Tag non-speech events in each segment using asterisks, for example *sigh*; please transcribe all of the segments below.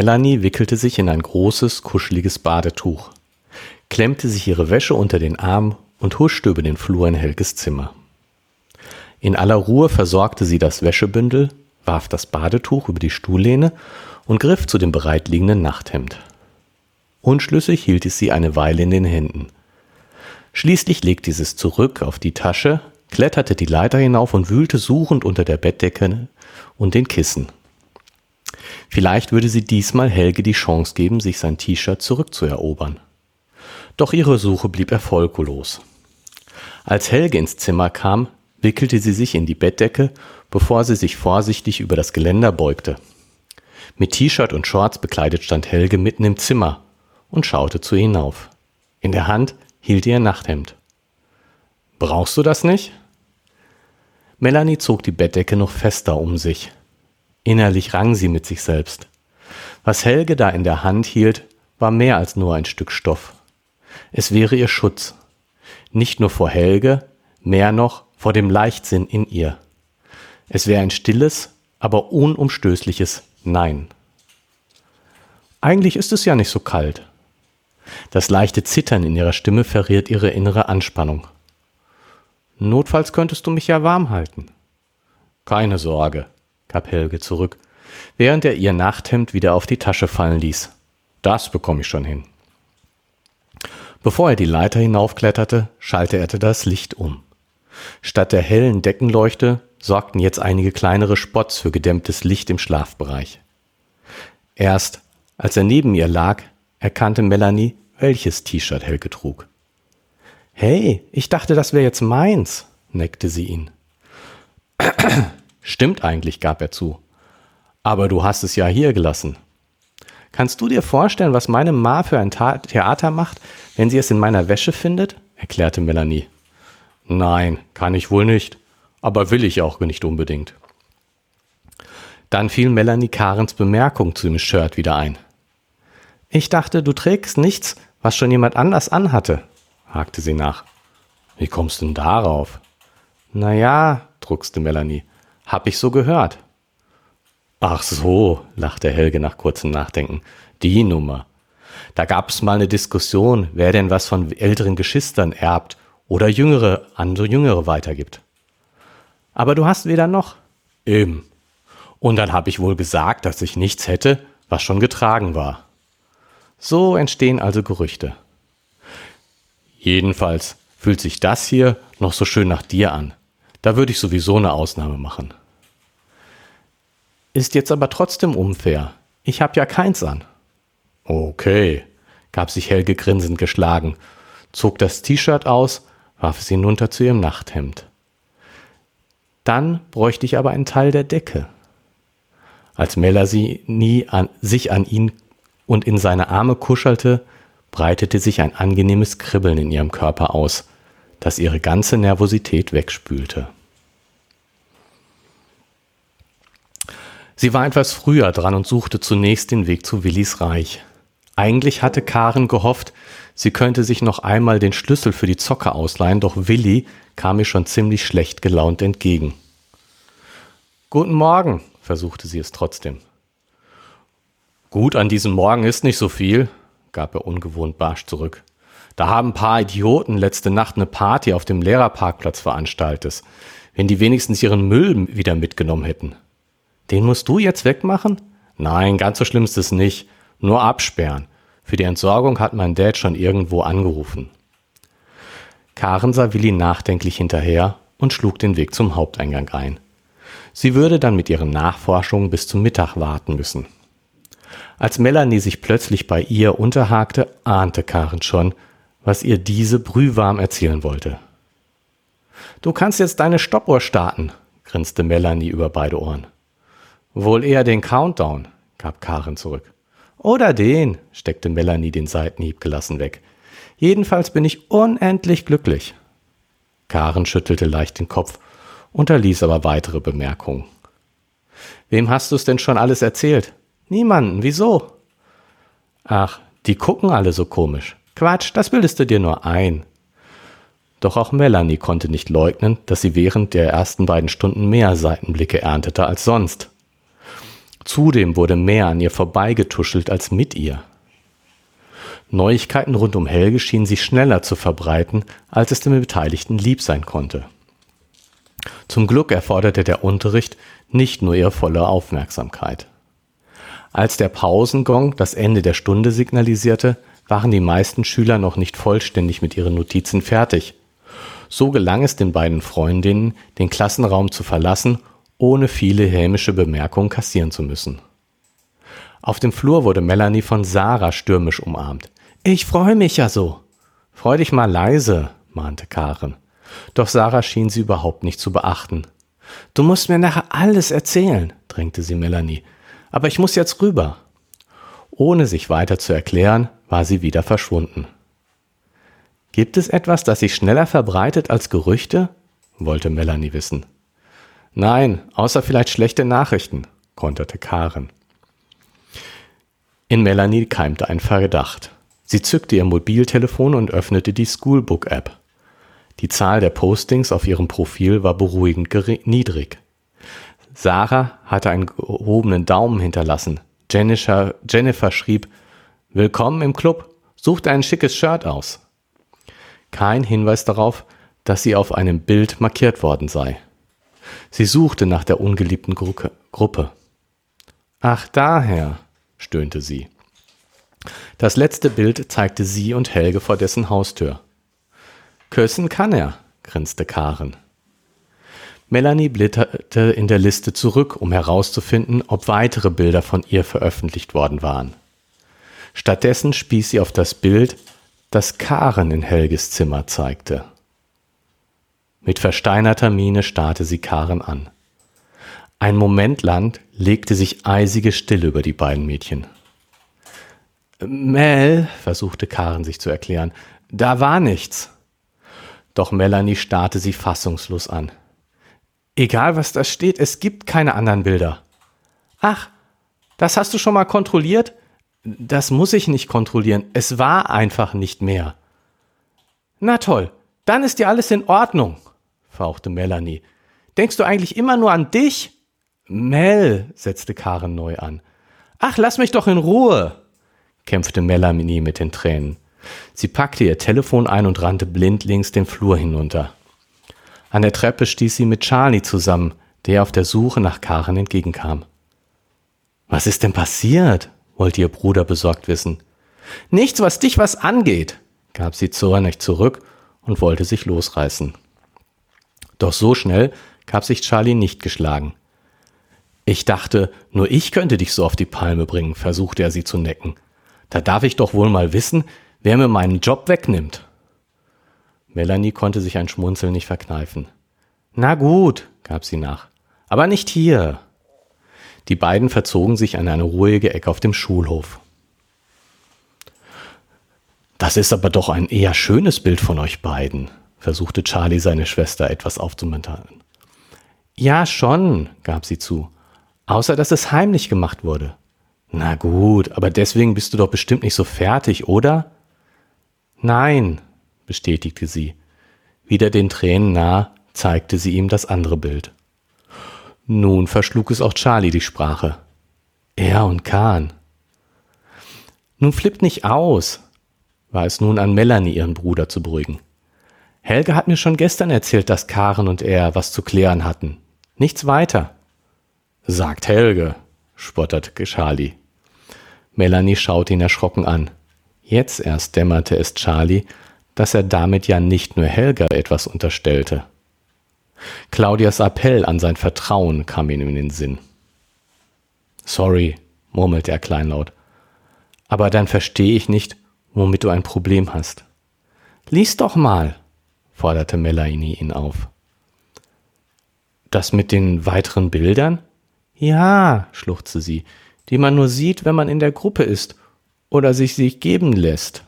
Melanie wickelte sich in ein großes, kuscheliges Badetuch, klemmte sich ihre Wäsche unter den Arm und huschte über den Flur in Helges Zimmer. In aller Ruhe versorgte sie das Wäschebündel, warf das Badetuch über die Stuhllehne und griff zu dem bereitliegenden Nachthemd. Unschlüssig hielt es sie eine Weile in den Händen. Schließlich legte sie es zurück auf die Tasche, kletterte die Leiter hinauf und wühlte suchend unter der Bettdecke und den Kissen. Vielleicht würde sie diesmal Helge die Chance geben, sich sein T-Shirt zurückzuerobern. Doch ihre Suche blieb erfolglos. Als Helge ins Zimmer kam, wickelte sie sich in die Bettdecke, bevor sie sich vorsichtig über das Geländer beugte. Mit T-Shirt und Shorts bekleidet stand Helge mitten im Zimmer und schaute zu hinauf. In der Hand hielt ihr Nachthemd. Brauchst du das nicht? Melanie zog die Bettdecke noch fester um sich. Innerlich rang sie mit sich selbst. Was Helge da in der Hand hielt, war mehr als nur ein Stück Stoff. Es wäre ihr Schutz. Nicht nur vor Helge, mehr noch vor dem Leichtsinn in ihr. Es wäre ein stilles, aber unumstößliches Nein. Eigentlich ist es ja nicht so kalt. Das leichte Zittern in ihrer Stimme verriert ihre innere Anspannung. Notfalls könntest du mich ja warm halten. Keine Sorge, gab Helge zurück, während er ihr Nachthemd wieder auf die Tasche fallen ließ. Das bekomme ich schon hin. Bevor er die Leiter hinaufkletterte, schaltete er das Licht um. Statt der hellen Deckenleuchte sorgten jetzt einige kleinere Spots für gedämmtes Licht im Schlafbereich. Erst als er neben ihr lag, erkannte Melanie, welches T-Shirt Helge trug. Hey, ich dachte, das wäre jetzt meins, neckte sie ihn. Stimmt eigentlich, gab er zu. Aber du hast es ja hier gelassen. Kannst du dir vorstellen, was meine Ma für ein Theater macht, wenn sie es in meiner Wäsche findet? erklärte Melanie. Nein, kann ich wohl nicht, aber will ich auch nicht unbedingt. Dann fiel Melanie Karens Bemerkung zu dem Shirt wieder ein. Ich dachte, du trägst nichts, was schon jemand anders anhatte hakte sie nach. Wie kommst du denn darauf? Na ja, druckste Melanie. Hab ich so gehört. Ach so, lachte Helge nach kurzem Nachdenken. Die Nummer. Da gab es mal eine Diskussion, wer denn was von älteren Geschwistern erbt oder Jüngere an Jüngere weitergibt. Aber du hast weder noch. Eben. Und dann habe ich wohl gesagt, dass ich nichts hätte, was schon getragen war. So entstehen also Gerüchte. Jedenfalls fühlt sich das hier noch so schön nach dir an. Da würde ich sowieso eine Ausnahme machen. Ist jetzt aber trotzdem unfair. Ich hab ja keins an. Okay, gab sich Helge grinsend geschlagen, zog das T-Shirt aus, warf es hinunter zu ihrem Nachthemd. Dann bräuchte ich aber einen Teil der Decke. Als Melanie nie an, sich an ihn und in seine Arme kuschelte, breitete sich ein angenehmes Kribbeln in ihrem Körper aus, das ihre ganze Nervosität wegspülte. Sie war etwas früher dran und suchte zunächst den Weg zu Willis Reich. Eigentlich hatte Karen gehofft, sie könnte sich noch einmal den Schlüssel für die Zocke ausleihen, doch Willi kam ihr schon ziemlich schlecht gelaunt entgegen. Guten Morgen, versuchte sie es trotzdem. Gut, an diesem Morgen ist nicht so viel, gab er ungewohnt barsch zurück. Da haben ein paar Idioten letzte Nacht eine Party auf dem Lehrerparkplatz veranstaltet. Wenn die wenigstens ihren Müll wieder mitgenommen hätten. Den musst du jetzt wegmachen? Nein, ganz so schlimm ist es nicht. Nur absperren. Für die Entsorgung hat mein Dad schon irgendwo angerufen. Karen sah Willi nachdenklich hinterher und schlug den Weg zum Haupteingang ein. Sie würde dann mit ihren Nachforschungen bis zum Mittag warten müssen. Als Melanie sich plötzlich bei ihr unterhakte, ahnte Karen schon, was ihr diese brühwarm erzählen wollte. Du kannst jetzt deine Stoppuhr starten, grinste Melanie über beide Ohren. Wohl eher den Countdown, gab Karen zurück. Oder den, steckte Melanie den Seitenhieb gelassen weg. Jedenfalls bin ich unendlich glücklich. Karen schüttelte leicht den Kopf, unterließ aber weitere Bemerkungen. Wem hast du es denn schon alles erzählt? Niemanden. Wieso? Ach, die gucken alle so komisch. Quatsch, das bildest du dir nur ein. Doch auch Melanie konnte nicht leugnen, dass sie während der ersten beiden Stunden mehr Seitenblicke erntete als sonst. Zudem wurde mehr an ihr vorbeigetuschelt als mit ihr. Neuigkeiten rund um Helge schienen sich schneller zu verbreiten, als es den Beteiligten lieb sein konnte. Zum Glück erforderte der Unterricht nicht nur ihre volle Aufmerksamkeit. Als der Pausengong das Ende der Stunde signalisierte, waren die meisten Schüler noch nicht vollständig mit ihren Notizen fertig. So gelang es den beiden Freundinnen, den Klassenraum zu verlassen, ohne viele hämische Bemerkungen kassieren zu müssen. Auf dem Flur wurde Melanie von Sarah stürmisch umarmt. Ich freue mich ja so. Freu dich mal leise, mahnte Karen. Doch Sarah schien sie überhaupt nicht zu beachten. Du musst mir nachher alles erzählen, drängte sie Melanie. Aber ich muss jetzt rüber. Ohne sich weiter zu erklären, war sie wieder verschwunden. Gibt es etwas, das sich schneller verbreitet als Gerüchte? wollte Melanie wissen. Nein, außer vielleicht schlechte Nachrichten, konterte Karen. In Melanie keimte ein Verdacht. Sie zückte ihr Mobiltelefon und öffnete die Schoolbook-App. Die Zahl der Postings auf ihrem Profil war beruhigend niedrig. Sarah hatte einen gehobenen Daumen hinterlassen. Jennifer, Jennifer schrieb, Willkommen im Club, sucht ein schickes Shirt aus. Kein Hinweis darauf, dass sie auf einem Bild markiert worden sei. Sie suchte nach der ungeliebten Gruppe. Ach daher, stöhnte sie. Das letzte Bild zeigte sie und Helge vor dessen Haustür. Küssen kann er, grinste Karen. Melanie blätterte in der Liste zurück, um herauszufinden, ob weitere Bilder von ihr veröffentlicht worden waren. Stattdessen spieß sie auf das Bild, das Karen in Helges Zimmer zeigte. Mit versteinerter Miene starrte sie Karen an. Ein Moment lang legte sich eisige Stille über die beiden Mädchen. Mel, versuchte Karen sich zu erklären, da war nichts. Doch Melanie starrte sie fassungslos an. Egal was da steht, es gibt keine anderen Bilder. Ach, das hast du schon mal kontrolliert? Das muss ich nicht kontrollieren. Es war einfach nicht mehr. Na toll, dann ist dir alles in Ordnung, fauchte Melanie. Denkst du eigentlich immer nur an dich? Mel, setzte Karen neu an. Ach, lass mich doch in Ruhe, kämpfte Melanie mit den Tränen. Sie packte ihr Telefon ein und rannte blindlings den Flur hinunter. An der Treppe stieß sie mit Charlie zusammen, der auf der Suche nach Karen entgegenkam. Was ist denn passiert? wollte ihr Bruder besorgt wissen. Nichts, was dich was angeht, gab sie zornig zurück und wollte sich losreißen. Doch so schnell gab sich Charlie nicht geschlagen. Ich dachte, nur ich könnte dich so auf die Palme bringen, versuchte er sie zu necken. Da darf ich doch wohl mal wissen, wer mir meinen Job wegnimmt. Melanie konnte sich ein Schmunzeln nicht verkneifen. Na gut, gab sie nach, aber nicht hier. Die beiden verzogen sich an eine ruhige Ecke auf dem Schulhof. Das ist aber doch ein eher schönes Bild von euch beiden, versuchte Charlie seine Schwester etwas aufzumuntern. Ja, schon, gab sie zu, außer dass es heimlich gemacht wurde. Na gut, aber deswegen bist du doch bestimmt nicht so fertig, oder? Nein, bestätigte sie. Wieder den Tränen nah zeigte sie ihm das andere Bild. Nun verschlug es auch Charlie die Sprache. Er und Kahn. Nun flippt nicht aus, war es nun an Melanie, ihren Bruder zu beruhigen. Helge hat mir schon gestern erzählt, dass Karen und er was zu klären hatten. Nichts weiter. Sagt Helge, spotterte Charlie. Melanie schaute ihn erschrocken an. Jetzt erst dämmerte es Charlie, dass er damit ja nicht nur Helga etwas unterstellte. Claudias Appell an sein Vertrauen kam ihm in den Sinn. Sorry, murmelte er kleinlaut, aber dann verstehe ich nicht, womit du ein Problem hast. Lies doch mal, forderte Melanie ihn auf. Das mit den weiteren Bildern? Ja, schluchzte sie, die man nur sieht, wenn man in der Gruppe ist oder sich sich geben lässt.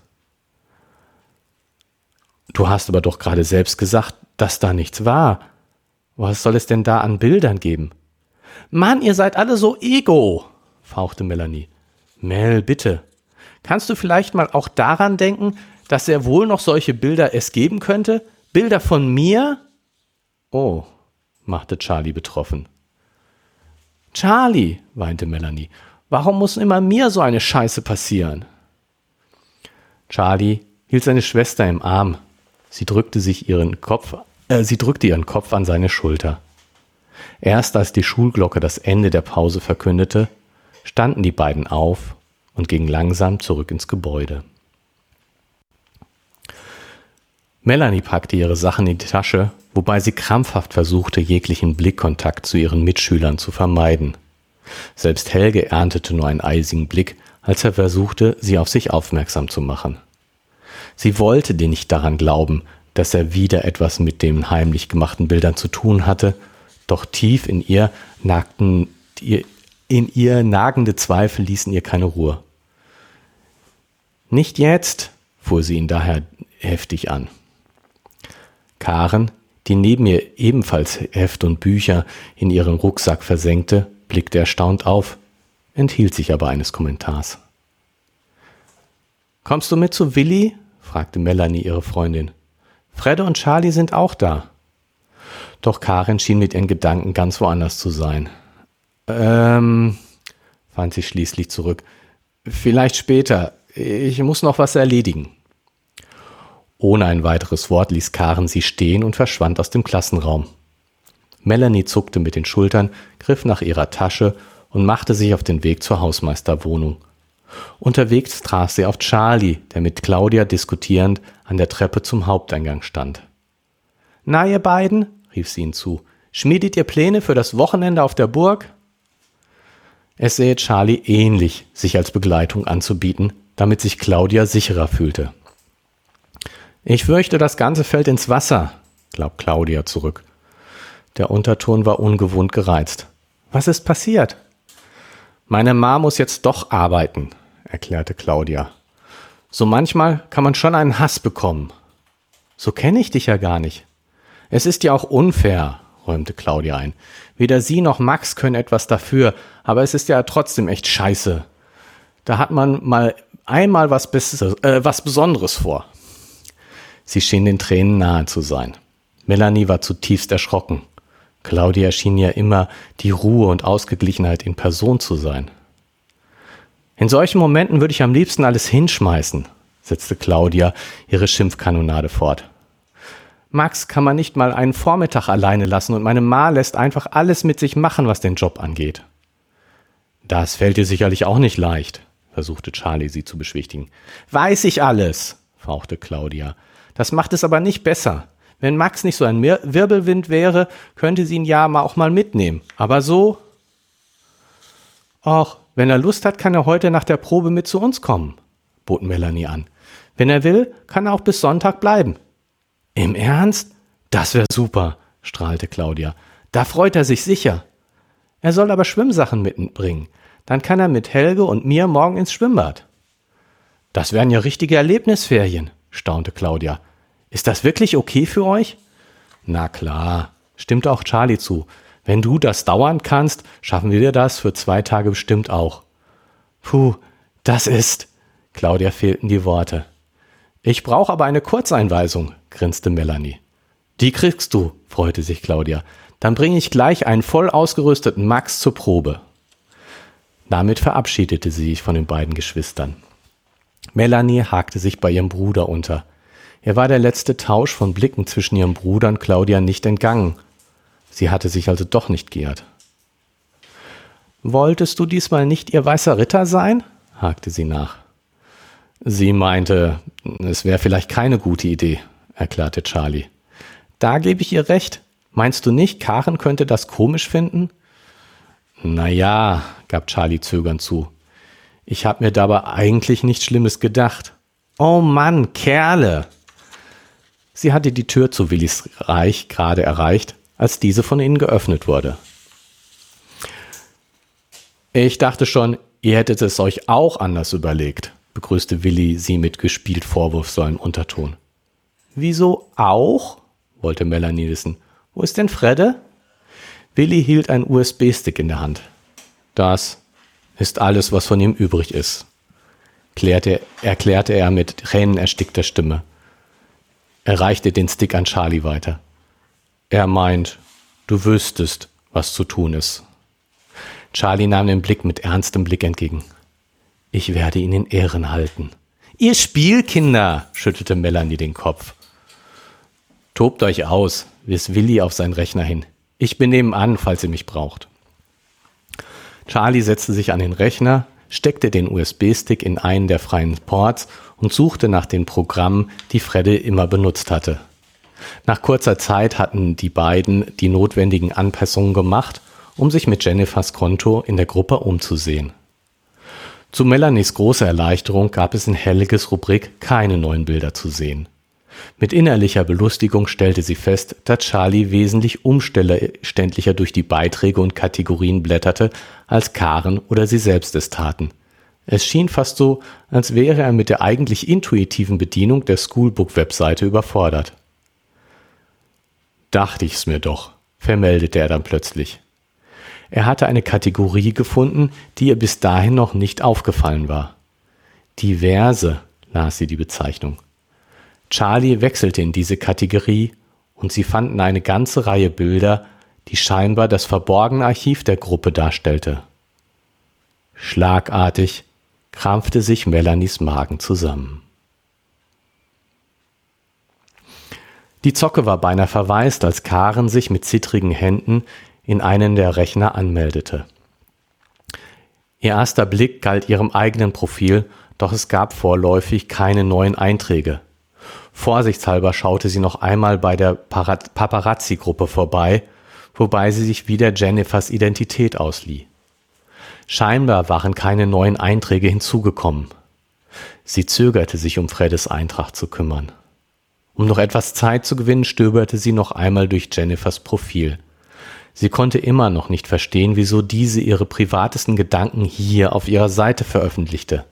Du hast aber doch gerade selbst gesagt, dass da nichts war. Was soll es denn da an Bildern geben? Mann, ihr seid alle so ego, fauchte Melanie. Mel, bitte. Kannst du vielleicht mal auch daran denken, dass er wohl noch solche Bilder es geben könnte? Bilder von mir? Oh, machte Charlie betroffen. Charlie, weinte Melanie, warum muss immer mir so eine Scheiße passieren? Charlie hielt seine Schwester im Arm. Sie drückte sich ihren Kopf, äh, sie drückte ihren Kopf an seine Schulter. Erst als die Schulglocke das Ende der Pause verkündete, standen die beiden auf und gingen langsam zurück ins Gebäude. Melanie packte ihre Sachen in die Tasche, wobei sie krampfhaft versuchte, jeglichen Blickkontakt zu ihren Mitschülern zu vermeiden. Selbst Helge erntete nur einen eisigen Blick, als er versuchte, sie auf sich aufmerksam zu machen. Sie wollte dir nicht daran glauben, dass er wieder etwas mit den heimlich gemachten Bildern zu tun hatte, doch tief in ihr nagten in ihr nagende Zweifel ließen ihr keine Ruhe. Nicht jetzt, fuhr sie ihn daher heftig an. Karen, die neben ihr ebenfalls Heft und Bücher in ihren Rucksack versenkte, blickte erstaunt auf, enthielt sich aber eines Kommentars. Kommst du mit zu Willi? fragte Melanie ihre Freundin. Fredde und Charlie sind auch da. Doch Karin schien mit ihren Gedanken ganz woanders zu sein. Ähm, fand sie schließlich zurück. Vielleicht später. Ich muss noch was erledigen. Ohne ein weiteres Wort ließ Karen sie stehen und verschwand aus dem Klassenraum. Melanie zuckte mit den Schultern, griff nach ihrer Tasche und machte sich auf den Weg zur Hausmeisterwohnung. Unterwegs traf sie auf Charlie, der mit Claudia diskutierend an der Treppe zum Haupteingang stand. Na, ihr beiden, rief sie ihn zu, schmiedet ihr Pläne für das Wochenende auf der Burg? Es sähe Charlie ähnlich, sich als Begleitung anzubieten, damit sich Claudia sicherer fühlte. Ich fürchte, das Ganze fällt ins Wasser, glaubt Claudia zurück. Der Unterton war ungewohnt gereizt. Was ist passiert? Meine Ma muss jetzt doch arbeiten, erklärte Claudia. So manchmal kann man schon einen Hass bekommen. So kenne ich dich ja gar nicht. Es ist ja auch unfair, räumte Claudia ein. Weder sie noch Max können etwas dafür, aber es ist ja trotzdem echt scheiße. Da hat man mal einmal was, Besseres, äh, was Besonderes vor. Sie schien den Tränen nahe zu sein. Melanie war zutiefst erschrocken. Claudia schien ja immer die Ruhe und Ausgeglichenheit in Person zu sein. In solchen Momenten würde ich am liebsten alles hinschmeißen, setzte Claudia ihre Schimpfkanonade fort. Max kann man nicht mal einen Vormittag alleine lassen und meine Ma lässt einfach alles mit sich machen, was den Job angeht. Das fällt dir sicherlich auch nicht leicht, versuchte Charlie sie zu beschwichtigen. Weiß ich alles, fauchte Claudia. Das macht es aber nicht besser. Wenn Max nicht so ein Wirbelwind wäre, könnte sie ihn ja auch mal mitnehmen. Aber so. Ach, wenn er Lust hat, kann er heute nach der Probe mit zu uns kommen, bot Melanie an. Wenn er will, kann er auch bis Sonntag bleiben. Im Ernst? Das wäre super, strahlte Claudia. Da freut er sich sicher. Er soll aber Schwimmsachen mitbringen. Dann kann er mit Helge und mir morgen ins Schwimmbad. Das wären ja richtige Erlebnisferien, staunte Claudia. Ist das wirklich okay für euch? Na klar, stimmte auch Charlie zu. Wenn du das dauern kannst, schaffen wir dir das für zwei Tage bestimmt auch. Puh, das ist. Claudia fehlten die Worte. Ich brauche aber eine Kurzeinweisung, grinste Melanie. Die kriegst du, freute sich Claudia. Dann bringe ich gleich einen voll ausgerüsteten Max zur Probe. Damit verabschiedete sie sich von den beiden Geschwistern. Melanie hakte sich bei ihrem Bruder unter. Er war der letzte Tausch von Blicken zwischen ihrem Bruder und Claudia nicht entgangen. Sie hatte sich also doch nicht geehrt. Wolltest du diesmal nicht ihr weißer Ritter sein? hakte sie nach. Sie meinte, es wäre vielleicht keine gute Idee, erklärte Charlie. Da gebe ich ihr recht. Meinst du nicht, Karen könnte das komisch finden? Na ja, gab Charlie zögernd zu. Ich habe mir dabei eigentlich nichts Schlimmes gedacht. Oh Mann, Kerle! Sie hatte die Tür zu Willis Reich gerade erreicht, als diese von ihnen geöffnet wurde. Ich dachte schon, ihr hättet es euch auch anders überlegt, begrüßte Willi sie mit gespielt vorwurfsvollem Unterton. Wieso auch? wollte Melanie wissen. Wo ist denn Fredde? Willi hielt einen USB-Stick in der Hand. Das ist alles, was von ihm übrig ist, klärte, erklärte er mit tränenerstickter Stimme. Er reichte den Stick an Charlie weiter. Er meint, du wüsstest, was zu tun ist. Charlie nahm den Blick mit ernstem Blick entgegen. Ich werde ihn in Ehren halten. Ihr Spielkinder, schüttelte Melanie den Kopf. Tobt euch aus, wies Willi auf seinen Rechner hin. Ich bin nebenan, falls ihr mich braucht. Charlie setzte sich an den Rechner, steckte den USB-Stick in einen der freien Ports und suchte nach den Programmen, die Fredde immer benutzt hatte. Nach kurzer Zeit hatten die beiden die notwendigen Anpassungen gemacht, um sich mit Jennifers Konto in der Gruppe umzusehen. Zu Melanies großer Erleichterung gab es in Helges Rubrik keine neuen Bilder zu sehen. Mit innerlicher Belustigung stellte sie fest, dass Charlie wesentlich umständlicher durch die Beiträge und Kategorien blätterte, als Karen oder sie selbst es taten. Es schien fast so, als wäre er mit der eigentlich intuitiven Bedienung der Schoolbook-Webseite überfordert. Dachte ich's mir doch, vermeldete er dann plötzlich. Er hatte eine Kategorie gefunden, die ihr bis dahin noch nicht aufgefallen war. Diverse las sie die Bezeichnung. Charlie wechselte in diese Kategorie und sie fanden eine ganze Reihe Bilder, die scheinbar das verborgene Archiv der Gruppe darstellte. Schlagartig krampfte sich Melanies Magen zusammen. Die Zocke war beinahe verwaist, als Karen sich mit zittrigen Händen in einen der Rechner anmeldete. Ihr erster Blick galt ihrem eigenen Profil, doch es gab vorläufig keine neuen Einträge. Vorsichtshalber schaute sie noch einmal bei der Paparazzi-Gruppe vorbei, wobei sie sich wieder Jennifers Identität auslieh. Scheinbar waren keine neuen Einträge hinzugekommen. Sie zögerte sich, um Freddes Eintracht zu kümmern. Um noch etwas Zeit zu gewinnen, stöberte sie noch einmal durch Jennifers Profil. Sie konnte immer noch nicht verstehen, wieso diese ihre privatesten Gedanken hier auf ihrer Seite veröffentlichte.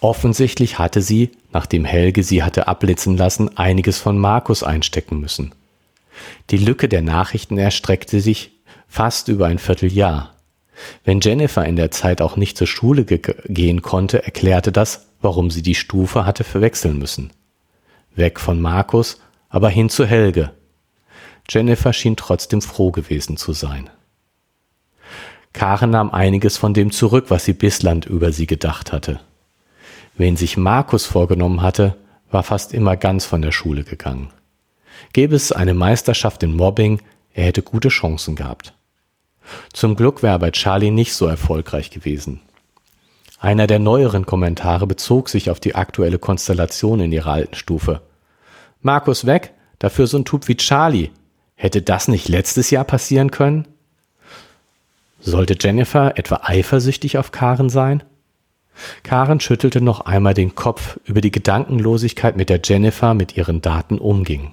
Offensichtlich hatte sie, nachdem Helge sie hatte abblitzen lassen, einiges von Markus einstecken müssen. Die Lücke der Nachrichten erstreckte sich fast über ein Vierteljahr. Wenn Jennifer in der Zeit auch nicht zur Schule gehen konnte, erklärte das, warum sie die Stufe hatte verwechseln müssen. Weg von Markus, aber hin zu Helge. Jennifer schien trotzdem froh gewesen zu sein. Karen nahm einiges von dem zurück, was sie bislang über sie gedacht hatte. Wen sich Markus vorgenommen hatte, war fast immer ganz von der Schule gegangen. Gäbe es eine Meisterschaft in Mobbing, er hätte gute Chancen gehabt. Zum Glück wäre bei Charlie nicht so erfolgreich gewesen. Einer der neueren Kommentare bezog sich auf die aktuelle Konstellation in ihrer alten Stufe. Markus weg, dafür so ein Typ wie Charlie. Hätte das nicht letztes Jahr passieren können? Sollte Jennifer etwa eifersüchtig auf Karen sein? Karen schüttelte noch einmal den Kopf über die Gedankenlosigkeit, mit der Jennifer mit ihren Daten umging.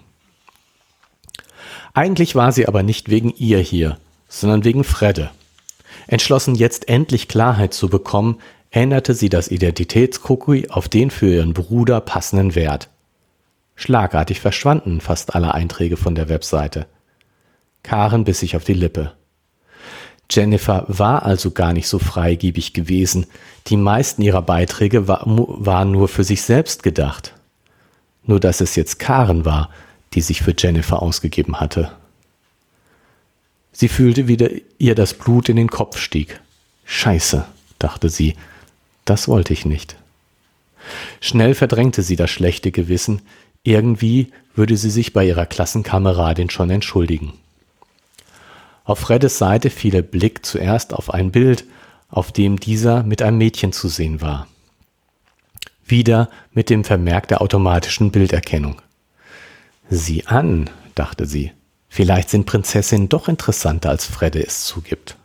Eigentlich war sie aber nicht wegen ihr hier, sondern wegen Fredde. Entschlossen jetzt endlich Klarheit zu bekommen, änderte sie das Identitätskookie auf den für ihren Bruder passenden Wert. Schlagartig verschwanden fast alle Einträge von der Webseite. Karen biss sich auf die Lippe. Jennifer war also gar nicht so freigebig gewesen. Die meisten ihrer Beiträge war, waren nur für sich selbst gedacht. Nur dass es jetzt Karen war, die sich für Jennifer ausgegeben hatte. Sie fühlte, wie ihr das Blut in den Kopf stieg. Scheiße, dachte sie, das wollte ich nicht. Schnell verdrängte sie das schlechte Gewissen, irgendwie würde sie sich bei ihrer Klassenkameradin schon entschuldigen. Auf Freddes Seite fiel der Blick zuerst auf ein Bild, auf dem dieser mit einem Mädchen zu sehen war. Wieder mit dem Vermerk der automatischen Bilderkennung. Sieh an, dachte sie, vielleicht sind Prinzessinnen doch interessanter, als Fredde es zugibt.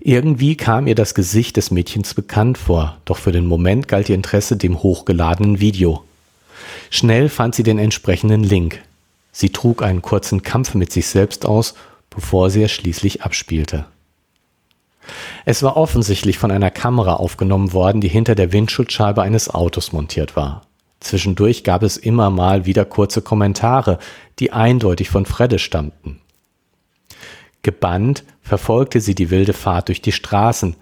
Irgendwie kam ihr das Gesicht des Mädchens bekannt vor, doch für den Moment galt ihr Interesse dem hochgeladenen Video. Schnell fand sie den entsprechenden Link. Sie trug einen kurzen Kampf mit sich selbst aus bevor sie es schließlich abspielte. Es war offensichtlich von einer Kamera aufgenommen worden, die hinter der Windschutzscheibe eines Autos montiert war. Zwischendurch gab es immer mal wieder kurze Kommentare, die eindeutig von Fredde stammten. Gebannt verfolgte sie die wilde Fahrt durch die Straßen.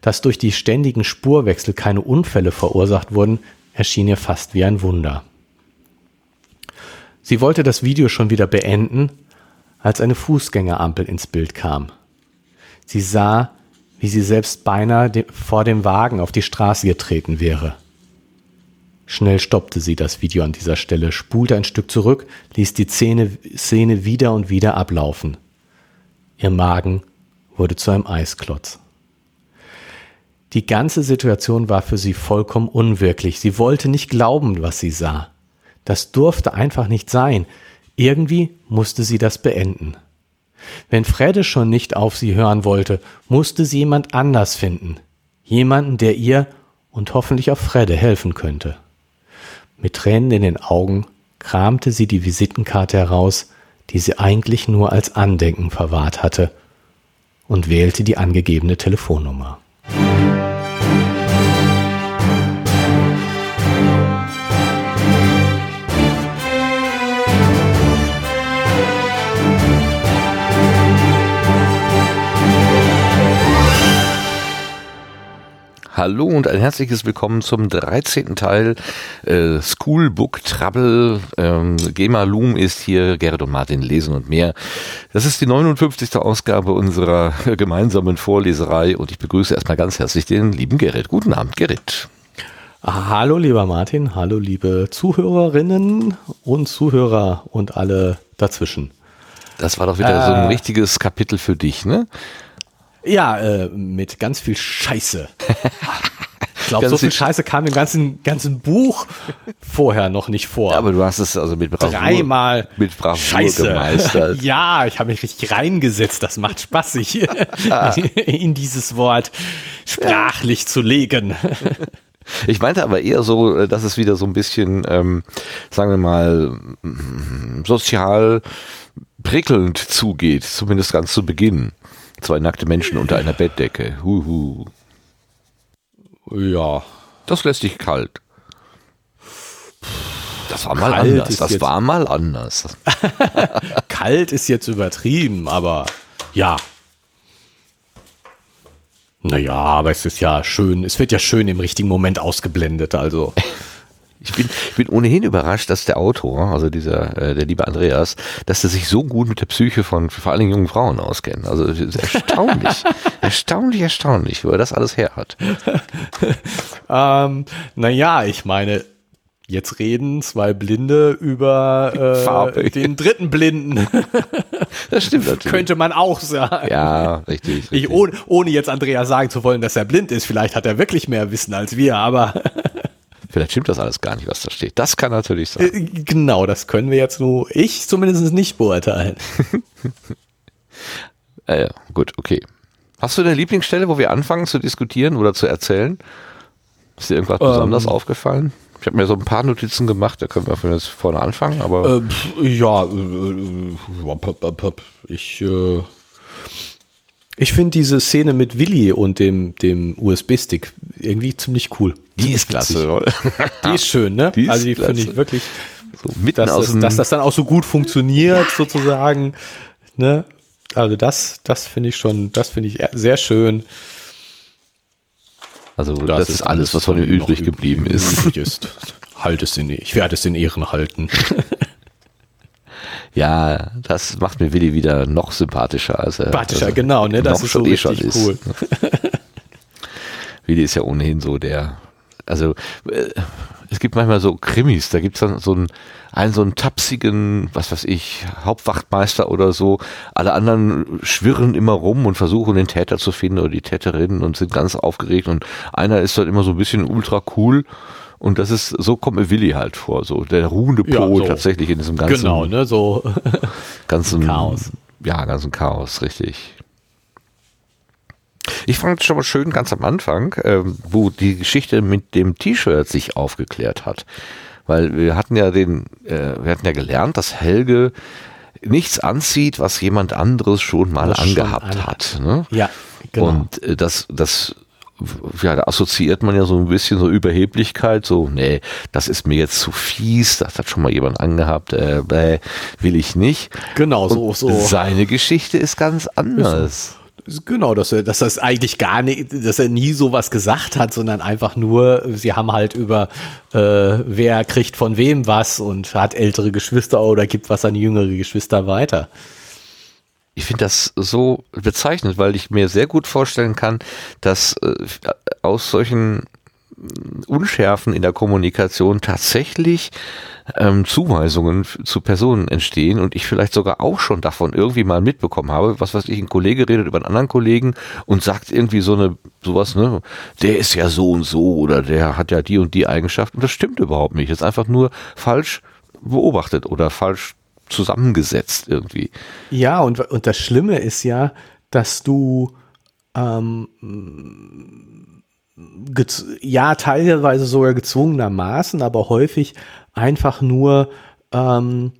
Dass durch die ständigen Spurwechsel keine Unfälle verursacht wurden, erschien ihr fast wie ein Wunder. Sie wollte das Video schon wieder beenden, als eine Fußgängerampel ins Bild kam. Sie sah, wie sie selbst beinahe vor dem Wagen auf die Straße getreten wäre. Schnell stoppte sie das Video an dieser Stelle, spulte ein Stück zurück, ließ die Szene, Szene wieder und wieder ablaufen. Ihr Magen wurde zu einem Eisklotz. Die ganze Situation war für sie vollkommen unwirklich. Sie wollte nicht glauben, was sie sah. Das durfte einfach nicht sein. Irgendwie musste sie das beenden. Wenn Fredde schon nicht auf sie hören wollte, musste sie jemand anders finden. Jemanden, der ihr und hoffentlich auch Fredde helfen könnte. Mit Tränen in den Augen kramte sie die Visitenkarte heraus, die sie eigentlich nur als Andenken verwahrt hatte, und wählte die angegebene Telefonnummer. Hallo und ein herzliches Willkommen zum 13. Teil äh, Schoolbook Trouble. Ähm, Gema Loom ist hier, Gerrit und Martin lesen und mehr. Das ist die 59. Ausgabe unserer *laughs* gemeinsamen Vorleserei und ich begrüße erstmal ganz herzlich den lieben Gerrit. Guten Abend, Gerrit. Hallo lieber Martin, hallo liebe Zuhörerinnen und Zuhörer und alle dazwischen. Das war doch wieder äh, so ein richtiges Kapitel für dich, ne? Ja, äh, mit ganz viel Scheiße. Ich glaube, *laughs* so viel Scheiße kam im ganzen, ganzen Buch vorher noch nicht vor. Ja, aber du hast es also mit Bravour, Dreimal mit Bravour Scheiße. gemeistert. *laughs* ja, ich habe mich richtig reingesetzt. Das macht spaßig, *laughs* in dieses Wort sprachlich zu legen. Ich meinte aber eher so, äh, dass es wieder so ein bisschen, ähm, sagen wir mal, sozial prickelnd zugeht, zumindest ganz zu Beginn. Zwei nackte Menschen unter einer Bettdecke. Huhu. Ja. Das lässt dich kalt. Das war mal kalt anders. Das war mal anders. *laughs* kalt ist jetzt übertrieben, aber ja. Naja, aber es ist ja schön, es wird ja schön im richtigen Moment ausgeblendet, also. Ich bin, ich bin ohnehin überrascht, dass der Autor, also dieser, äh, der liebe Andreas, dass er sich so gut mit der Psyche von vor allen Dingen jungen Frauen auskennt. Also erstaunlich, *laughs* erstaunlich, erstaunlich, wo er das alles her hat. *laughs* ähm, naja, ich meine, jetzt reden zwei Blinde über äh, den dritten Blinden. *laughs* Das stimmt natürlich. Könnte man auch sagen. Ja, richtig. richtig. Ich, ohne, ohne jetzt Andreas sagen zu wollen, dass er blind ist, vielleicht hat er wirklich mehr Wissen als wir, aber Vielleicht stimmt das alles gar nicht, was da steht. Das kann natürlich sein. Äh, genau, das können wir jetzt nur, ich zumindest nicht beurteilen. *laughs* äh, gut, okay. Hast du eine Lieblingsstelle, wo wir anfangen zu diskutieren oder zu erzählen? Ist dir irgendwas ähm, besonders aufgefallen? Ich habe mir so ein paar Notizen gemacht, da können wir von jetzt vorne anfangen, aber. Äh, ja, äh, äh ich, äh, ich finde diese Szene mit Willi und dem, dem USB-Stick irgendwie ziemlich cool. Die ist klasse. *laughs* Die ist schön, ne? *laughs* Die also die finde ich wirklich, so mitten dass, aus das, dass das dann auch so gut funktioniert, ja, sozusagen. Ne? Also das, das finde ich schon, das finde ich sehr schön. Also das, das ist alles, was von ihm übrig geblieben ist. ist. Halt es in, ich werde es in Ehren halten. *laughs* Ja, das macht mir Willi wieder noch sympathischer. Als er, sympathischer, also genau, ne? Das ist so eh richtig cool. *laughs* Willi ist ja ohnehin so der, also äh, es gibt manchmal so Krimis, da gibt es dann so einen, einen so einen tapsigen, was weiß ich, Hauptwachtmeister oder so. Alle anderen schwirren immer rum und versuchen den Täter zu finden oder die Täterin und sind ganz aufgeregt und einer ist dann immer so ein bisschen ultra cool und das ist, so kommt mir Willi halt vor, so der ruhende Po ja, so. tatsächlich in diesem ganzen. Genau, ne, so. *laughs* ganzen Chaos. Ja, ganzen Chaos, richtig. Ich fand es schon mal schön ganz am Anfang, äh, wo die Geschichte mit dem T-Shirt sich aufgeklärt hat. Weil wir hatten ja den, äh, wir hatten ja gelernt, dass Helge nichts anzieht, was jemand anderes schon mal das angehabt schon hat. Ne? Ja, genau. Und äh, das, das ja, da assoziiert man ja so ein bisschen so Überheblichkeit, so, nee, das ist mir jetzt zu fies, das hat schon mal jemand angehabt, äh, bäh, will ich nicht. Genau, so, so. Seine Geschichte ist ganz anders. Genau, dass er, dass das eigentlich gar nicht, dass er nie sowas gesagt hat, sondern einfach nur, sie haben halt über, äh, wer kriegt von wem was und hat ältere Geschwister oder gibt was an jüngere Geschwister weiter. Ich finde das so bezeichnend, weil ich mir sehr gut vorstellen kann, dass äh, aus solchen Unschärfen in der Kommunikation tatsächlich ähm, Zuweisungen zu Personen entstehen und ich vielleicht sogar auch schon davon irgendwie mal mitbekommen habe, was weiß ich, ein Kollege redet über einen anderen Kollegen und sagt irgendwie so eine, sowas, ne, der ist ja so und so oder der hat ja die und die Eigenschaft und das stimmt überhaupt nicht. Das ist einfach nur falsch beobachtet oder falsch zusammengesetzt irgendwie. Ja, und, und das Schlimme ist ja, dass du ähm, ja, teilweise sogar gezwungenermaßen, aber häufig einfach nur ähm,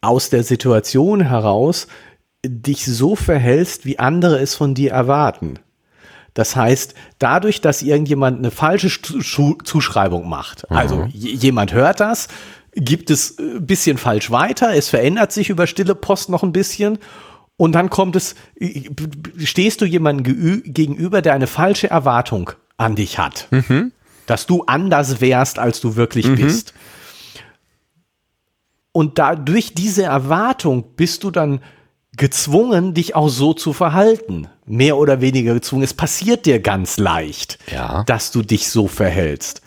aus der Situation heraus dich so verhältst, wie andere es von dir erwarten. Das heißt, dadurch, dass irgendjemand eine falsche Zuschreibung macht, also mhm. jemand hört das, gibt es ein bisschen falsch weiter, es verändert sich über stille Post noch ein bisschen und dann kommt es, stehst du jemandem gegenüber, der eine falsche Erwartung an dich hat. Mhm. Dass du anders wärst, als du wirklich mhm. bist. Und da durch diese Erwartung bist du dann gezwungen, dich auch so zu verhalten. Mehr oder weniger gezwungen. Es passiert dir ganz leicht, ja. dass du dich so verhältst.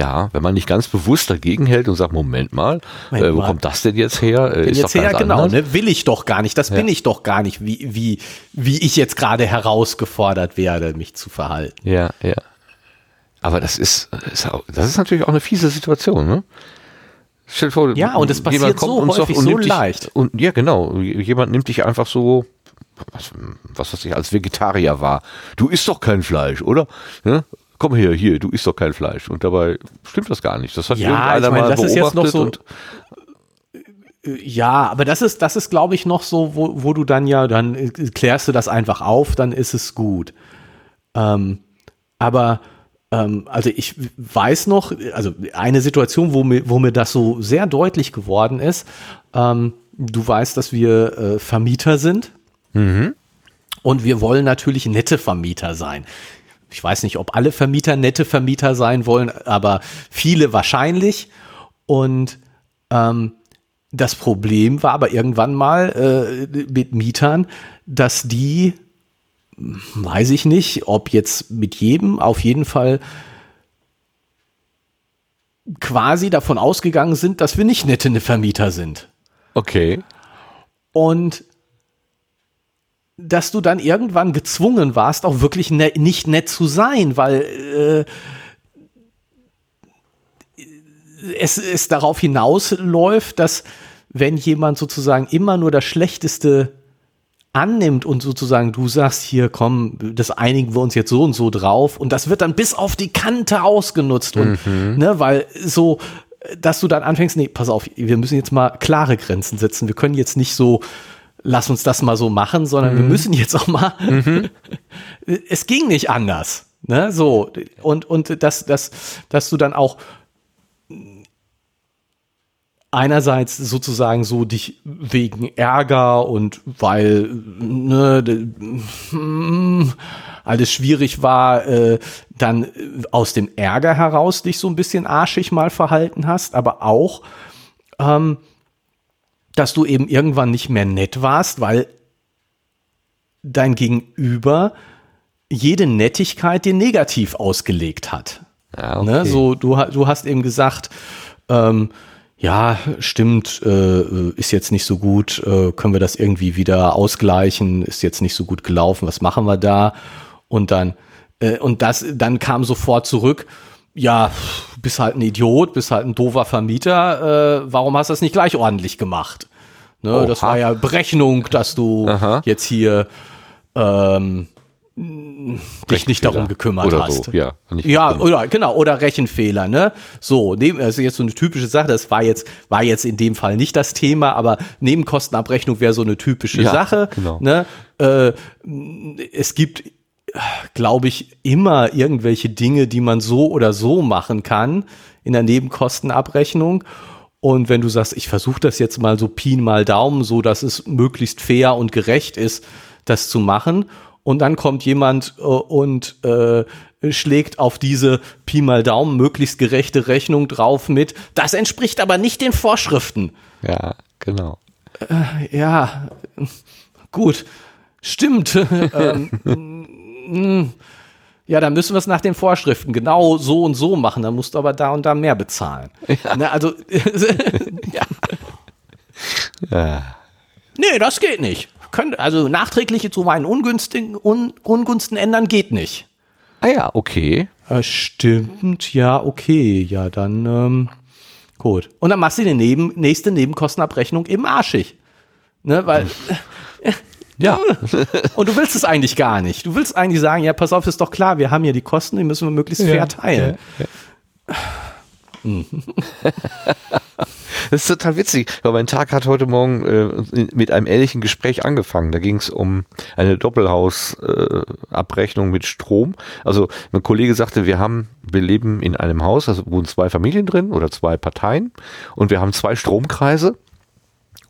Ja, wenn man nicht ganz bewusst dagegen hält und sagt, Moment mal, Moment äh, wo mal. kommt das denn jetzt her? Äh, ist jetzt her, genau, ne? will ich doch gar nicht, das ja. bin ich doch gar nicht, wie, wie, wie ich jetzt gerade herausgefordert werde, mich zu verhalten. Ja, ja. Aber das ist, das ist natürlich auch eine fiese Situation, ne? Stell vor, ja, und es passiert so häufig so dich, leicht. Und ja, genau, jemand nimmt dich einfach so, was, was weiß ich, als Vegetarier war. Du isst doch kein Fleisch, oder? Ja? Komm her, hier, du isst doch kein Fleisch. Und dabei stimmt das gar nicht. Das hat ja, irgendeiner ich meine, mal das beobachtet. Ist jetzt noch so, und äh, ja, aber das ist, das ist, glaube ich, noch so, wo, wo du dann ja, dann äh, klärst du das einfach auf, dann ist es gut. Ähm, aber ähm, also ich weiß noch, also eine Situation, wo mir, wo mir das so sehr deutlich geworden ist. Ähm, du weißt, dass wir äh, Vermieter sind. Mhm. Und wir wollen natürlich nette Vermieter sein ich weiß nicht, ob alle Vermieter nette Vermieter sein wollen, aber viele wahrscheinlich. Und ähm, das Problem war aber irgendwann mal äh, mit Mietern, dass die, weiß ich nicht, ob jetzt mit jedem, auf jeden Fall quasi davon ausgegangen sind, dass wir nicht nette Vermieter sind. Okay. Und dass du dann irgendwann gezwungen warst, auch wirklich ne nicht nett zu sein, weil äh, es, es darauf hinausläuft, dass wenn jemand sozusagen immer nur das Schlechteste annimmt und sozusagen du sagst, hier komm, das einigen wir uns jetzt so und so drauf und das wird dann bis auf die Kante ausgenutzt und mhm. ne, weil so dass du dann anfängst, nee, pass auf, wir müssen jetzt mal klare Grenzen setzen. Wir können jetzt nicht so lass uns das mal so machen, sondern mhm. wir müssen jetzt auch mal, mhm. *laughs* es ging nicht anders. Ne, so, und, und dass, dass, dass du dann auch einerseits sozusagen so dich wegen Ärger und weil ne, hm, alles schwierig war, äh, dann aus dem Ärger heraus dich so ein bisschen arschig mal verhalten hast, aber auch ähm, dass du eben irgendwann nicht mehr nett warst, weil dein Gegenüber jede Nettigkeit dir negativ ausgelegt hat. Ja, ne, okay. ne? So, du, du hast eben gesagt, ähm, ja, stimmt, äh, ist jetzt nicht so gut, äh, können wir das irgendwie wieder ausgleichen, ist jetzt nicht so gut gelaufen, was machen wir da? Und dann, äh, und das, dann kam sofort zurück, ja, bist halt ein Idiot, bist halt ein doofer Vermieter, äh, warum hast du das nicht gleich ordentlich gemacht? Ne, das war ja Berechnung, dass du Aha. jetzt hier ähm, dich nicht darum gekümmert oder hast. So, ja, ja oder genau, oder Rechenfehler, ne? So, neben, das ist jetzt so eine typische Sache, das war jetzt, war jetzt in dem Fall nicht das Thema, aber Nebenkostenabrechnung wäre so eine typische ja, Sache. Genau. Ne? Äh, es gibt glaube ich, immer irgendwelche Dinge, die man so oder so machen kann in der Nebenkostenabrechnung. Und wenn du sagst, ich versuche das jetzt mal so Pi mal Daumen, so dass es möglichst fair und gerecht ist, das zu machen. Und dann kommt jemand äh, und äh, schlägt auf diese Pi mal Daumen möglichst gerechte Rechnung drauf mit. Das entspricht aber nicht den Vorschriften. Ja, genau. Äh, ja, gut, stimmt. *laughs* ähm, *laughs* mm, ja, dann müssen wir es nach den Vorschriften genau so und so machen. Dann musst du aber da und da mehr bezahlen. Ja. Ne, also, *laughs* ja. ja. Nee, das geht nicht. Können, also nachträgliche zu meinen ungünstigen Un Ungunsten ändern geht nicht. Ah ja, okay. Äh, stimmt, ja, okay. Ja, dann ähm, gut. Und dann machst du die neben, nächste Nebenkostenabrechnung eben arschig. Ne, weil. *laughs* Ja. *laughs* Und du willst es eigentlich gar nicht. Du willst eigentlich sagen, ja, pass auf, ist doch klar, wir haben hier die Kosten, die müssen wir möglichst fair teilen. Ja, ja. *laughs* das ist total witzig, weil mein Tag hat heute Morgen äh, mit einem ähnlichen Gespräch angefangen. Da ging es um eine Doppelhausabrechnung äh, mit Strom. Also mein Kollege sagte, wir haben, wir leben in einem Haus, also wohnen zwei Familien drin oder zwei Parteien und wir haben zwei Stromkreise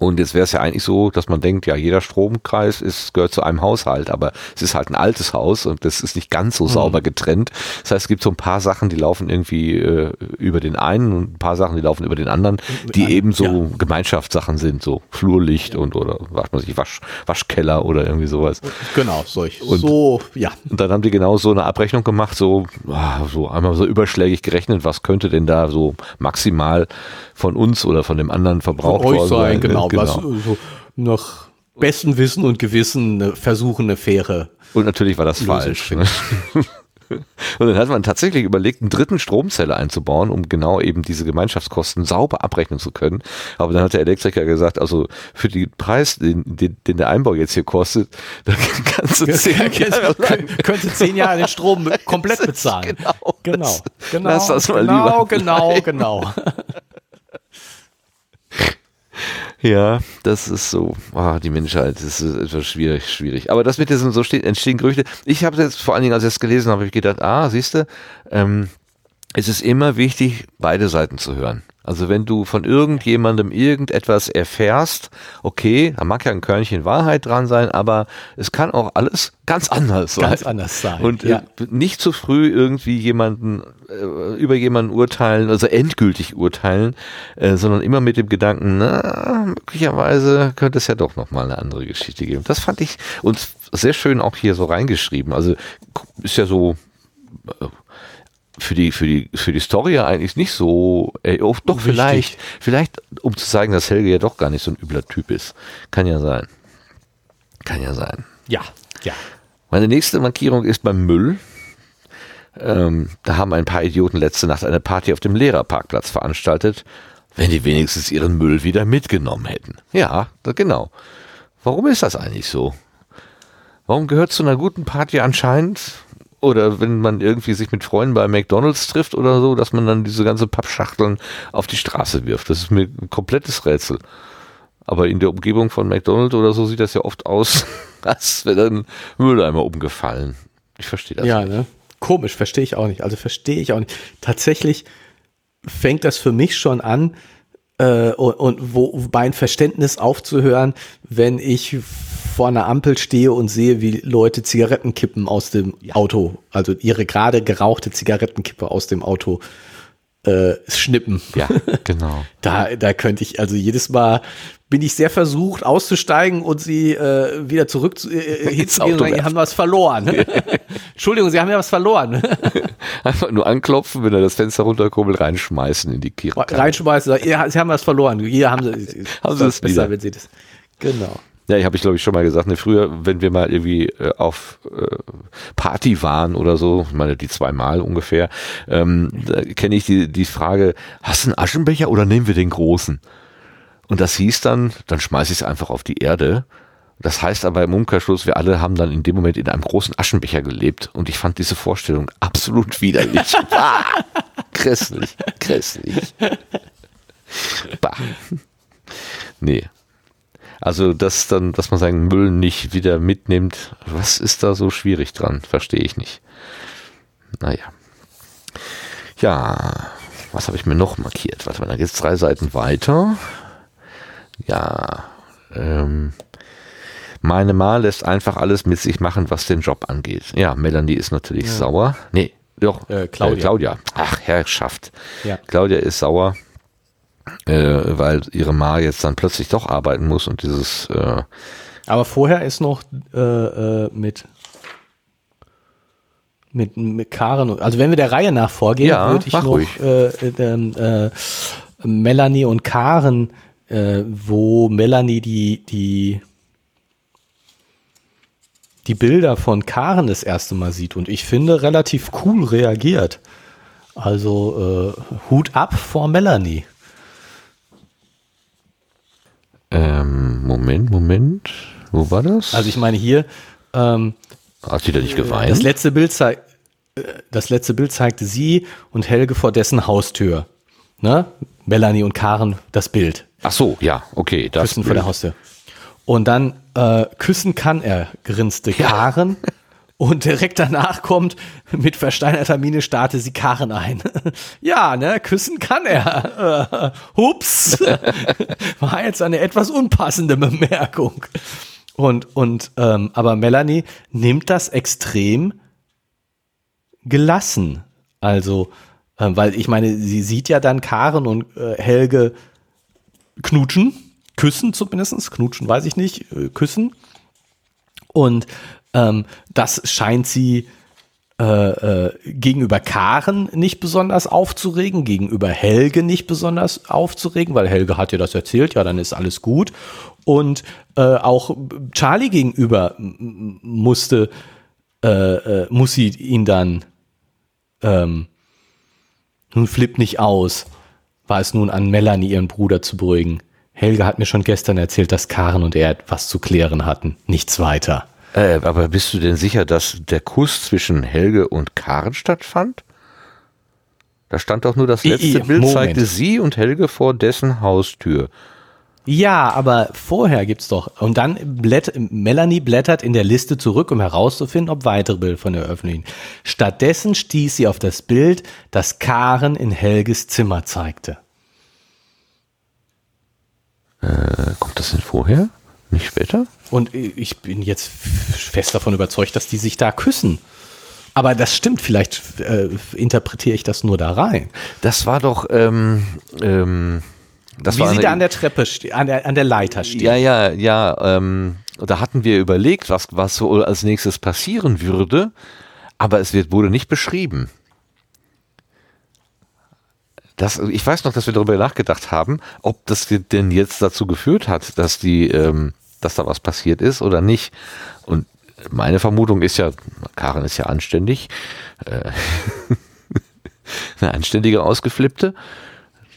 und jetzt wäre es ja eigentlich so, dass man denkt, ja, jeder Stromkreis ist, gehört zu einem Haushalt, aber es ist halt ein altes Haus und das ist nicht ganz so mhm. sauber getrennt. Das heißt, es gibt so ein paar Sachen, die laufen irgendwie äh, über den einen und ein paar Sachen, die laufen über den anderen, die eben so ja. Gemeinschaftssachen sind, so Flurlicht und oder was man sich Wasch, Waschkeller oder irgendwie sowas. Genau, solch. Und, so, ja. Und dann haben die genau so eine Abrechnung gemacht, so, ah, so einmal so überschlägig gerechnet, was könnte denn da so maximal von uns oder von dem anderen verbraucht worden sein. Genau, genau. was so nach bestem Wissen und Gewissen versuchen, eine faire. Und natürlich war das falsch. Ne? *laughs* Und dann hat man tatsächlich überlegt, einen dritten Stromzelle einzubauen, um genau eben diese Gemeinschaftskosten sauber abrechnen zu können. Aber dann hat der Elektriker gesagt, also für den Preis, den, den, den der Einbau jetzt hier kostet, *laughs* da kannst du zehn *laughs* Jahre lang könnte zehn Jahre den Strom komplett bezahlen. Genau, genau, genau, Lass das mal genau, lieber genau, genau. Ja, das ist so, oh, die Menschheit, das ist etwas schwierig, schwierig. Aber das mit diesem so entstehen Gerüchte. Ich habe jetzt vor allen Dingen, als ich es gelesen habe, ich gedacht, ah, siehst du, ähm, es ist immer wichtig, beide Seiten zu hören. Also wenn du von irgendjemandem irgendetwas erfährst, okay, da mag ja ein Körnchen Wahrheit dran sein, aber es kann auch alles ganz anders sein. Ganz anders sein. Und äh, ja. nicht zu früh irgendwie jemanden äh, über jemanden urteilen, also endgültig urteilen, äh, sondern immer mit dem Gedanken, na, möglicherweise könnte es ja doch nochmal eine andere Geschichte geben. Das fand ich uns sehr schön auch hier so reingeschrieben. Also ist ja so äh, für die, für die, für die Story ja eigentlich nicht so, äh, oh, doch Wichtig. vielleicht, vielleicht, um zu zeigen, dass Helge ja doch gar nicht so ein übler Typ ist. Kann ja sein. Kann ja sein. Ja, ja. Meine nächste Markierung ist beim Müll. Ähm, da haben ein paar Idioten letzte Nacht eine Party auf dem Lehrerparkplatz veranstaltet, wenn die wenigstens ihren Müll wieder mitgenommen hätten. Ja, genau. Warum ist das eigentlich so? Warum gehört zu einer guten Party anscheinend oder wenn man irgendwie sich mit Freunden bei McDonalds trifft oder so, dass man dann diese ganze Pappschachteln auf die Straße wirft. Das ist mir ein komplettes Rätsel. Aber in der Umgebung von McDonalds oder so sieht das ja oft aus, *laughs* als wäre dann Mülleimer umgefallen. Ich verstehe das ja, nicht. Ne? Komisch, verstehe ich auch nicht. Also verstehe ich auch nicht. Tatsächlich fängt das für mich schon an, äh, und, und wo ein Verständnis aufzuhören, wenn ich vor einer Ampel stehe und sehe, wie Leute Zigarettenkippen aus dem Auto, also ihre gerade gerauchte Zigarettenkippe aus dem Auto äh, schnippen. Ja, genau. *laughs* da, da könnte ich, also jedes Mal bin ich sehr versucht auszusteigen und sie äh, wieder zurück zu, äh, hinzugehen und haben was verloren. *laughs* Entschuldigung, Sie haben ja was verloren. *laughs* Einfach nur anklopfen, wenn er das Fenster runterkurbelt, reinschmeißen in die Kira. Reinschmeißen, ja, Sie haben was verloren. Hier haben Sie, haben Sie das besser, wenn Sie das. Genau. Ja, ich habe ich glaube ich schon mal gesagt, ne, früher, wenn wir mal irgendwie äh, auf äh, Party waren oder so, ich meine die zweimal ungefähr, ähm, da kenne ich die, die Frage, hast du einen Aschenbecher oder nehmen wir den großen? Und das hieß dann, dann schmeiße ich es einfach auf die Erde. Das heißt aber im Umkehrschluss, wir alle haben dann in dem Moment in einem großen Aschenbecher gelebt und ich fand diese Vorstellung absolut widerlich. *laughs* bah, grässlich, grässlich. Bah. Nee. Also, dass dann, dass man seinen Müll nicht wieder mitnimmt, was ist da so schwierig dran? Verstehe ich nicht. Naja. Ja, was habe ich mir noch markiert? Warte mal, da geht es drei Seiten weiter. Ja, ähm, meine Ma lässt einfach alles mit sich machen, was den Job angeht. Ja, Melanie ist natürlich ja. sauer. Nee, doch, äh, Claudia. Äh, Claudia. Ach, Herrschaft. Ja. Claudia ist sauer. Äh, weil ihre Ma jetzt dann plötzlich doch arbeiten muss und dieses äh, Aber vorher ist noch äh, äh, mit, mit, mit Karen, also wenn wir der Reihe nach vorgehen, Ja, würde ich noch äh, äh, äh, Melanie und Karen, äh, wo Melanie die, die, die Bilder von Karen das erste Mal sieht und ich finde relativ cool reagiert. Also äh, Hut ab vor Melanie. Ähm, Moment, Moment, wo war das? Also ich meine hier, ähm, Hat sie da nicht geweint? Das letzte Bild zeigt, äh, das letzte Bild zeigte sie und Helge vor dessen Haustür. Ne? Melanie und Karen das Bild. Ach so, ja, okay. Das Küssen vor der Haustür. Und dann äh, küssen kann er, grinste Karen. *laughs* Und direkt danach kommt, mit versteinerter Miene starte sie Karen ein. *laughs* ja, ne, küssen kann er. *laughs* Hups. *laughs* War jetzt eine etwas unpassende Bemerkung. Und, und, ähm, aber Melanie nimmt das extrem gelassen. Also, äh, weil ich meine, sie sieht ja dann Karen und äh, Helge knutschen, küssen zumindest, knutschen weiß ich nicht, äh, küssen. Und ähm, das scheint sie äh, äh, gegenüber Karen nicht besonders aufzuregen, gegenüber Helge nicht besonders aufzuregen, weil Helge hat ihr das erzählt, ja, dann ist alles gut. Und äh, auch Charlie gegenüber musste, äh, äh, muss sie ihn dann ähm, nun flippt nicht aus, war es nun an Melanie, ihren Bruder zu beruhigen. Helge hat mir schon gestern erzählt, dass Karen und er etwas zu klären hatten. Nichts weiter. Äh, aber bist du denn sicher, dass der Kuss zwischen Helge und Karen stattfand? Da stand doch nur das I- letzte i- Bild, Moment. zeigte sie und Helge vor dessen Haustür. Ja, aber vorher gibt's doch. Und dann blätt, Melanie blättert in der Liste zurück, um herauszufinden, ob weitere Bilder von der öffentlichen. Stattdessen stieß sie auf das Bild, das Karen in Helges Zimmer zeigte. Äh, kommt das denn vorher? Nicht später? Und ich bin jetzt fest davon überzeugt, dass die sich da küssen. Aber das stimmt, vielleicht äh, interpretiere ich das nur da rein. Das war doch, ähm, ähm, das Wie war sie eine- da an der Treppe, an der, an der Leiter steht. Ja, ja, ja. Ähm, da hatten wir überlegt, was, was so als nächstes passieren würde, aber es wird, wurde nicht beschrieben. Das, ich weiß noch, dass wir darüber nachgedacht haben, ob das denn jetzt dazu geführt hat, dass die, ähm, dass da was passiert ist oder nicht. Und meine Vermutung ist ja, Karen ist ja anständig, äh, *laughs* eine anständige Ausgeflippte,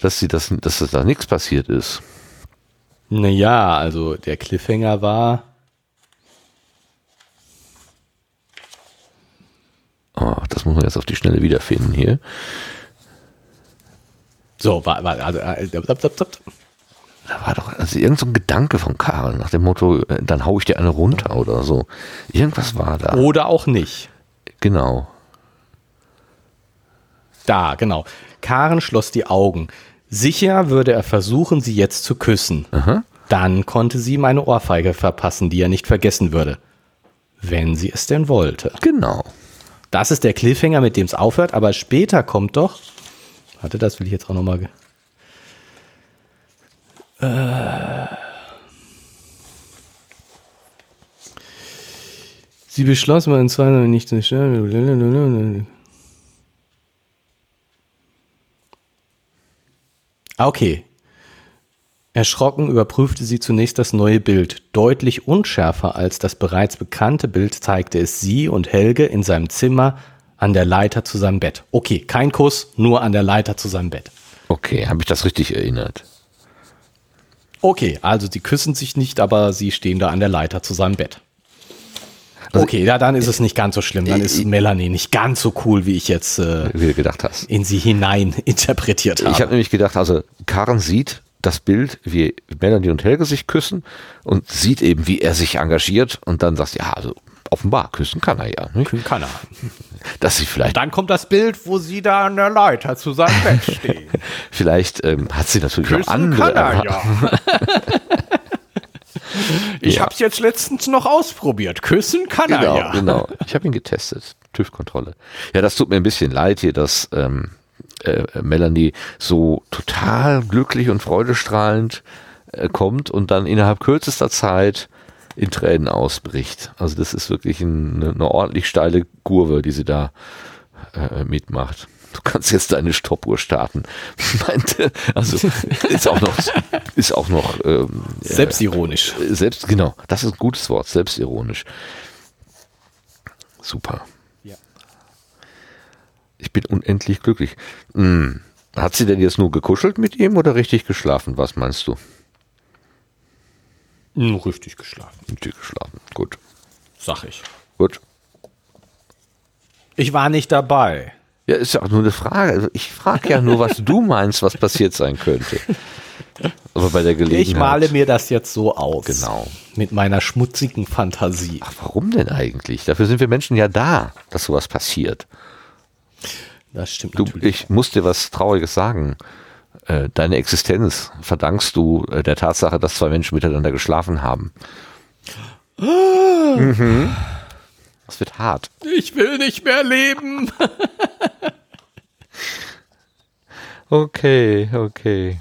dass sie das, dass da nichts passiert ist. Naja, also der Cliffhanger war. Oh, das muss man jetzt auf die Schnelle wiederfinden hier. So, war, war also, Da war doch also irgend so ein Gedanke von Karl nach dem Motto, äh, dann hau ich dir eine runter oder so. Irgendwas war da. oder auch nicht. Genau. Da, genau. Karen schloss die Augen. Sicher würde er versuchen, sie jetzt zu küssen. Dann konnte sie ihm eine Ohrfeige verpassen, die er nicht vergessen würde. Wenn sie es denn wollte. Genau. Das ist der Cliffhanger, mit dem es aufhört, aber später kommt doch. Warte, das will ich jetzt auch nochmal. Äh, Sie beschloss mal in zwei nicht zu stellen. Ah, Okay. Erschrocken überprüfte sie zunächst das neue Bild. Deutlich unschärfer als das bereits bekannte Bild zeigte es sie und Helge in seinem Zimmer an der Leiter zu seinem Bett. Okay, kein Kuss, nur an der Leiter zu seinem Bett. Okay, habe ich das richtig erinnert? Okay, also sie küssen sich nicht, aber sie stehen da an der Leiter zu seinem Bett. Okay, ja, dann ist es nicht ganz so schlimm. Dann ist Melanie nicht ganz so cool, wie ich jetzt äh, Wie gedacht hast. in sie hinein *laughs* interpretiert habe. Ich habe nämlich gedacht, also Karen sieht das Bild, wie Melanie und Helge sich küssen und sieht eben, wie er sich engagiert und dann sagt, ja, also offenbar küssen kann er ja. Nicht? Kann er. Dass sie vielleicht, Dann kommt das Bild, wo sie da an der Leiter zu seinem Bett *laughs* stehen. vielleicht ähm, hat sie natürlich noch Küssen andere. kann er ja. *laughs* Ich Ja. habe es jetzt letztens noch ausprobiert. Küssen kann Genau, er ja. genau. Ich habe ihn getestet. TÜV-Kontrolle. Ja, das tut mir ein bisschen leid hier, dass, ähm, äh, Melanie so total glücklich und freudestrahlend äh, kommt und dann innerhalb kürzester Zeit in Tränen ausbricht. Also das ist wirklich ein, eine, ordentlich steile Kurve, die sie da äh, mitmacht. Du kannst jetzt deine Stoppuhr starten. *laughs* Meinte, also ist auch noch, ist auch noch ähm, selbstironisch. Äh, selbst genau, das ist ein gutes Wort, selbstironisch. Super. Ja. Ich bin unendlich glücklich. Hm. Hat sie denn jetzt nur gekuschelt mit ihm oder richtig geschlafen? Was meinst du? Hm, richtig geschlafen. Richtig geschlafen, gut. Sag ich. Gut. Ich war nicht dabei. Ja, ist ja auch nur eine Frage. Also ich frage ja nur, was du meinst, was passiert sein könnte. Aber bei der Gelegenheit. Ich male mir das jetzt so aus. Genau. Mit meiner schmutzigen Fantasie. Ach, warum denn eigentlich? Dafür sind wir Menschen ja da, dass sowas passiert. Das stimmt du, Ich muss dir was Trauriges sagen. Äh, deine Existenz verdankst du äh, der Tatsache, dass zwei Menschen miteinander geschlafen haben. mhm. Das wird hart. Ich will nicht mehr leben. *laughs* okay, okay.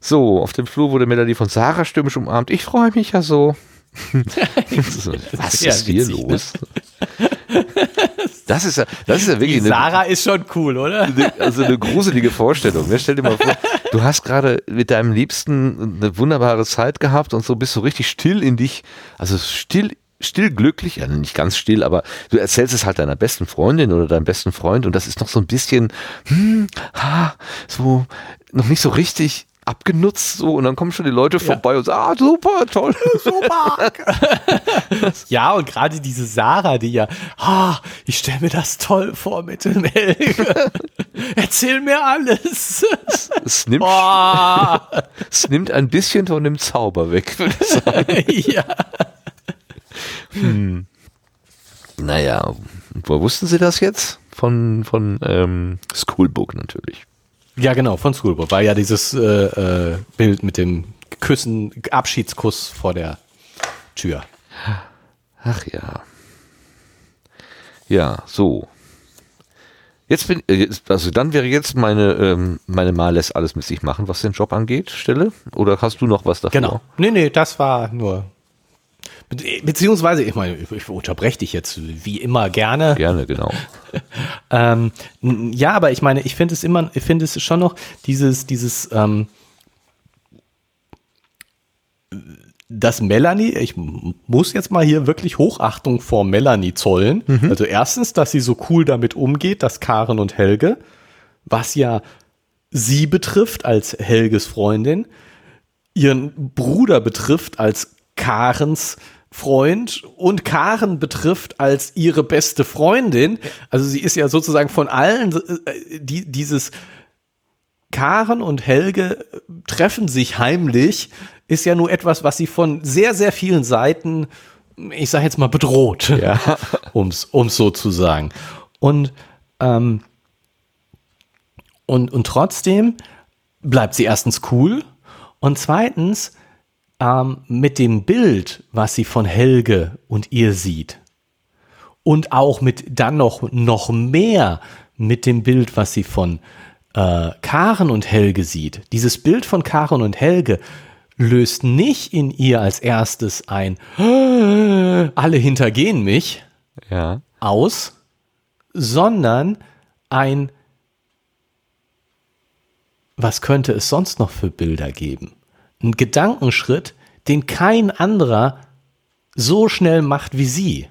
So, auf dem Flur wurde Melanie von Sarah stürmisch umarmt. Ich freue mich ja so. *laughs* *laughs* Was ist hier witzig, los? Ne? Das ist ja, das ist ja wirklich. Die Sarah eine, ist schon cool, oder? also eine gruselige Vorstellung. Ne? Stell dir mal vor, du hast gerade mit deinem Liebsten eine wunderbare Zeit gehabt und so bist du richtig still in dich, also still still glücklich, ja nicht ganz still, aber du erzählst es halt deiner besten Freundin oder deinem besten Freund und das ist noch so ein bisschen, hm, ha, so noch nicht so richtig abgenutzt so und dann kommen schon die Leute ja. vorbei und sagen, ah, super, toll. *laughs* Super. *laughs* ja, und gerade diese Sarah, die ja, ah, ich stelle mir das toll vor mit dem Helge. *laughs* Erzähl mir alles. Es, es nimmt, oh. es nimmt ein bisschen von dem Zauber weg, würde ich sagen. ja. Hm. Naja, wo wussten Sie das jetzt? Von, von ähm, Schoolbook natürlich. Ja, genau, von Schoolbook. War ja dieses äh, äh, Bild mit dem Küssen, Abschiedskuss vor der Tür. Ach ja. Ja, so. Jetzt bin, äh, also dann wäre jetzt meine, ähm, meine Mal lässt alles mit sich machen, was den Job angeht, Stelle? Oder hast du noch was davor? Genau. Nee, nee, das war nur Beziehungsweise, ich meine, ich unterbreche dich jetzt wie immer gerne. Gerne, genau. *laughs* ähm, ja, aber ich meine, ich finde es immer, ich finde es schon noch dieses, dieses, ähm, dass Melanie, ich muss jetzt mal hier wirklich Hochachtung vor Melanie zollen. Mhm. Also erstens, dass sie so cool damit umgeht, dass Karen und Helge, was ja sie betrifft als Helges Freundin, ihren Bruder betrifft als Karens Freund und Karen betrifft als ihre beste Freundin. Also sie ist ja sozusagen von allen, äh, die, dieses Karen und Helge treffen sich heimlich, ist ja nur etwas, was sie von sehr, sehr vielen Seiten, ich sage jetzt mal, bedroht, ja. *laughs* um's, um's so zu sagen. Und, ähm, und, und trotzdem bleibt sie erstens cool und zweitens ähm, mit dem Bild, was sie von Helge und ihr sieht. Und auch mit dann noch, noch mehr mit dem Bild, was sie von äh, Karen und Helge sieht. Dieses Bild von Karen und Helge löst nicht in ihr als erstes ein alle hintergehen mich ja. aus, sondern ein was könnte es sonst noch für Bilder geben? Ein Gedankenschritt, den kein anderer so schnell macht wie sie.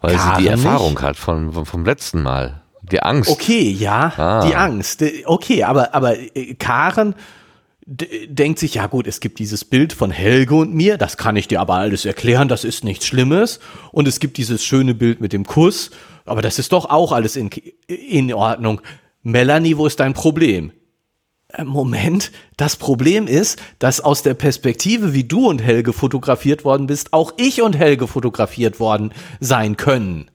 Weil Karen sie die Erfahrung nicht. hat von, vom letzten Mal. Die Angst. Okay, ja, ah. die Angst. Okay, aber, aber äh, Karen denkt sich, ja gut, es gibt dieses Bild von Helge und mir, das kann ich dir aber alles erklären, das ist nichts Schlimmes. Und es gibt dieses schöne Bild mit dem Kuss, aber das ist doch auch alles in, in Ordnung. Melanie, wo ist dein Problem? Äh, Moment, das Problem ist, dass aus der Perspektive, wie du und Helge fotografiert worden bist, auch ich und Helge fotografiert worden sein können.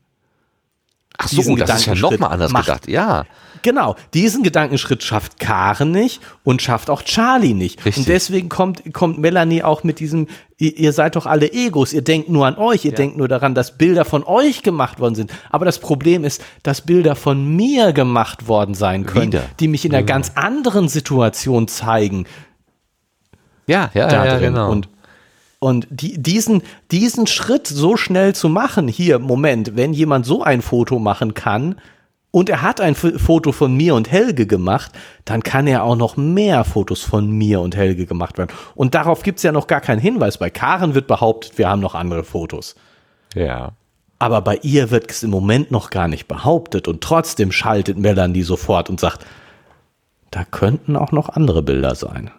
Ach so, das ist ja nochmal anders macht. gedacht, ja. Genau, diesen Gedankenschritt schafft Karen nicht und schafft auch Charlie nicht. Richtig. Und deswegen kommt, kommt Melanie auch mit diesem, ihr, ihr seid doch alle Egos, ihr denkt nur an euch, ihr denkt nur daran, dass Bilder von euch gemacht worden sind. Aber das Problem ist, dass Bilder von mir gemacht worden sein können, Wieder. die mich in einer ganz anderen Situation zeigen Ja, ja, ja, drin. genau. Und, und die, diesen, diesen Schritt so schnell zu machen, hier, Moment, wenn jemand so ein Foto machen kann und er hat ein F Foto von mir und Helge gemacht, dann kann er auch noch mehr Fotos von mir und Helge gemacht werden. Und darauf gibt es ja noch gar keinen Hinweis. Bei Karen wird behauptet, wir haben noch andere Fotos. ja. Aber bei ihr wird es im Moment noch gar nicht behauptet und trotzdem schaltet Melanie sofort und sagt, da könnten auch noch andere Bilder sein.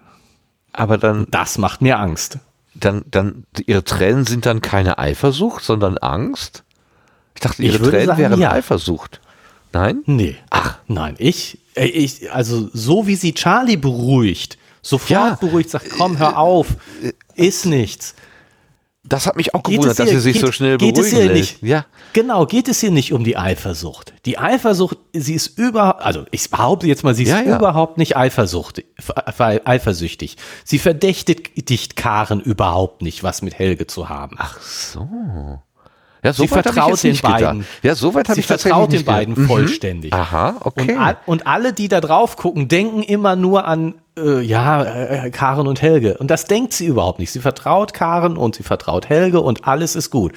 Aber dann, Das macht mir Angst. dann, dann, ihre Tränen sind dann keine Eifersucht, sondern Angst? Ich dachte, Ich ihre würde Tränen sagen, wären ja. Eifersucht. Nein? Nee. Ach, nein, ich, äh, ich, also so wie sie Charlie beruhigt, sofort Ja. beruhigt, sagt, komm, hör auf, ist nichts. Das hat mich auch Geht gewundert, dass sie sich geht- so schnell geht es beruhigen hier lässt. nicht? Ja. Genau, geht es hier nicht um die Eifersucht. Die Eifersucht, sie ist überhaupt, also ich behaupte jetzt mal, sie ist Ja, ja. überhaupt nicht eifersucht, fe- eifersüchtig. Sie verdächtigt Karen überhaupt nicht, was mit Helge zu haben. Ach so. Ja, so Sie weit habe ich vertraut den nicht gedacht. beiden. Ja, so weit habe ich vertraut den nicht gedacht. beiden Mhm. vollständig. Aha, okay. Und, und alle, die da drauf gucken, denken immer nur an, äh, ja, äh, Karen und Helge. Und das denkt sie überhaupt nicht. Sie vertraut Karen und sie vertraut Helge und alles ist gut.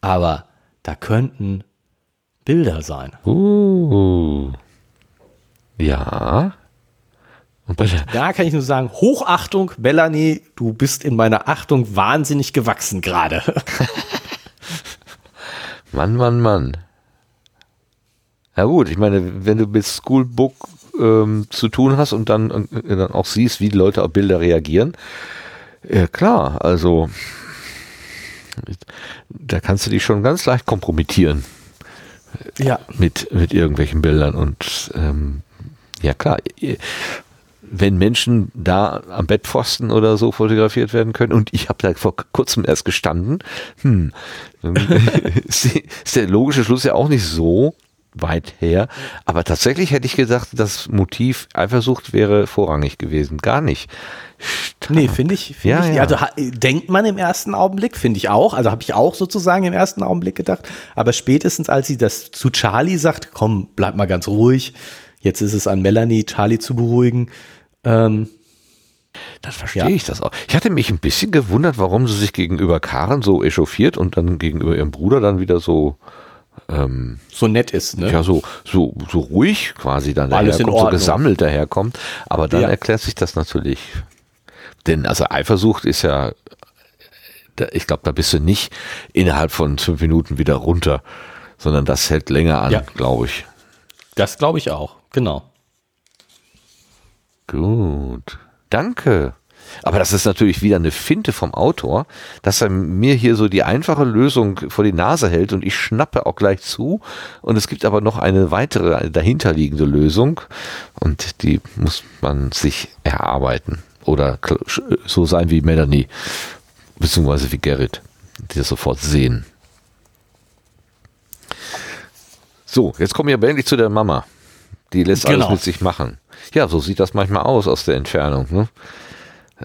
Aber da könnten Bilder sein. Uh. Ja. Und Da kann ich nur sagen, Hochachtung, Melanie, du bist in meiner Achtung wahnsinnig gewachsen gerade. *laughs* Mann, Mann, Mann. Ja gut, ich meine, wenn du mit Schoolbook ähm, zu tun hast und dann, äh, dann auch siehst, wie die Leute auf Bilder reagieren, ja klar, also da kannst du dich schon ganz leicht kompromittieren ja. mit, mit irgendwelchen Bildern. Und ähm, ja klar, wenn Menschen da am Bettpfosten oder so fotografiert werden können, und ich habe da vor kurzem erst gestanden, hm, ähm, *laughs* ist, der logische Schluss ja auch nicht so weit her, aber tatsächlich hätte ich gedacht, das Motiv Eifersucht wäre vorrangig gewesen. Gar nicht. Nee, finde ich, finde Ja, ich, nicht. ja. also denkt man im ersten Augenblick, finde ich auch, also habe ich auch sozusagen im ersten Augenblick gedacht, aber spätestens als sie das zu Charlie sagt, komm, bleib mal ganz ruhig, jetzt ist es an Melanie, Charlie zu beruhigen, ähm, Dann verstehe Ja. ich das auch. Ich hatte mich ein bisschen gewundert, warum sie sich gegenüber Karen so echauffiert und dann gegenüber ihrem Bruder dann wieder so ähm, so nett ist, ne? ja, so, so, so ruhig quasi dann Alles daherkommt, so gesammelt daherkommt. Aber dann Ja. erklärt sich das natürlich. Denn also Eifersucht ist ja, ich glaube, da bist du nicht innerhalb von fünf Minuten wieder runter, sondern das hält länger an, Ja. glaube ich. Das glaube ich auch, genau. Gut. Danke. Aber das ist natürlich wieder eine Finte vom Autor, dass er mir hier so die einfache Lösung vor die Nase hält und ich schnappe auch gleich zu. Und es gibt aber noch eine weitere, eine dahinterliegende Lösung und die muss man sich erarbeiten. Oder kl- so sein wie Melanie, beziehungsweise wie Gerrit, die das sofort sehen. So, jetzt kommen wir aber endlich zu der Mama. Die lässt alles Genau. mit sich machen. Ja, so sieht das manchmal aus aus der Entfernung. Ne?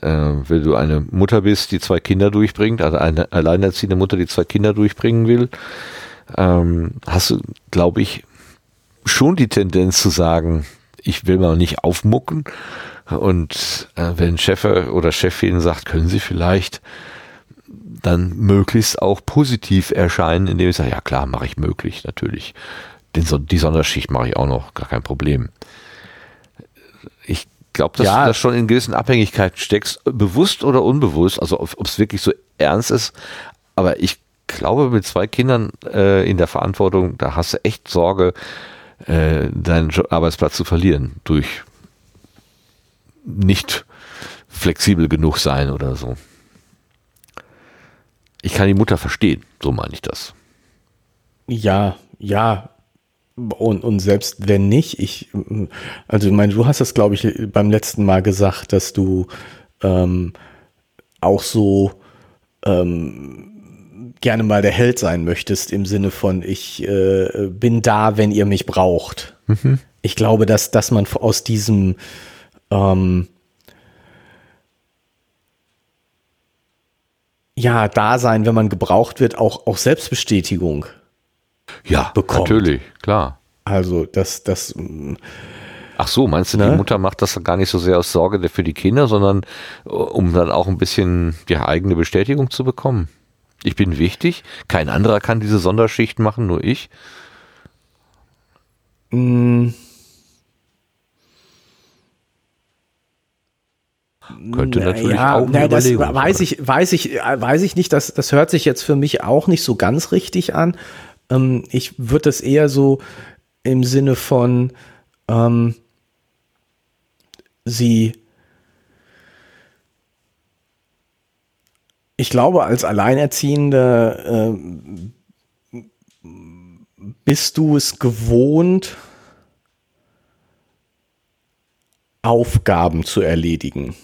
Äh, wenn du eine Mutter bist, die zwei Kinder durchbringt, also eine alleinerziehende Mutter, die zwei Kinder durchbringen will, ähm, hast du, glaube ich, schon die Tendenz zu sagen, ich will mal nicht aufmucken. Und äh, wenn Chef oder Chefin sagt, können Sie vielleicht dann möglichst auch positiv erscheinen, indem ich sage, ja klar, mache ich möglich, natürlich. Den, die Sonderschicht mache ich auch noch, gar kein Problem. Ich glaube, dass Ja. du da schon in gewissen Abhängigkeiten steckst, bewusst oder unbewusst, also ob es wirklich so ernst ist, aber ich glaube, mit zwei Kindern äh, in der Verantwortung, da hast du echt Sorge, äh, deinen Arbeitsplatz zu verlieren durch nicht flexibel genug sein oder so. Ich kann die Mutter verstehen, so meine ich das. Ja, ja. Und, und selbst wenn nicht, ich, also ich meine, du hast das, glaube ich, beim letzten Mal gesagt, dass du ähm, auch so ähm, gerne mal der Held sein möchtest, im Sinne von, ich äh, bin da, wenn ihr mich braucht. Mhm. Ich glaube, dass, dass man aus diesem ähm, ja, Dasein, wenn man gebraucht wird, auch, auch Selbstbestätigung ja, bekommt. Natürlich, klar. Also, das, das. Ach so, meinst du, ne? die Mutter macht das gar nicht so sehr aus Sorge für die Kinder, sondern äh, um dann auch ein bisschen die eigene Bestätigung zu bekommen? Ich bin wichtig, kein anderer kann diese Sonderschicht machen, nur ich. Mm. Könnte natürlich ja, auch na, das weiß ich, weiß ich, weiß ich nicht. Das, das hört sich jetzt für mich auch nicht so ganz richtig an. Ähm, ich würde das eher so im Sinne von ähm, sie. Ich glaube, als Alleinerziehende äh, bist du es gewohnt, Aufgaben zu erledigen.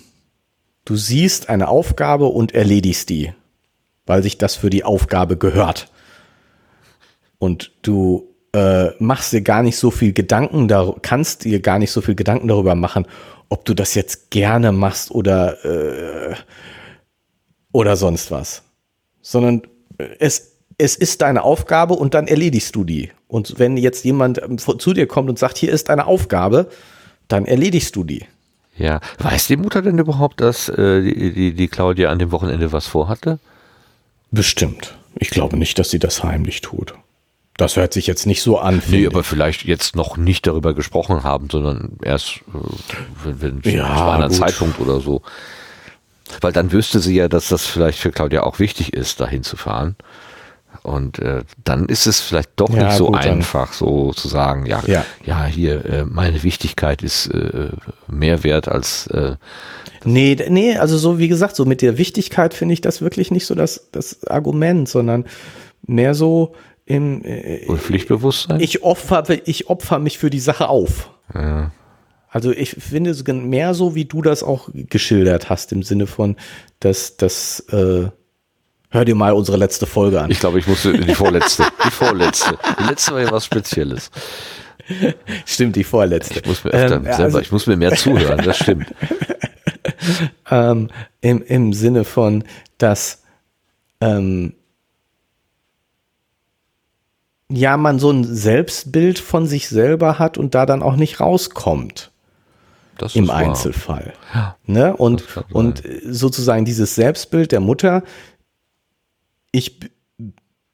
Du siehst eine Aufgabe und erledigst die, weil sich das für die Aufgabe gehört. Und du äh, machst dir gar nicht so viel Gedanken, da kannst dir gar nicht so viel Gedanken darüber machen, ob du das jetzt gerne machst oder äh, oder sonst was, sondern äh, es es ist deine Aufgabe und dann erledigst du die. Und wenn jetzt jemand ähm, zu dir kommt und sagt, hier ist eine Aufgabe, dann erledigst du die. Ja, weiß die Mutter denn überhaupt, dass äh, die, die, die Claudia an dem Wochenende was vorhatte? Bestimmt. Ich glaube nicht, dass sie das heimlich tut. Das hört sich jetzt nicht so an. Nee, aber vielleicht jetzt noch nicht darüber gesprochen haben, sondern erst äh, wenn, wenn ja, zu einem Zeitpunkt oder so. Weil dann wüsste sie ja, dass das vielleicht für Claudia auch wichtig ist, dahin zu fahren. Und äh, dann ist es vielleicht doch ja, nicht so gut, einfach, dann. so zu sagen, ja, ja, ja hier, äh, meine Wichtigkeit ist äh, mehr wert als äh, Nee, nee, also so wie gesagt, so mit der Wichtigkeit finde ich das wirklich nicht so das, das Argument, sondern mehr so im äh, Und Pflichtbewusstsein? Ich opfer, ich opfer mich für die Sache auf. Ja. Also ich finde es mehr so, wie du das auch geschildert hast, im Sinne von, dass das äh, Hör dir mal unsere letzte Folge an. Ich glaube, ich musste die vorletzte. Die vorletzte. Die letzte war ja was Spezielles. *laughs* Stimmt, die vorletzte. Ich muss mir öfter ähm, selber, also, ich muss mir mehr zuhören, das stimmt. *laughs* ähm, im, Im Sinne von, dass ähm, ja, man so ein Selbstbild von sich selber hat und da dann auch nicht rauskommt. Das Im Einzelfall. Ja, ne? Und, und sozusagen dieses Selbstbild der Mutter ich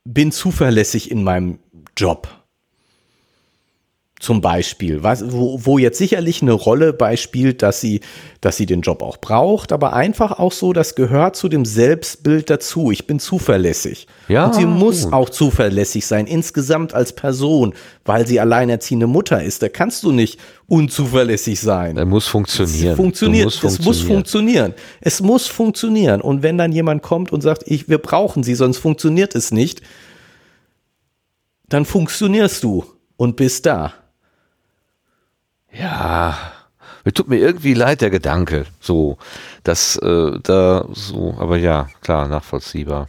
bin zuverlässig in meinem Job. Zum Beispiel, was, wo, wo jetzt sicherlich eine Rolle beispielt, dass sie, dass sie den Job auch braucht, aber einfach auch so, das gehört zu dem Selbstbild dazu. Ich bin zuverlässig. Ja, und sie muss gut. auch zuverlässig sein, insgesamt als Person, weil sie alleinerziehende Mutter ist. Da kannst du nicht unzuverlässig sein. Er muss funktionieren. Es funktioniert. es muss funktionieren. Es muss funktionieren. Und wenn dann jemand kommt und sagt, ich, wir brauchen sie, sonst funktioniert es nicht, dann funktionierst du und bist da. Ja, mir tut mir irgendwie leid der Gedanke, so, dass äh, da so, aber ja, klar, nachvollziehbar.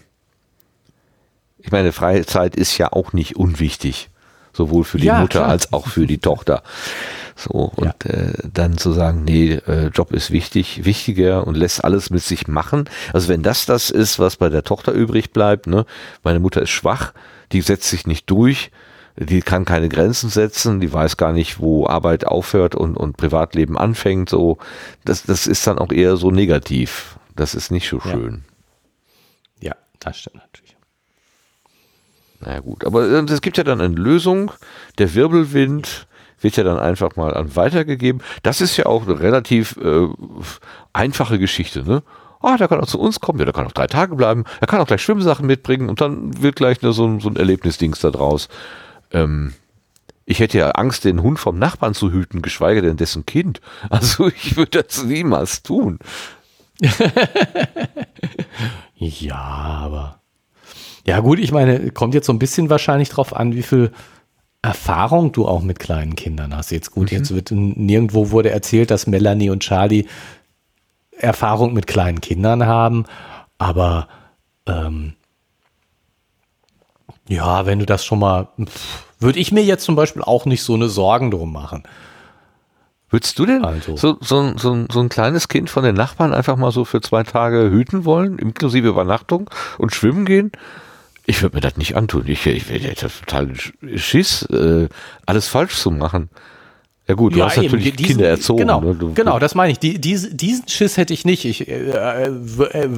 Ich meine, Freizeit ist ja auch nicht unwichtig, sowohl für die ja, Mutter klar. als auch für die Tochter. So, und ja. äh, dann zu sagen, nee, äh, Job ist wichtig, wichtiger und lässt alles mit sich machen. Also wenn das das ist, was bei der Tochter übrig bleibt, ne, meine Mutter ist schwach, die setzt sich nicht durch, die kann keine Grenzen setzen, die weiß gar nicht, wo Arbeit aufhört und, und Privatleben anfängt. So, das, das ist dann auch eher so negativ. Das ist nicht so schön. Ja, ja das stimmt natürlich. Naja gut, aber äh, es gibt ja dann eine Lösung. Der Wirbelwind wird ja dann einfach mal an weitergegeben. Das ist ja auch eine relativ äh, einfache Geschichte, ne? Ah, der kann auch zu uns kommen, ja, der kann auch drei Tage bleiben, er kann auch gleich Schwimmsachen mitbringen und dann wird gleich nur so, ein, so ein Erlebnisdings da draus. Ähm, ich hätte ja Angst, den Hund vom Nachbarn zu hüten, geschweige denn dessen Kind. *laughs* Also ich würde das niemals tun. *laughs* ja, aber. Ja, gut, ich meine, kommt jetzt so ein bisschen wahrscheinlich drauf an, wie viel Erfahrung du auch mit kleinen Kindern hast. Jetzt gut, mhm. jetzt wird nirgendwo wurde erzählt, dass Melanie und Charlie Erfahrung mit kleinen Kindern haben, aber ähm, Ja, wenn du das schon mal, würde ich mir jetzt zum Beispiel auch nicht so eine Sorgen drum machen. Würdest du denn Also. so, so, so, so ein kleines Kind von den Nachbarn einfach mal so für zwei Tage hüten wollen, inklusive Übernachtung und schwimmen gehen? Ich würde mir das nicht antun. Ich, ich hätte total Schiss, äh, alles falsch zu machen. Ja gut, du hast eben, natürlich diesen- Kinder erzogen. Genau, ne? du, genau, das meine ich. Die, diese, diesen Schiss hätte ich nicht. Ich äh, w- äh,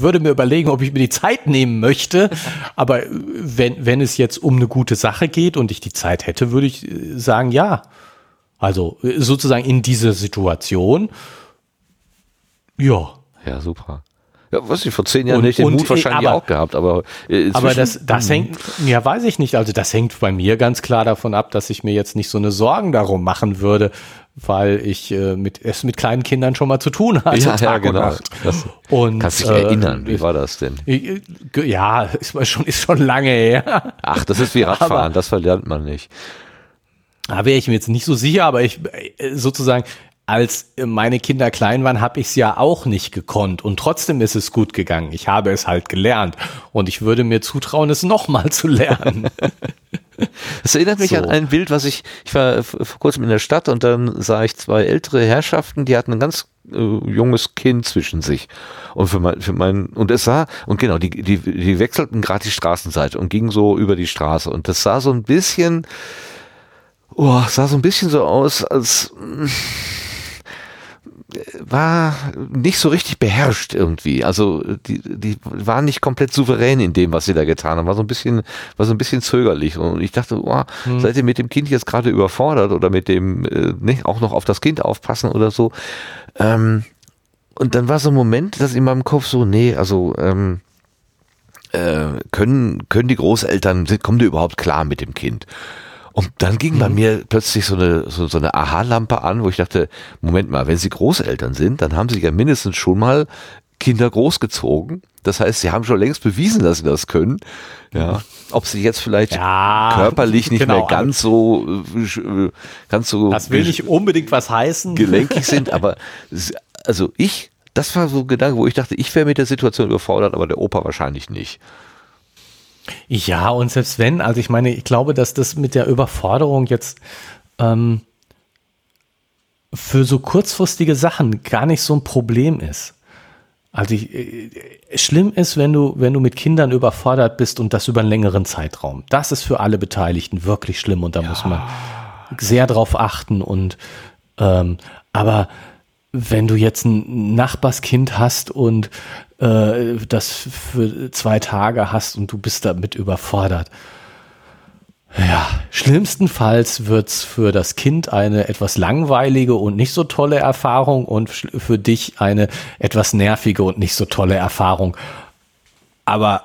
würde mir überlegen, ob ich mir die Zeit nehmen möchte. *laughs* Aber äh, wenn, wenn es jetzt um eine gute Sache geht und ich die Zeit hätte, würde ich äh, sagen, ja. Also äh, sozusagen in dieser Situation. Ja. Ja, super. Ja, was ich vor zehn Jahren Und- hätte ich den und, Mut äh, wahrscheinlich aber- auch gehabt, aber äh, Aber das, das hängt, ja, weiß ich nicht. Also das hängt bei mir ganz klar davon ab, dass ich mir jetzt nicht so eine Sorgen darum machen würde, weil ich äh, mit, es mit kleinen Kindern schon mal zu tun *laughs* hatte, ja, ja, Tag und genau. Nacht. Das, Und, kannst dich äh, erinnern, wie war das denn? Ich- Ja, ist schon, ist schon lange her. Ach, das ist wie Radfahren, das verlernt man nicht. Da wäre ich mir jetzt nicht so sicher, aber ich äh, sozusagen, als meine Kinder klein waren, habe ich es ja auch nicht gekonnt und trotzdem ist es gut gegangen. Ich habe es halt gelernt und ich würde mir zutrauen, es nochmal zu lernen. *laughs* Das erinnert mich So. an ein Bild, was ich, ich war vor kurzem in der Stadt und dann sah ich zwei ältere Herrschaften, die hatten ein ganz äh, junges Kind zwischen sich. Und für mein, für mein, und es sah, und genau, die, die, die wechselten gerade die Straßenseite und gingen so über die Straße. Und das sah so ein bisschen, oh, sah so ein bisschen so aus, als war nicht so richtig beherrscht irgendwie. Also die, die waren nicht komplett souverän in dem, was sie da getan haben. War so ein bisschen, war so ein bisschen zögerlich. Und ich dachte, oh, seid ihr mit dem Kind jetzt gerade überfordert oder mit dem äh, nicht auch noch auf das Kind aufpassen oder so? Ähm, und dann war so ein Moment, dass in meinem Kopf so, nee, also ähm, äh, können, können die Großeltern, kommen die überhaupt klar mit dem Kind? Und dann ging bei mir plötzlich so eine, so, so eine Aha-Lampe an, wo ich dachte, Moment mal, wenn sie Großeltern sind, dann haben sie ja mindestens schon mal Kinder großgezogen. Das heißt, sie haben schon längst bewiesen, dass sie das können. Ja. Ob sie jetzt vielleicht Ja, körperlich nicht genau, mehr ganz so, äh, ganz so Das will nicht unbedingt was heißen. gelenkig *laughs* sind, aber also ich, das war so ein Gedanke, wo ich dachte, ich wäre mit der Situation überfordert, aber der Opa wahrscheinlich nicht. Ja, und selbst wenn, also ich meine, ich glaube, dass das mit der Überforderung jetzt ähm, für so kurzfristige Sachen gar nicht so ein Problem ist. Also ich, äh, schlimm ist, wenn du, wenn du mit Kindern überfordert bist und das über einen längeren Zeitraum. Das ist für alle Beteiligten wirklich schlimm und da muss man sehr drauf achten und ähm, aber wenn du jetzt ein Nachbarskind hast und äh, das für zwei Tage hast und du bist damit überfordert. Ja, schlimmstenfalls wird's für das Kind eine etwas langweilige und nicht so tolle Erfahrung und für dich eine etwas nervige und nicht so tolle Erfahrung. Aber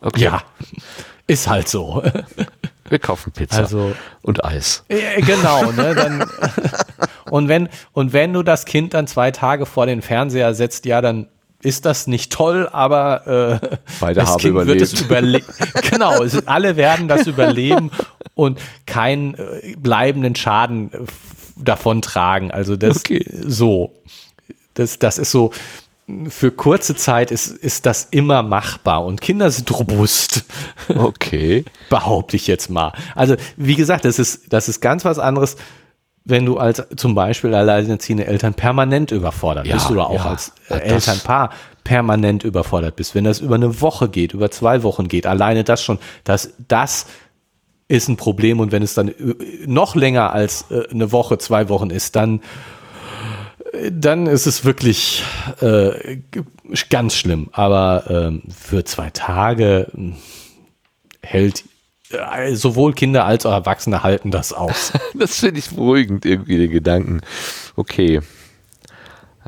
Okay. ja, ist halt so. *laughs* Wir kaufen Pizza Also- und Eis. Ja, genau, ne? Dann, *laughs* und, wenn, und wenn du das Kind dann zwei Tage vor den Fernseher setzt, ja, dann ist das nicht toll, aber äh, Beide das haben Kind wird es überlebt. überle *laughs* genau, es, alle werden das überleben und keinen äh, bleibenden Schaden äh, davon tragen. Also das Okay. so. Das, das ist so, für kurze Zeit ist, ist das immer machbar und Kinder sind robust Okay. *laughs* behaupte ich jetzt mal. Also, wie gesagt, das ist, das ist ganz was anderes, wenn du als zum Beispiel alleinerziehende Eltern permanent überfordert Ja, bist oder auch ja. als äh, Elternpaar permanent überfordert bist. Wenn das über eine Woche geht, über zwei Wochen geht, alleine das schon, das, das ist ein Problem und wenn es dann äh, noch länger als äh, eine Woche, zwei Wochen ist, dann dann ist es wirklich äh, ganz schlimm. Aber ähm, für zwei Tage mh, hält äh, sowohl Kinder als auch Erwachsene halten das aus. *laughs* Das finde ich beruhigend, irgendwie, den Gedanken. Okay.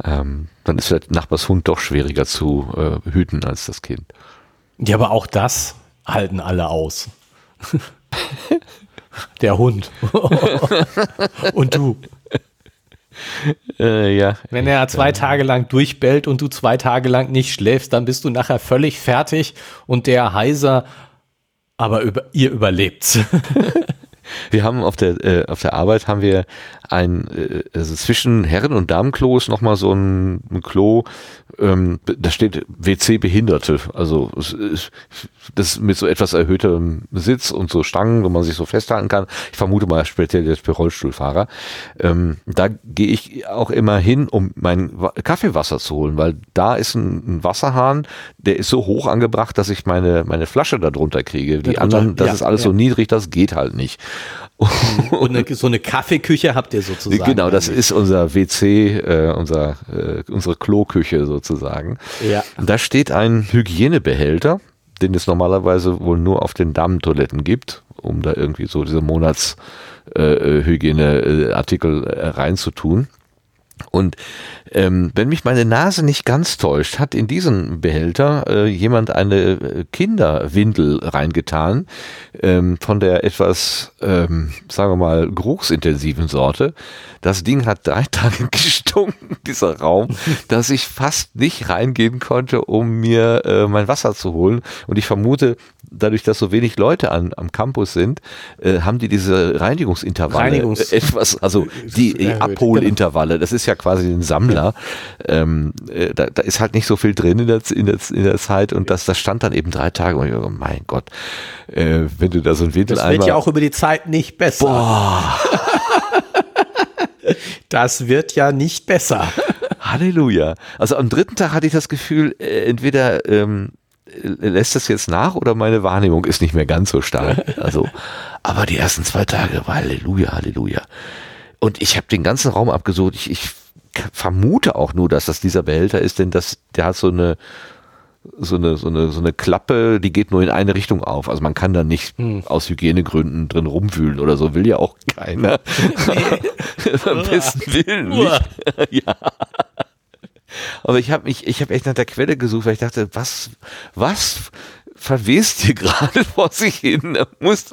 Ähm, dann ist vielleicht Nachbars Hund doch schwieriger zu äh, hüten als das Kind. ja, aber auch das halten alle aus. *laughs* Der Hund. *laughs* und du. *laughs* Äh, ja. Wenn er zwei Tage lang durchbellt und du zwei Tage lang nicht schläfst, dann bist du nachher völlig fertig und der heiser, aber über, ihr überlebt's. *laughs* wir haben auf der, äh, auf der Arbeit haben wir ein, äh, also zwischen Herren- und Damenklo ist nochmal so ein, ein Klo, ähm, da steht WC Behinderte. Also das mit so etwas erhöhtem Sitz und so Stangen, wo man sich so festhalten kann. Ich vermute mal speziell jetzt für Rollstuhlfahrer. Ähm, da gehe ich auch immer hin, um mein Kaffeewasser zu holen, weil da ist ein, ein, Wasserhahn, der ist so hoch angebracht, dass ich meine, meine Flasche da drunter kriege. Die anderen, das ja, ist alles ja. so niedrig, das geht halt nicht. Und eine, so eine Kaffeeküche habt ihr sozusagen. Genau, das ist unser WC, äh, unser, äh, unsere Kloküche sozusagen. Ja. Da steht ein Hygienebehälter, den es normalerweise wohl nur auf den Damentoiletten gibt, um da irgendwie so diese Monatshygieneartikel äh, äh, reinzutun. Und ähm, wenn mich meine Nase nicht ganz täuscht, hat in diesen Behälter äh, jemand eine äh, Kinderwindel reingetan ähm, von der etwas, ähm, sagen wir mal, geruchsintensiven Sorte. Das Ding hat drei *laughs* Tage gestunken, dieser Raum, dass ich fast nicht reingehen konnte, um mir äh, mein Wasser zu holen. Und ich vermute, dadurch, dass so wenig Leute an, am Campus sind, äh, haben die diese Reinigungsintervalle Reinigungs etwas, also die, die Abholintervalle, das ist ja quasi ein Sammler. Ähm, äh, da, da ist halt nicht so viel drin in der, in der, in der Zeit und das, das stand dann eben drei Tage und ich dachte, mein Gott, äh, wenn du da so ein Windeleimer... Das wird ja auch über die Zeit nicht besser. Boah. *laughs* das wird ja nicht besser. Halleluja. Also am dritten Tag hatte ich das Gefühl, äh, entweder ähm, lässt das jetzt nach oder meine Wahrnehmung ist nicht mehr ganz so stark. Also, aber die ersten zwei Tage war Halleluja, Halleluja. Und ich habe den ganzen Raum abgesucht. Ich, ich vermute auch nur, dass das dieser Behälter ist, denn das, der hat so eine so eine, so eine, so eine Klappe, die geht nur in eine Richtung auf. Also man kann da nicht hm. aus Hygienegründen drin rumwühlen oder so, will ja auch keiner. *laughs* Am besten Willen nicht. *laughs* ja. Aber ich habe mich, ich habe echt nach der Quelle gesucht, weil ich dachte, was, was verwest hier *laughs* gerade vor sich hin? Muss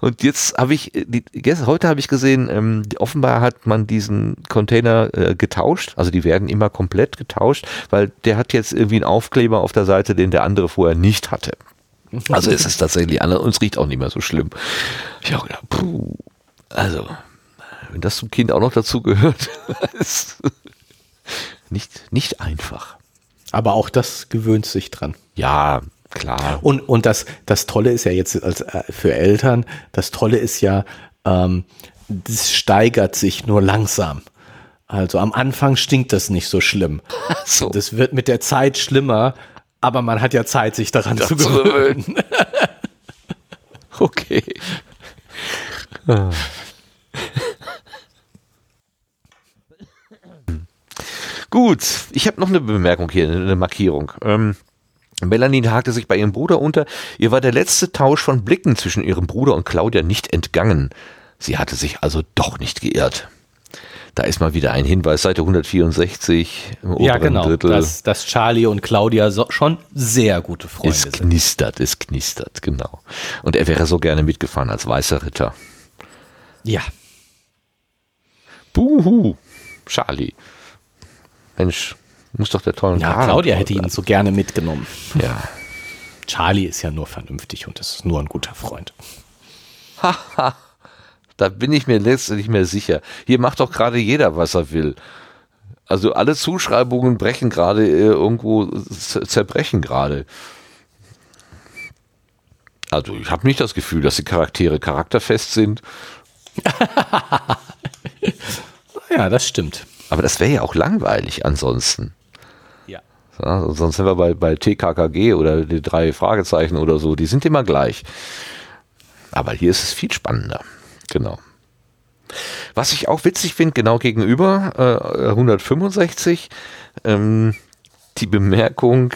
und jetzt habe ich, die, heute habe ich gesehen, ähm, offenbar hat man diesen Container äh, getauscht. Also die werden immer komplett getauscht, weil der hat jetzt irgendwie einen Aufkleber auf der Seite, den der andere vorher nicht hatte. *laughs* Also es ist tatsächlich anders und es riecht auch nicht mehr so schlimm. Ich habe gedacht, puh, also wenn das zum Kind auch noch dazu gehört, *laughs* ist nicht, nicht einfach. Aber auch das gewöhnt sich dran. Ja, klar. Und, und das, das Tolle ist ja jetzt als, äh, für Eltern, das Tolle ist ja, ähm, das steigert sich nur langsam. Also am Anfang stinkt das nicht so schlimm. *laughs* So. Das wird mit der Zeit schlimmer, aber man hat ja Zeit, sich daran das zu gewöhnen. *laughs* okay. Gut, ich habe noch eine Bemerkung hier, eine Markierung. Ähm, Melanie hakte sich bei ihrem Bruder unter. Ihr war der letzte Tausch von Blicken zwischen ihrem Bruder und Claudia nicht entgangen. Sie hatte sich also doch nicht geirrt. Da ist mal wieder ein Hinweis, Seite 164 im oberen ja, genau, Drittel. Dass, dass Charlie und Claudia so, schon sehr gute Freunde sind. Es knistert, es knistert, genau. Und er wäre so gerne mitgefahren als weißer Ritter. Ja. Buhu, Charlie. Mensch, muss doch der tollen Ja, Claudia hätte ihn so gerne mitgenommen. Ja. Charlie ist ja nur vernünftig und ist nur ein guter Freund. Haha, da bin ich mir letztendlich mehr sicher. Hier macht doch gerade jeder, was er will. Also alle Zuschreibungen brechen gerade äh, irgendwo, zerbrechen gerade. Also ich habe nicht das Gefühl, dass die Charaktere charakterfest sind. *laughs* ja, das stimmt. Aber das wäre ja auch langweilig ansonsten. Ja. ja. Sonst sind wir bei, bei TKKG oder die drei Fragezeichen oder so, die sind immer gleich. Aber hier ist es viel spannender. Genau. Was ich auch witzig finde, genau gegenüber äh, 165, ähm, die Bemerkung,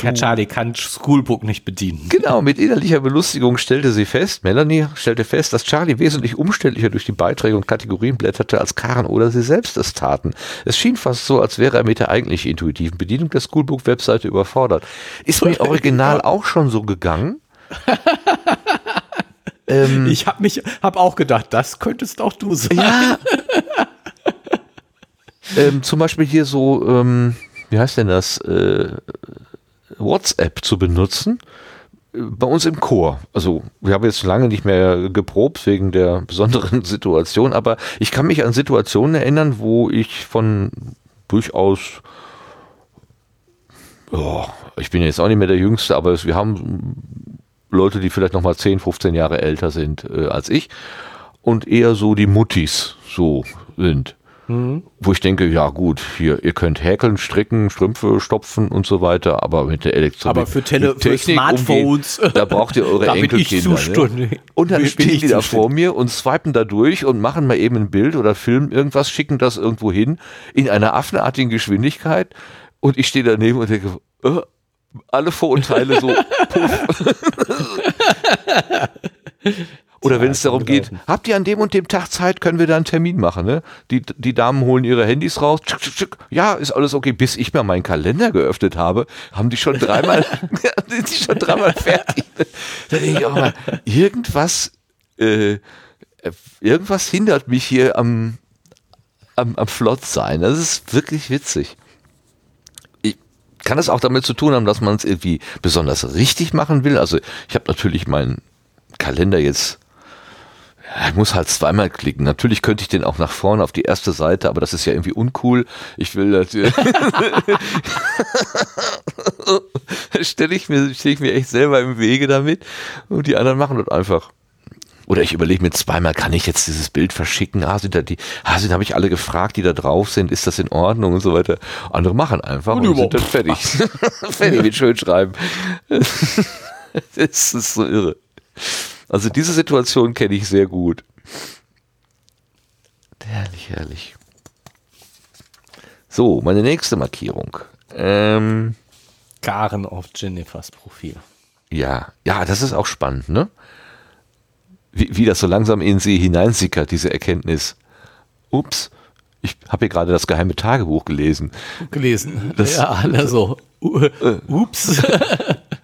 Herr Charlie kann Schoolbook nicht bedienen. Genau, mit innerlicher Belustigung stellte sie fest, Melanie stellte fest, dass Charlie wesentlich umständlicher durch die Beiträge und Kategorien blätterte, als Karen oder sie selbst es taten. Es schien fast so, als wäre er mit der eigentlich intuitiven Bedienung der Schoolbook-Webseite überfordert. Ist mir *laughs* original auch schon so gegangen. *laughs* ähm, ich habe mich, habe auch gedacht, das könntest auch du sein. Ja. *laughs* ähm, zum Beispiel hier so, ähm, wie heißt denn das? Äh, WhatsApp zu benutzen. bei uns im Chor. Also wir haben jetzt lange nicht mehr geprobt wegen der *laughs* besonderen Situation, aber ich kann mich an Situationen erinnern, wo ich von durchaus, oh, ich bin jetzt auch nicht mehr der Jüngste, aber wir haben Leute, die vielleicht noch mal 10, 15 Jahre älter sind äh, als ich und eher so die Muttis so sind. Mhm. Wo ich denke, ja gut, hier, ihr könnt häkeln, stricken, Strümpfe stopfen und so weiter, aber mit der Elektronik. Aber für, Tele für Smartphones, umgehen, *laughs* da braucht ihr eure Enkelkinder. Ne? Und dann stehen die da vor mir und swipen da durch und machen mal eben ein Bild oder filmen irgendwas, schicken das irgendwo hin in einer affenartigen Geschwindigkeit und ich stehe daneben und denke, äh, alle Vorurteile so *laughs* puff. *laughs* Oder wenn es darum geht, habt ihr an dem und dem Tag Zeit, können wir da einen Termin machen. Ne? Die, die Damen holen ihre Handys raus. Tschick, tschick, tschick. Ja, ist alles okay. Bis ich mal meinen Kalender geöffnet habe, haben die schon dreimal, *laughs* *laughs* sind die schon dreimal fertig. Da denke ich auch mal, irgendwas, äh, irgendwas hindert mich hier am, am, am Flott sein. Das ist wirklich witzig. Kann es auch damit zu tun haben, dass man es irgendwie besonders richtig machen will. Also ich habe natürlich meinen Kalender jetzt ich muss halt zweimal klicken. Natürlich könnte ich den auch nach vorne auf die erste Seite, aber das ist ja irgendwie uncool. Ich will das. *laughs* stelle ich mir, stelle ich mir echt selber im Wege damit und die anderen machen das einfach. Oder ich überlege mir zweimal, kann ich jetzt dieses Bild verschicken? Ah, sind da die, ah, sind, habe ich alle gefragt, die da drauf sind, ist das in Ordnung und so weiter. Andere machen einfach und, und sind dann *laughs* fertig. fertig mit schön schreiben. *laughs* das ist so irre. Also diese Situation kenne ich sehr gut. Herrlich, herrlich. So, meine nächste Markierung. Ähm, Garen auf Jennifers Profil. Ja, ja, das ist auch spannend, ne? Wie, wie das so langsam in sie hineinsickert, diese Erkenntnis. Ups, ich habe hier gerade das geheime Tagebuch gelesen. Gelesen. Das, ja, alle so. Äh. Ups. *laughs*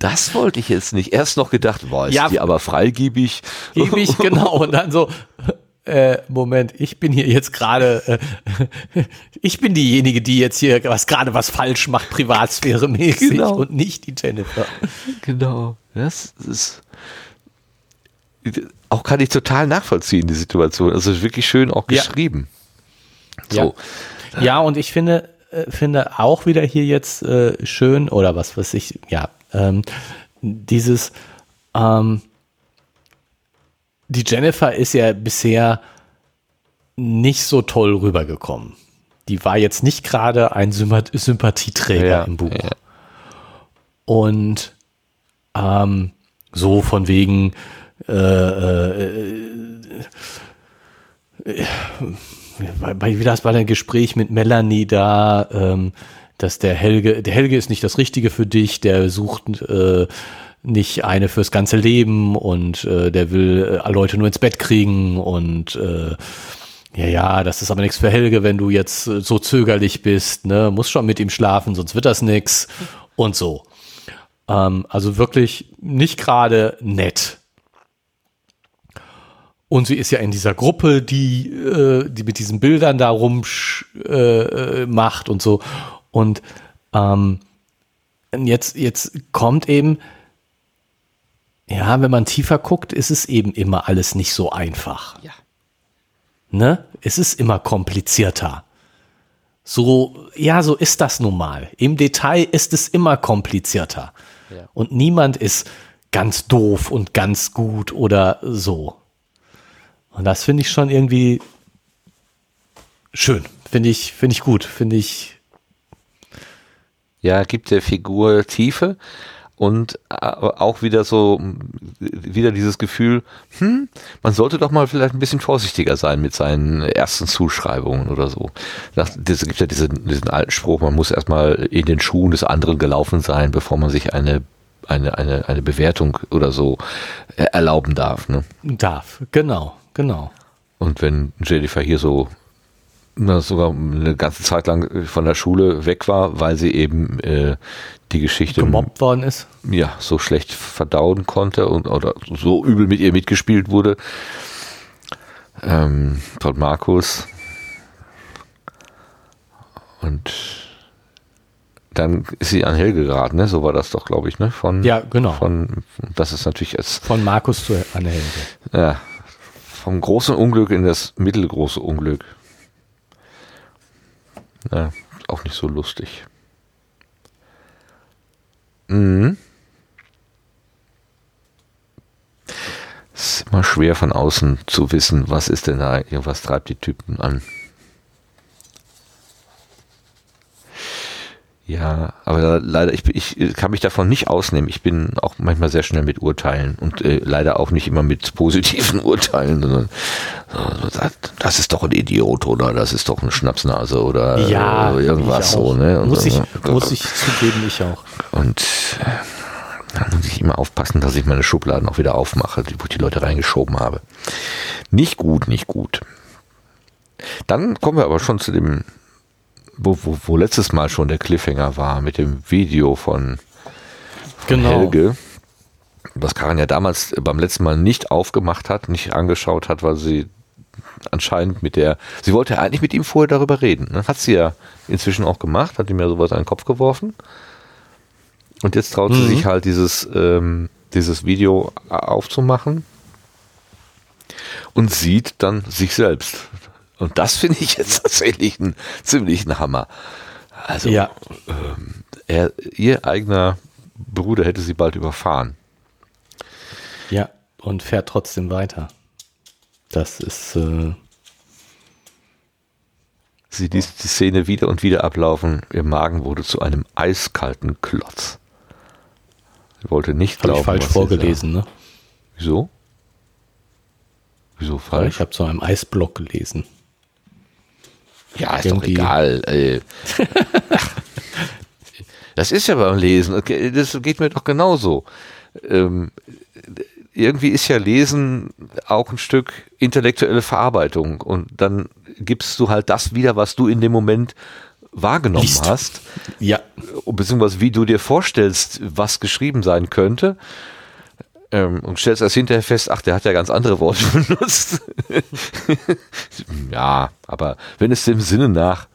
Das wollte ich jetzt nicht. Erst noch gedacht, boah, ist ja, die aber freigebig. Giebig, *laughs* genau. Und dann so, äh, Moment, ich bin hier jetzt gerade, äh, *laughs* ich bin diejenige, die jetzt hier was gerade was falsch macht, Privatsphäre mäßig genau. und nicht die Jennifer. Genau. Das ist auch kann ich total nachvollziehen, die Situation. Also wirklich schön auch geschrieben. Ja. So. Ja. ja, und ich finde, äh, finde auch wieder hier jetzt äh, schön oder was was ich, ja, ähm, dieses, ähm, die Jennifer ist ja bisher nicht so toll rübergekommen. Die war jetzt nicht gerade ein Sympathieträger ja, im Buch. Ja. Und ähm, so von wegen, äh, äh, äh, wie das war dein Gespräch mit Melanie da, ähm, dass der Helge, der Helge ist nicht das Richtige für dich, der sucht äh, nicht eine fürs ganze Leben und äh, der will äh, Leute nur ins Bett kriegen und äh, ja, ja, das ist aber nichts für Helge, wenn du jetzt äh, so zögerlich bist, ne, musst schon mit ihm schlafen, sonst wird das nix und so. Ähm, also wirklich nicht gerade nett. Und sie ist ja in dieser Gruppe, die, äh, die mit diesen Bildern da rum äh, äh, macht und so. Und ähm, jetzt, jetzt kommt eben, ja, wenn man tiefer guckt, ist es eben immer alles nicht so einfach. Ja. Ne? Es ist immer komplizierter. So, ja, so ist das nun mal. Im Detail ist es immer komplizierter. Ja. Und niemand ist ganz doof und ganz gut oder so. Und das finde ich schon irgendwie schön. Finde ich, finde ich gut. Finde ich ja, gibt der Figur Tiefe und äh, auch wieder so, wieder dieses Gefühl, hm, man sollte doch mal vielleicht ein bisschen vorsichtiger sein mit seinen ersten Zuschreibungen oder so. Es gibt ja diesen, diesen alten Spruch, man muss erstmal in den Schuhen des anderen gelaufen sein, bevor man sich eine eine, eine, eine Bewertung oder so äh, erlauben darf. Ne? Darf, genau, genau. Und wenn Jennifer hier so na, sogar eine ganze Zeit lang von der Schule weg war, weil sie eben äh, die Geschichte gemobbt worden ist. Ja, so schlecht verdauen konnte und oder so übel mit ihr mitgespielt wurde. Ähm, von Markus. Und dann ist sie an Helge geraten, ne? So war das doch, glaube ich, ne? Von, Ja, genau. Von, das ist natürlich jetzt, Von Markus zu Anne Helge. ja, vom großen Unglück in das mittelgroße Unglück. Ja, auch nicht so lustig. Mhm. Es ist immer schwer von außen zu wissen, was ist denn da, was treibt die Typen an. Ja, aber leider, ich, ich kann mich davon nicht ausnehmen. Ich bin auch manchmal sehr schnell mit Urteilen und äh, leider auch nicht immer mit positiven *laughs* Urteilen, sondern so, so, das, ist doch ein Idiot oder das ist doch eine Schnapsnase oder Ja, äh, irgendwas so. Ne? Und, Muss ich, äh, muss ich zugeben, ich auch. und äh, da muss ich immer aufpassen, dass ich meine Schubladen auch wieder aufmache, wo ich die Leute reingeschoben habe. Nicht gut, nicht gut. Dann kommen wir aber schon zu dem, wo, wo, wo letztes Mal schon der Cliffhanger war, mit dem Video von, von Genau. Helge. Was Karin ja damals beim letzten Mal nicht aufgemacht hat, nicht angeschaut hat, weil sie anscheinend mit der, sie wollte ja eigentlich mit ihm vorher darüber reden. Ne? Hat sie ja inzwischen auch gemacht, hat ihm ja sowas an den Kopf geworfen. Und jetzt traut sie Mhm. sich halt dieses, ähm, dieses Video aufzumachen und sieht dann sich selbst. Und das finde ich jetzt *laughs* tatsächlich einen ziemlichen Hammer. Also Ja, er, ihr eigener Bruder hätte sie bald überfahren. ja. Und fährt trotzdem weiter. Das ist, äh, Sie ließ die Szene wieder und wieder ablaufen. Ihr Magen wurde zu einem eiskalten Klotz. Sie wollte nicht habe glauben. ich falsch vorgelesen, ne? Wieso? Wieso falsch? Ich habe so einem Eisblock gelesen. Ja, ist Irgendwie- doch egal. *laughs* Das ist ja beim Lesen. Das geht mir doch genauso. Ähm, irgendwie ist ja Lesen auch ein Stück intellektuelle Verarbeitung. Und dann gibst du halt das wieder, was du in dem Moment wahrgenommen Liest. hast. Ja, beziehungsweise wie du dir vorstellst, was geschrieben sein könnte. Ähm, und stellst erst hinterher fest, ach, der hat ja ganz andere Worte *laughs* benutzt. ja, aber wenn es dem Sinne nach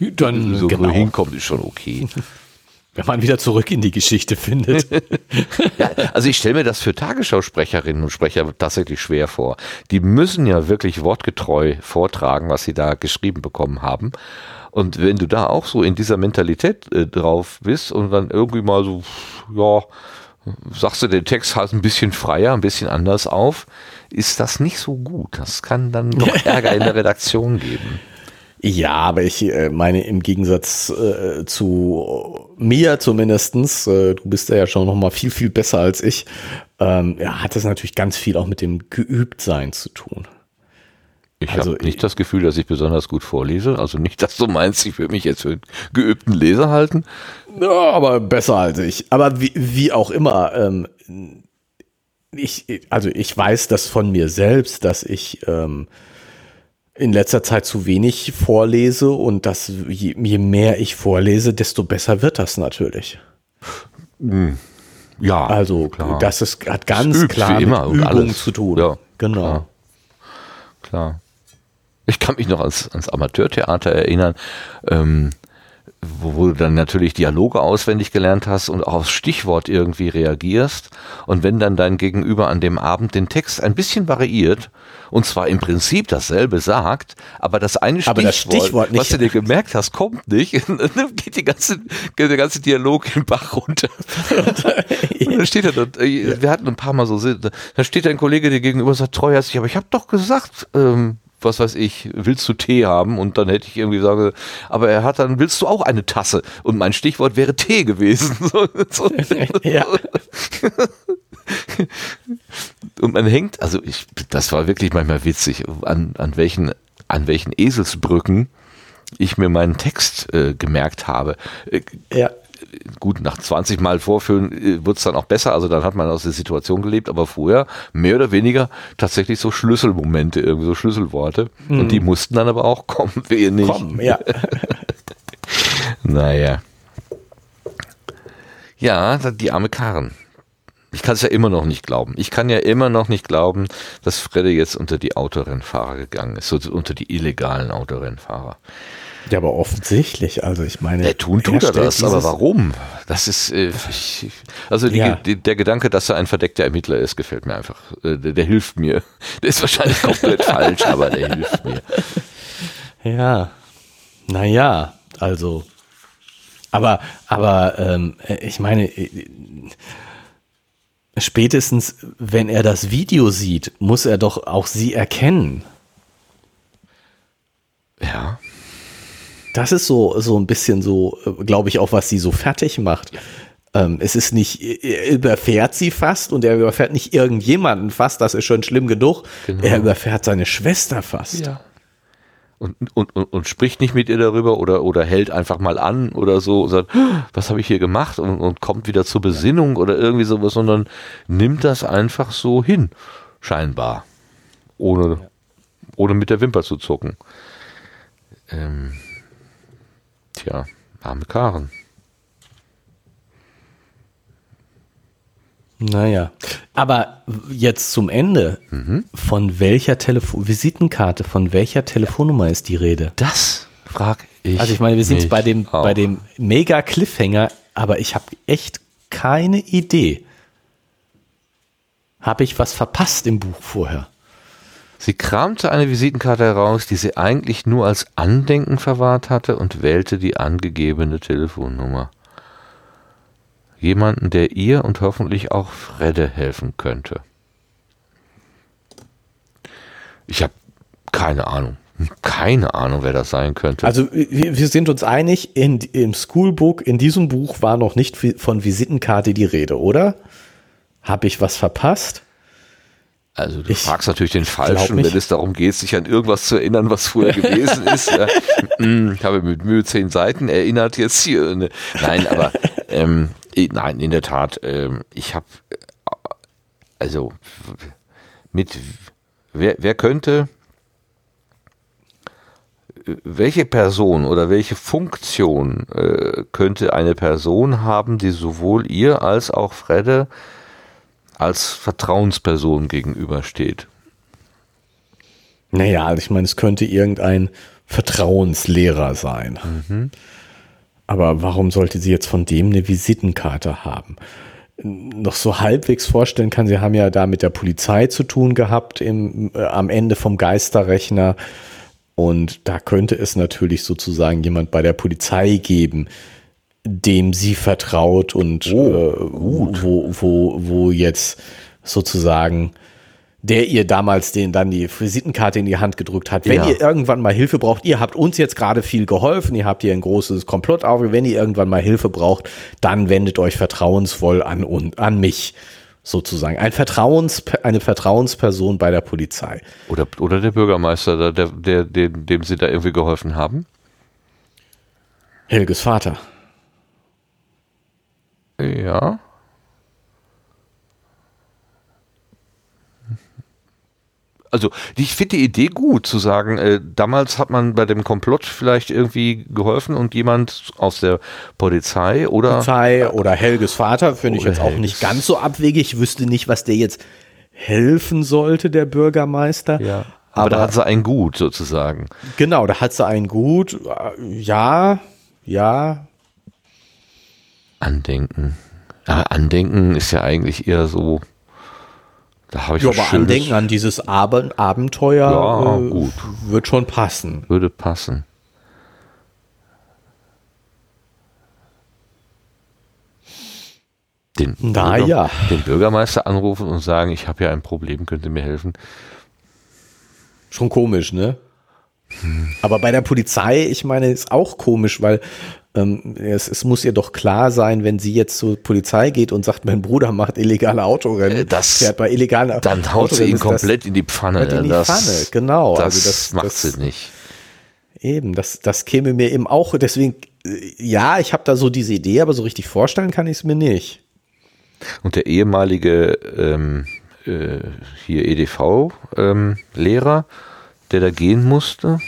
dann so genau, hinkommt, ist schon okay. *laughs* wenn man wieder zurück in die Geschichte findet. *laughs* Ja, also ich stelle mir das für Tagesschausprecherinnen und Sprecher tatsächlich schwer vor. Die müssen ja wirklich wortgetreu vortragen, was sie da geschrieben bekommen haben. Und wenn du da auch so in dieser Mentalität äh, drauf bist und dann irgendwie mal so, ja, sagst du den Text halt ein bisschen freier, ein bisschen anders auf, ist das nicht so gut. Das kann dann noch *laughs* Ärger in der Redaktion geben. Ja, aber ich äh, meine, im Gegensatz äh, zu mir zumindestens, äh, du bist ja schon noch mal viel, viel besser als ich, ähm, ja, hat das natürlich ganz viel auch mit dem Geübtsein zu tun. Ich Also habe nicht das Gefühl, dass ich besonders gut vorlese. Also nicht, dass du meinst, ich würde mich jetzt für einen geübten Leser halten. Ja, aber besser als ich. Aber wie, wie auch immer, ähm, ich, also ich weiß das von mir selbst, dass ich ähm, in letzter Zeit zu wenig vorlese und dass je, je mehr ich vorlese, desto besser wird das natürlich. Ja, Also klar. das ist, hat ganz übt klar mit Übung alles. zu tun. Ja, genau. klar. klar. Ich kann mich noch ans, ans Amateurtheater erinnern, ähm, wo, wo du dann natürlich Dialoge auswendig gelernt hast und auch aufs Stichwort irgendwie reagierst. Und wenn dann dein Gegenüber an dem Abend den Text ein bisschen variiert und zwar im Prinzip dasselbe sagt, aber das eine Aber das Stichwort, Stichwort nicht. was du dir gemerkt hast, kommt nicht, *laughs* dann geht die ganze, geht der ganze Dialog in den Bach runter. *laughs* Und dann steht er dort, äh, wir hatten ein paar Mal so, da steht ein Kollege dir gegenüber und sagt treuherzig, aber ich habe doch gesagt, ähm, was weiß ich, willst du Tee haben? Und dann hätte ich irgendwie sagen, aber er hat dann, willst du auch eine Tasse? Und mein Stichwort wäre Tee gewesen. *laughs* So, so. *laughs* Ja. Und man hängt, also ich, das war wirklich manchmal witzig, an, an welchen, an welchen Eselsbrücken ich mir meinen Text äh, gemerkt habe. Äh, Ja. Gut, nach 20 Mal vorführen äh, wird es dann auch besser, also dann hat man aus der Situation gelebt, aber vorher mehr oder weniger tatsächlich so Schlüsselmomente, irgendwie so Schlüsselworte. Und die mussten dann aber auch *laughs* kommen, wir nicht. Komm, ja. *laughs* Naja. Ja, die arme Karen. Ich kann es ja immer noch nicht glauben. Ich kann ja immer noch nicht glauben, dass Fredde jetzt unter die Autorennfahrer gegangen ist, so unter die illegalen Autorennfahrer. Ja, aber offensichtlich, also ich meine. Ja, tun tut er das, aber warum? Das ist, äh, ich, also die, Ja. die, der Gedanke, dass er ein verdeckter Ermittler ist, gefällt mir einfach. Äh, der, der hilft mir. *laughs* Der ist wahrscheinlich komplett *laughs* falsch, aber der hilft mir. Ja, naja, also. Aber, aber ähm, ich meine, äh, spätestens, wenn er das Video sieht, muss er doch auch sie erkennen. Ja. Das ist so, so ein bisschen so, glaube ich, auch, was sie so fertig macht. Ähm, es ist nicht, er überfährt sie fast und er überfährt nicht irgendjemanden fast, das ist schon schlimm genug. Genau. Er überfährt seine Schwester fast. Ja. Und, und, und, und spricht nicht mit ihr darüber oder, oder hält einfach mal an oder so und sagt, was habe ich hier gemacht und, und kommt wieder zur Besinnung oder irgendwie sowas, sondern nimmt das einfach so hin, scheinbar. Ohne, ohne mit der Wimper zu zucken. Ähm, tja, arme Karen. Naja. Aber jetzt zum Ende. Mhm. Von welcher Telefon Visitenkarte, von welcher Telefonnummer ist die Rede? Das frag ich. Also ich meine, wir sind bei dem, auch. bei dem mega Cliffhanger, aber ich habe echt keine Idee. Habe ich was verpasst im Buch vorher? Sie kramte eine Visitenkarte heraus, die sie eigentlich nur als Andenken verwahrt hatte und wählte die angegebene Telefonnummer. Jemanden, der ihr und hoffentlich auch Fredde helfen könnte. Ich habe keine Ahnung. Keine Ahnung, wer das sein könnte. Also wir, wir sind uns einig, in, im Schoolbook, in diesem Buch war noch nicht von Visitenkarte die Rede, oder? Habe ich was verpasst? Also du Ich fragst natürlich den Falschen, wenn es darum geht, sich an irgendwas zu erinnern, was früher gewesen *laughs* ist. Mm, Ich habe mit Mühe zehn Seiten erinnert jetzt hier. Ne. Nein, aber ähm, nein, in der Tat, ähm, ich habe also mit wer, wer könnte welche Person oder welche Funktion äh, könnte eine Person haben, die sowohl ihr als auch Fredde als Vertrauensperson gegenübersteht. Naja, also ich meine, es könnte irgendein Vertrauenslehrer sein. Aber warum sollte sie jetzt von dem eine Visitenkarte haben? Noch so halbwegs vorstellen kann, sie haben ja da mit der Polizei zu tun gehabt im, äh, am Ende vom Geisterrechner. Und da könnte es natürlich sozusagen jemand bei der Polizei geben, dem sie vertraut und äh, wo, wo, wo jetzt sozusagen der ihr damals den dann die Visitenkarte in die Hand gedrückt hat. Wenn Ja. ihr irgendwann mal Hilfe braucht, ihr habt uns jetzt gerade viel geholfen, ihr habt hier ein großes Komplott auf, wenn ihr irgendwann mal Hilfe braucht, dann wendet euch vertrauensvoll an und an mich sozusagen. Ein Vertrauens, eine Vertrauensperson bei der Polizei. Oder, oder der Bürgermeister, der, der, der, dem, dem sie da irgendwie geholfen haben. Helges Vater. Ja. Also ich finde die Idee gut zu sagen, äh, damals hat man bei dem Komplott vielleicht irgendwie geholfen und jemand aus der Polizei oder Polizei oder Helges Vater finde ich jetzt auch Helges. nicht ganz so abwegig. Ich wüsste nicht, was der jetzt helfen sollte, der Bürgermeister. ja, aber, da hat sie ein Gut sozusagen. Genau, da hat sie einen gut. Ja, ja. Andenken. Ja, Andenken ist ja eigentlich eher so. Da habe ich Ja, aber Schönes. Andenken an dieses Ab Abenteuer Ja, äh, gut. wird schon passen. Würde passen. Den, Na Bürger- ja. den Bürgermeister anrufen und sagen, ich habe ja ein Problem, könnt ihr mir helfen? Schon komisch, ne? Aber bei der Polizei, ich meine, ist auch komisch, weil ähm, es, es muss ihr doch klar sein, wenn sie jetzt zur Polizei geht und sagt, mein Bruder macht illegale Autorennen, Äh, das- fährt bei illegalen Dann haut sie ihn ist das- komplett in die Pfanne. In die das, Pfanne, genau. Das, Also das- macht sie nicht. Eben, das, das käme mir eben auch, deswegen, äh, ja, ich habe da so diese Idee, aber so richtig vorstellen kann ich es mir nicht. Und der ehemalige ähm, äh, hier EDV-Lehrer, der da gehen musste,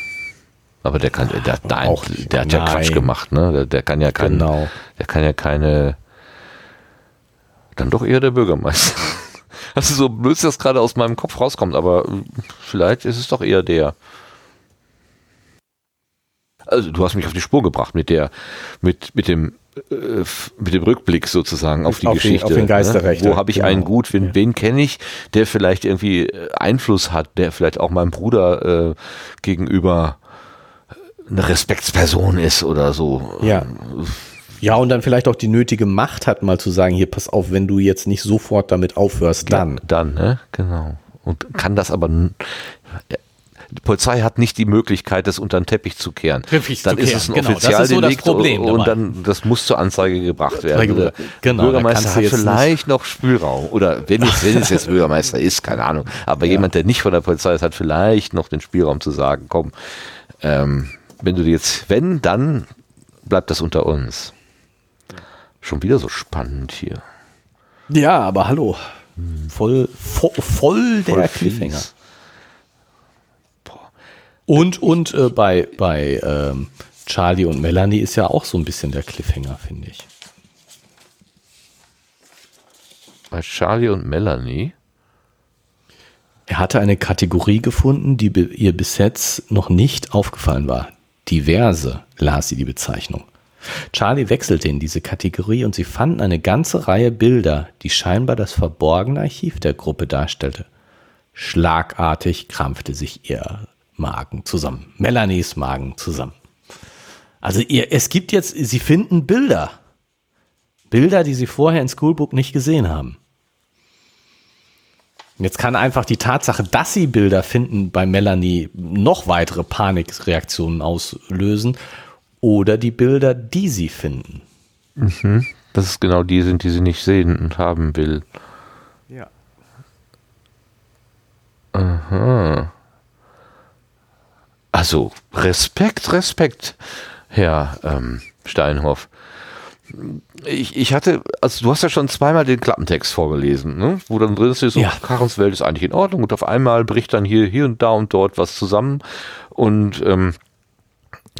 aber der kann, der, nein, Auch- der hat ja nein. Quatsch gemacht, ne? Der, der kann ja kein, Genau. der kann ja keine, dann doch eher der Bürgermeister. *laughs* Also so blöd das gerade aus meinem Kopf rauskommt, aber äh, vielleicht ist es doch eher der. also du hast mich auf die Spur gebracht mit der, mit, mit dem, äh, mit dem Rückblick sozusagen auf die Auf Geschichte. auf den Geisterrechter, Ne? Wo habe ich genau. einen gut, wen, wen kenne ich, der vielleicht irgendwie äh, Einfluss hat, der vielleicht auch meinem Bruder äh, gegenüber eine Respektsperson ist oder so. Ja. Ja, und dann vielleicht auch die nötige Macht hat, mal zu sagen, hier, pass auf, wenn du jetzt nicht sofort damit aufhörst, dann. Dann, ne? Genau. Und kann das aber. ja, Die Polizei hat nicht die Möglichkeit, das unter den Teppich zu kehren. Teppich dann zu ist kehren, es ein genau. Das ist so das Offizialdelikt Problem und dann das muss zur Anzeige gebracht werden. Der genau, Bürgermeister hat vielleicht noch Spielraum oder wenn es, wenn es jetzt Bürgermeister ist, keine Ahnung. Aber jemand, der nicht von der Polizei ist, hat vielleicht noch den Spielraum zu sagen, komm, ähm, wenn du jetzt, wenn, dann bleibt das unter uns. Schon wieder so spannend hier. Ja, aber hallo. Voll, voll, voll der Voll Cliffhanger. Und, und äh, bei, bei ähm, Charlie und Melanie ist ja auch so ein bisschen der Cliffhanger, finde ich. Bei Charlie und Melanie. Er hatte eine Kategorie gefunden, die ihr bis jetzt noch nicht aufgefallen war. Diverse las sie die Bezeichnung. Charlie wechselte in diese Kategorie und sie fanden eine ganze Reihe Bilder, die scheinbar das verborgene Archiv der Gruppe darstellte. Schlagartig krampfte sich ihr Magen zusammen. Melanies Magen zusammen. Also ihr, es gibt jetzt, sie finden Bilder. Bilder, die sie vorher in Schoolbook nicht gesehen haben. Jetzt kann einfach die Tatsache, dass sie Bilder finden, bei Melanie noch weitere Panikreaktionen auslösen oder die Bilder, die sie finden. Dass es genau die sind, die sie nicht sehen und haben will. Ja. Also Respekt, Respekt, Herr ähm, Steinhoff. Ich, ich hatte, also du hast ja schon zweimal den Klappentext vorgelesen, ne? wo dann drin ist, so, Ja. Karens Welt ist eigentlich in Ordnung und auf einmal bricht dann hier, hier und da und dort was zusammen und ähm,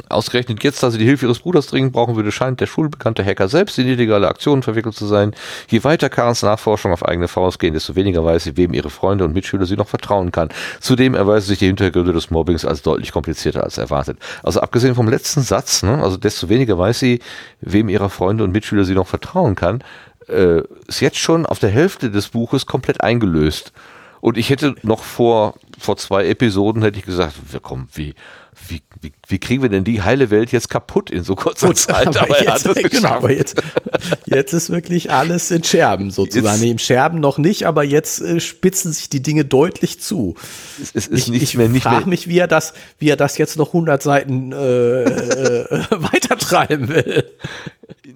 Ausgerechnet jetzt, da sie die Hilfe ihres Bruders dringend brauchen würde, scheint der schulbekannte Hacker selbst in illegale Aktionen verwickelt zu sein. Je weiter Karens Nachforschung auf eigene Faust gehen, desto weniger weiß sie, wem ihre Freunde und Mitschüler sie noch vertrauen kann. Zudem erweisen sich die Hintergründe des Mobbings als deutlich komplizierter als erwartet. Also abgesehen vom letzten Satz, ne, also desto weniger weiß sie, wem ihrer Freunde und Mitschüler sie noch vertrauen kann, äh, ist jetzt schon auf der Hälfte des Buches komplett eingelöst. Und ich hätte noch vor, vor zwei Episoden hätte ich gesagt, wir kommen, wie, wie, wie, wie kriegen wir denn die heile Welt jetzt kaputt in so kurzer Zeit? *laughs* aber, er jetzt, *laughs* genau, aber jetzt, jetzt ist wirklich alles in Scherben sozusagen. Jetzt- im Scherben noch nicht, aber jetzt äh, spitzen sich die Dinge deutlich zu. es, es ist Ich, nicht ich mehr, nicht frage mehr, mich, wie er das, wie er das jetzt noch 100 Seiten äh, äh, *laughs* weitertreiben will.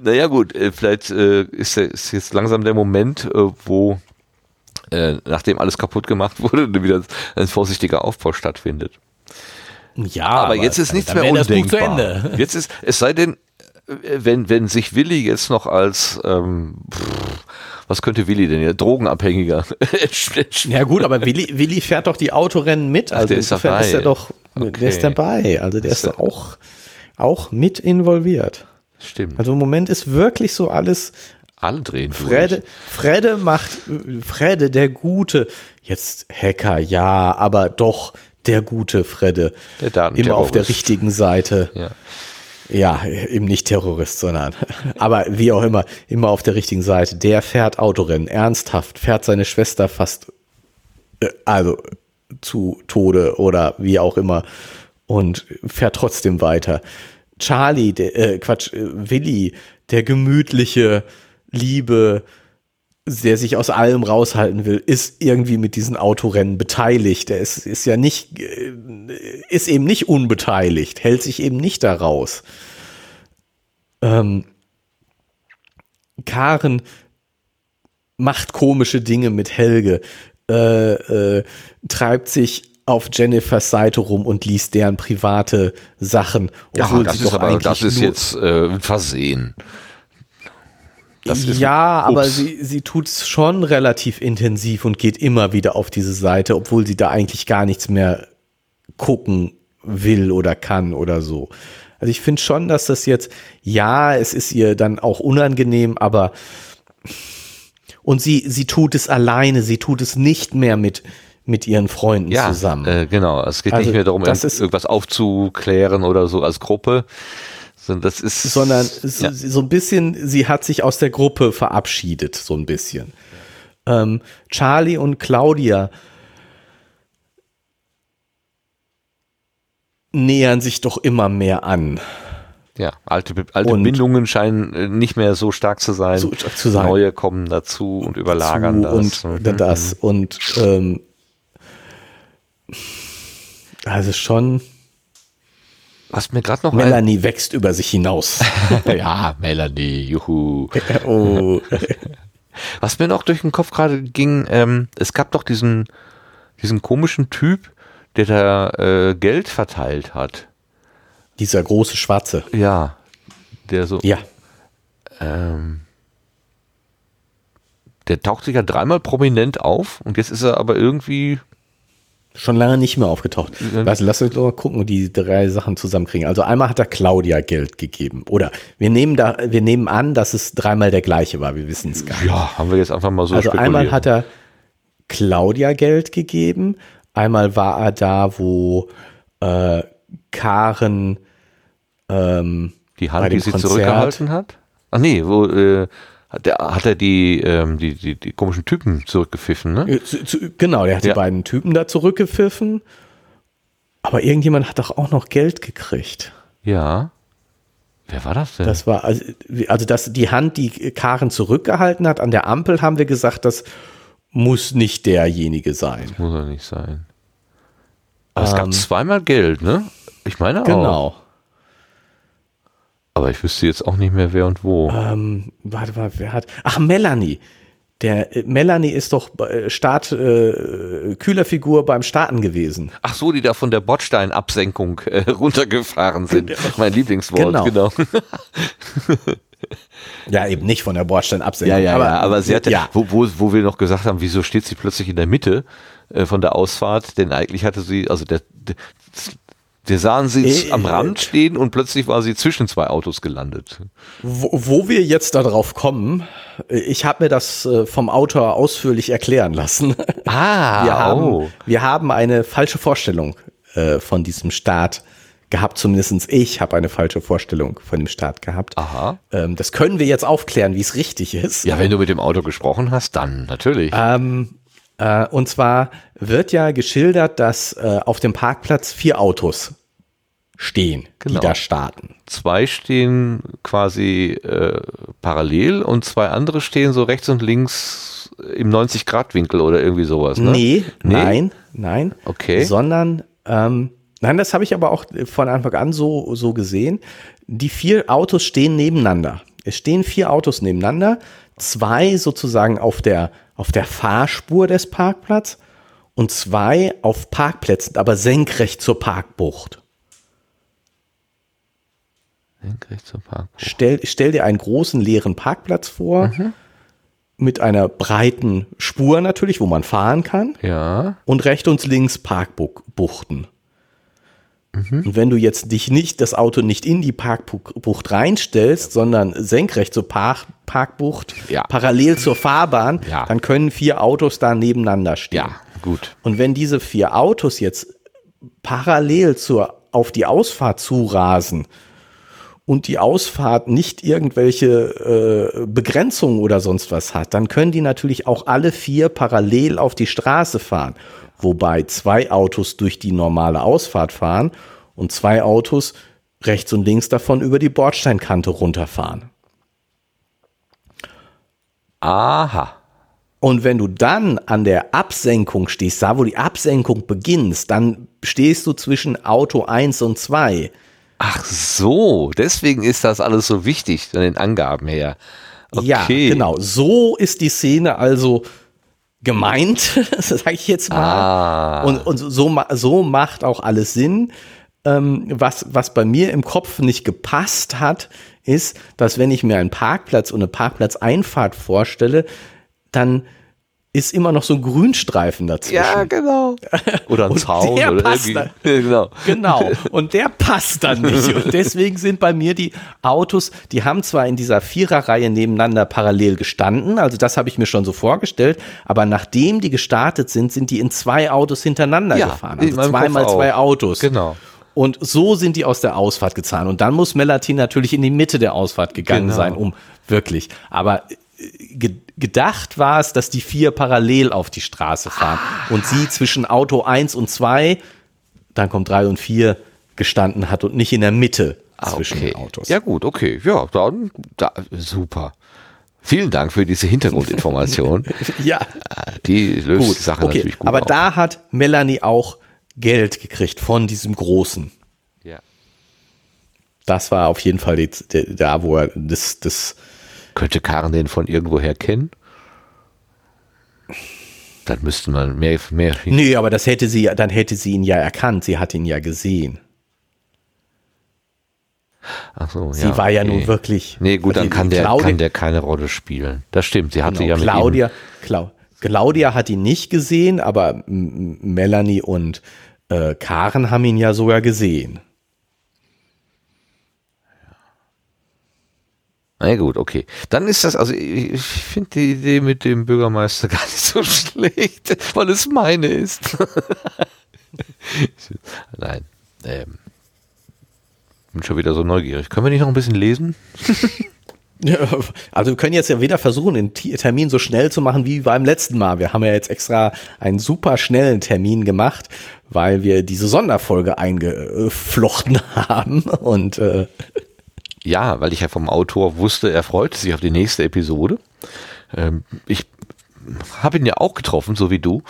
naja gut, äh, vielleicht äh, ist, ist jetzt langsam der Moment, äh, wo nachdem alles kaputt gemacht wurde, wieder ein vorsichtiger Aufbau stattfindet. Ja, aber, jetzt ist nichts mehr undenkbar. *laughs* Jetzt ist, es sei denn, äh, wenn, wenn sich Willi jetzt noch als, ähm, pff, was könnte Willi denn hier, Drogenabhängiger. *laughs* Ja gut, aber Willi, Willi fährt doch die Autorennen mit. Also der ist insofern dabei. ist er doch, Okay. der ist dabei. Also der ist, Ist auch, auch mit involviert. Stimmt. Also im Moment ist wirklich so alles, Alle drehen Fredde, Fredde macht, Fredde, der Gute, jetzt Hacker, ja, aber doch der gute Fredde. Der. Immer auf der richtigen Seite. Ja. Ja, eben nicht Terrorist, sondern, *laughs* aber wie auch immer, immer auf der richtigen Seite. Der fährt Autorennen, ernsthaft, fährt seine Schwester fast, äh, also zu Tode oder wie auch immer und fährt trotzdem weiter. Charlie, der, äh, Quatsch, äh, Willi, der gemütliche, liebe, der sich aus allem raushalten will, ist irgendwie mit diesen Autorennen beteiligt. Er ist, ist ja nicht, äh, ist eben nicht unbeteiligt, hält sich eben nicht da raus. Ähm, Karen macht komische Dinge mit Helge, äh, äh, treibt sich auf Jennifers Seite rum und liest deren private Sachen, Ja, das ist doch aber, eigentlich das ist jetzt äh, Versehen. Das ist- ja, aber Ups. sie, sie tut es schon relativ intensiv und geht immer wieder auf diese Seite, obwohl sie da eigentlich gar nichts mehr gucken will oder kann oder so. Also ich finde schon, dass das jetzt, ja, es ist ihr dann auch unangenehm, aber und sie, sie tut es alleine, sie tut es nicht mehr mit, mit ihren Freunden Ja, zusammen. äh, genau. Es geht Also, nicht mehr darum, irgendwas aufzuklären oder so als Gruppe, sondern ist sondern so, ja. so ein bisschen, sie hat sich aus der Gruppe verabschiedet, so ein bisschen. Ähm, Charlie und Claudia nähern sich doch immer mehr an. Ja, alte, alte Und- Bindungen scheinen äh, nicht mehr so stark zu sein. So stark zu sein. Neue kommen dazu und überlagern zu das. und Mhm. das und ähm, also schon Was mir gerade noch ein, Melanie wächst über sich hinaus. *laughs* ja, Melanie, juhu. *laughs* oh, *laughs* Was mir noch durch den Kopf gerade ging, ähm, es gab doch diesen, diesen komischen Typ, der da äh, Geld verteilt hat. dieser große Schwarze. Ja, der so, Ja, ähm, der taucht sich ja dreimal prominent auf und jetzt ist er aber irgendwie, schon lange nicht mehr aufgetaucht. Weißt, du, lass uns doch mal gucken, die drei Sachen zusammenkriegen. Also einmal hat er Claudia Geld gegeben. Oder wir nehmen da, wir nehmen an, dass es dreimal der gleiche war. Wir wissen es gar nicht. ja, haben wir jetzt einfach mal so also einmal hat er Claudia Geld gegeben. Einmal war er da, wo äh, Karen ähm, die Hand, die sie Konzert- zurückgehalten hat. Ach nee, wo, äh, hat, der, hat er die, ähm, die, die, die komischen Typen zurückgepfiffen, ne? Äh, genau, der hat Ja. die beiden Typen da zurückgepfiffen. Aber irgendjemand hat doch auch noch Geld gekriegt. Ja. Wer war das denn? Das war, also, also das, die Hand, die Karen zurückgehalten hat an der Ampel, haben wir gesagt, das muss nicht derjenige sein. Muss er nicht sein. Aber es Ähm, gab zweimal Geld, ne? Ich meine auch. Genau. Aber ich wüsste jetzt auch nicht mehr wer und wo. Ähm, warte mal, wer hat. Ach, Melanie. Der äh, Melanie ist doch äh, Start, äh, Kühlerfigur beim Starten gewesen. Ach so, die da von der Bordsteinabsenkung äh, *laughs* runtergefahren sind. Mein Lieblingswort, Genau. genau. *laughs* Ja, eben nicht von der Bordsteinabsenkung. Ja, ja, aber, ja, aber sie hatte, ja, wo, wo, wo wir noch gesagt haben, wieso steht sie plötzlich in der Mitte äh, von der Ausfahrt? Denn eigentlich hatte sie, also der, der, wir sahen sie Äh, am Rand stehen und plötzlich war sie zwischen zwei Autos gelandet. wo, wo wir jetzt darauf kommen, äh, ich habe mir das äh, vom Autor ausführlich erklären lassen. Ah, *laughs* wir, haben, oh. wir haben eine falsche Vorstellung äh, von diesem Staat gehabt, zumindest ich habe eine falsche Vorstellung von dem Staat gehabt. Aha. Ähm, das können wir jetzt aufklären, wie es richtig ist. Ja, wenn du mit dem Auto gesprochen hast, dann natürlich. Ähm, äh, und zwar wird ja geschildert, dass äh, auf dem Parkplatz vier Autos stehen, Genau. die da starten. Zwei stehen quasi äh, parallel und zwei andere stehen so rechts und links im 90-Grad-Winkel oder irgendwie sowas. Ne? Nee, nein, nein. Okay. Sondern, ähm, nein, das habe ich aber auch von Anfang an so, so gesehen. Die vier Autos stehen nebeneinander. Es stehen vier Autos nebeneinander, zwei sozusagen auf der, auf der Fahrspur des Parkplatzes und zwei auf Parkplätzen, aber senkrecht zur Parkbucht. Senkrecht zur Park. Stell, stell dir einen großen leeren Parkplatz vor, Mhm. mit einer breiten Spur natürlich, wo man fahren kann. Ja. und rechts und links Parkbuchten. Mhm. Und wenn du jetzt dich nicht, das Auto nicht in die Parkbucht reinstellst, sondern senkrecht zur Park Parkbucht, Ja. parallel zur Fahrbahn, Ja. dann können vier Autos da nebeneinander stehen. Ja, gut. Und wenn diese vier Autos jetzt parallel zur, auf die Ausfahrt zurasen und die Ausfahrt nicht irgendwelche äh, Begrenzungen oder sonst was hat, dann können die natürlich auch alle vier parallel auf die Straße fahren. Wobei zwei Autos durch die normale Ausfahrt fahren und zwei Autos rechts und links davon über die Bordsteinkante runterfahren. Aha. Und wenn du dann an der Absenkung stehst, da wo die Absenkung beginnst, dann stehst du zwischen Auto 1 und 2. Ach so, deswegen ist das alles so wichtig von den Angaben her. Okay. Ja, genau. So ist die Szene also gemeint, *laughs* sage ich jetzt mal. Ah. Und, und so, so macht auch alles Sinn. Ähm, was, was bei mir im Kopf nicht gepasst hat, ist, dass wenn ich mir einen Parkplatz und eine Parkplatzeinfahrt vorstelle, dann ist immer noch so ein Grünstreifen dazwischen. Ja, genau. *laughs* Oder ein Zaun der oder passt irgendwie. da- genau. Genau. Und der passt dann nicht. Und *laughs* deswegen sind bei mir die Autos, die haben zwar in dieser Viererreihe nebeneinander parallel gestanden, also das habe ich mir schon so vorgestellt, aber nachdem die gestartet sind, sind die in zwei Autos hintereinander Ja, gefahren. Also zweimal zwei Autos. Genau. Und so sind die aus der Ausfahrt gezahnt. Und dann muss Melanie natürlich in die Mitte der Ausfahrt gegangen Genau. sein, um wirklich. Aber gedacht war es, dass die vier parallel auf die Straße fahren und sie zwischen Auto 1 und 2, dann kommt 3 und 4 gestanden hat und nicht in der Mitte zwischen okay. den Autos. Ja, gut, okay. Ja, dann da, super. Vielen Dank für diese Hintergrundinformation. *laughs* ja. Die löst gut. die Sache okay. natürlich gut Aber auf. da hat Melanie auch Geld gekriegt von diesem Großen. ja. Das war auf jeden Fall die, der, da, wo er das, das Könnte Karen den von irgendwoher kennen? Dann müsste man mehr, mehr Nee, aber das hätte sie, dann hätte sie ihn ja erkannt. Sie hat ihn ja gesehen. Ach so, Sie war ja okay. nun wirklich. Nee, gut, dann kann der, Claudia, kann der keine Rolle spielen. Das stimmt, sie hatte genau, ja mit Claudia, Clau, Claudia hat ihn nicht gesehen, aber Melanie und äh, Karen haben ihn ja sogar gesehen. Na gut, okay. Dann ist das, also ich, ich finde die Idee mit dem Bürgermeister *laughs* gar nicht so schlecht, weil es meine ist. *laughs* Nein. Ähm, bin schon wieder so neugierig. Können wir nicht noch ein bisschen lesen? *laughs* Ja, Also wir können jetzt ja wieder versuchen, den Termin so schnell zu machen wie beim letzten Mal. Wir haben ja jetzt extra einen super schnellen Termin gemacht, weil wir diese Sonderfolge eingeflochten haben. Und äh, Ja, weil ich ja vom Autor wusste, er freute sich auf die nächste Episode. Ähm, ich habe ihn ja auch getroffen, so wie du.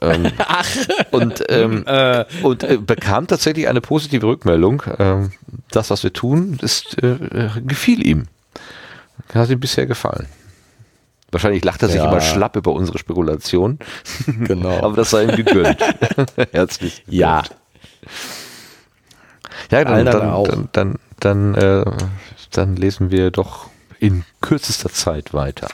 Ähm, *laughs* Und, ähm, *laughs* und äh, bekam tatsächlich eine positive Rückmeldung. Ähm, das, was wir tun, ist, äh, äh, gefiel ihm. Hat ihm bisher gefallen. Wahrscheinlich lacht er sich Ja. immer schlapp über unsere Spekulation. genau. *laughs* Aber das sei ihm gegönnt. Herzlich. gegönnt. ja, Ja, dann, dann, dann, dann, dann, äh, dann lesen wir doch in kürzester Zeit weiter.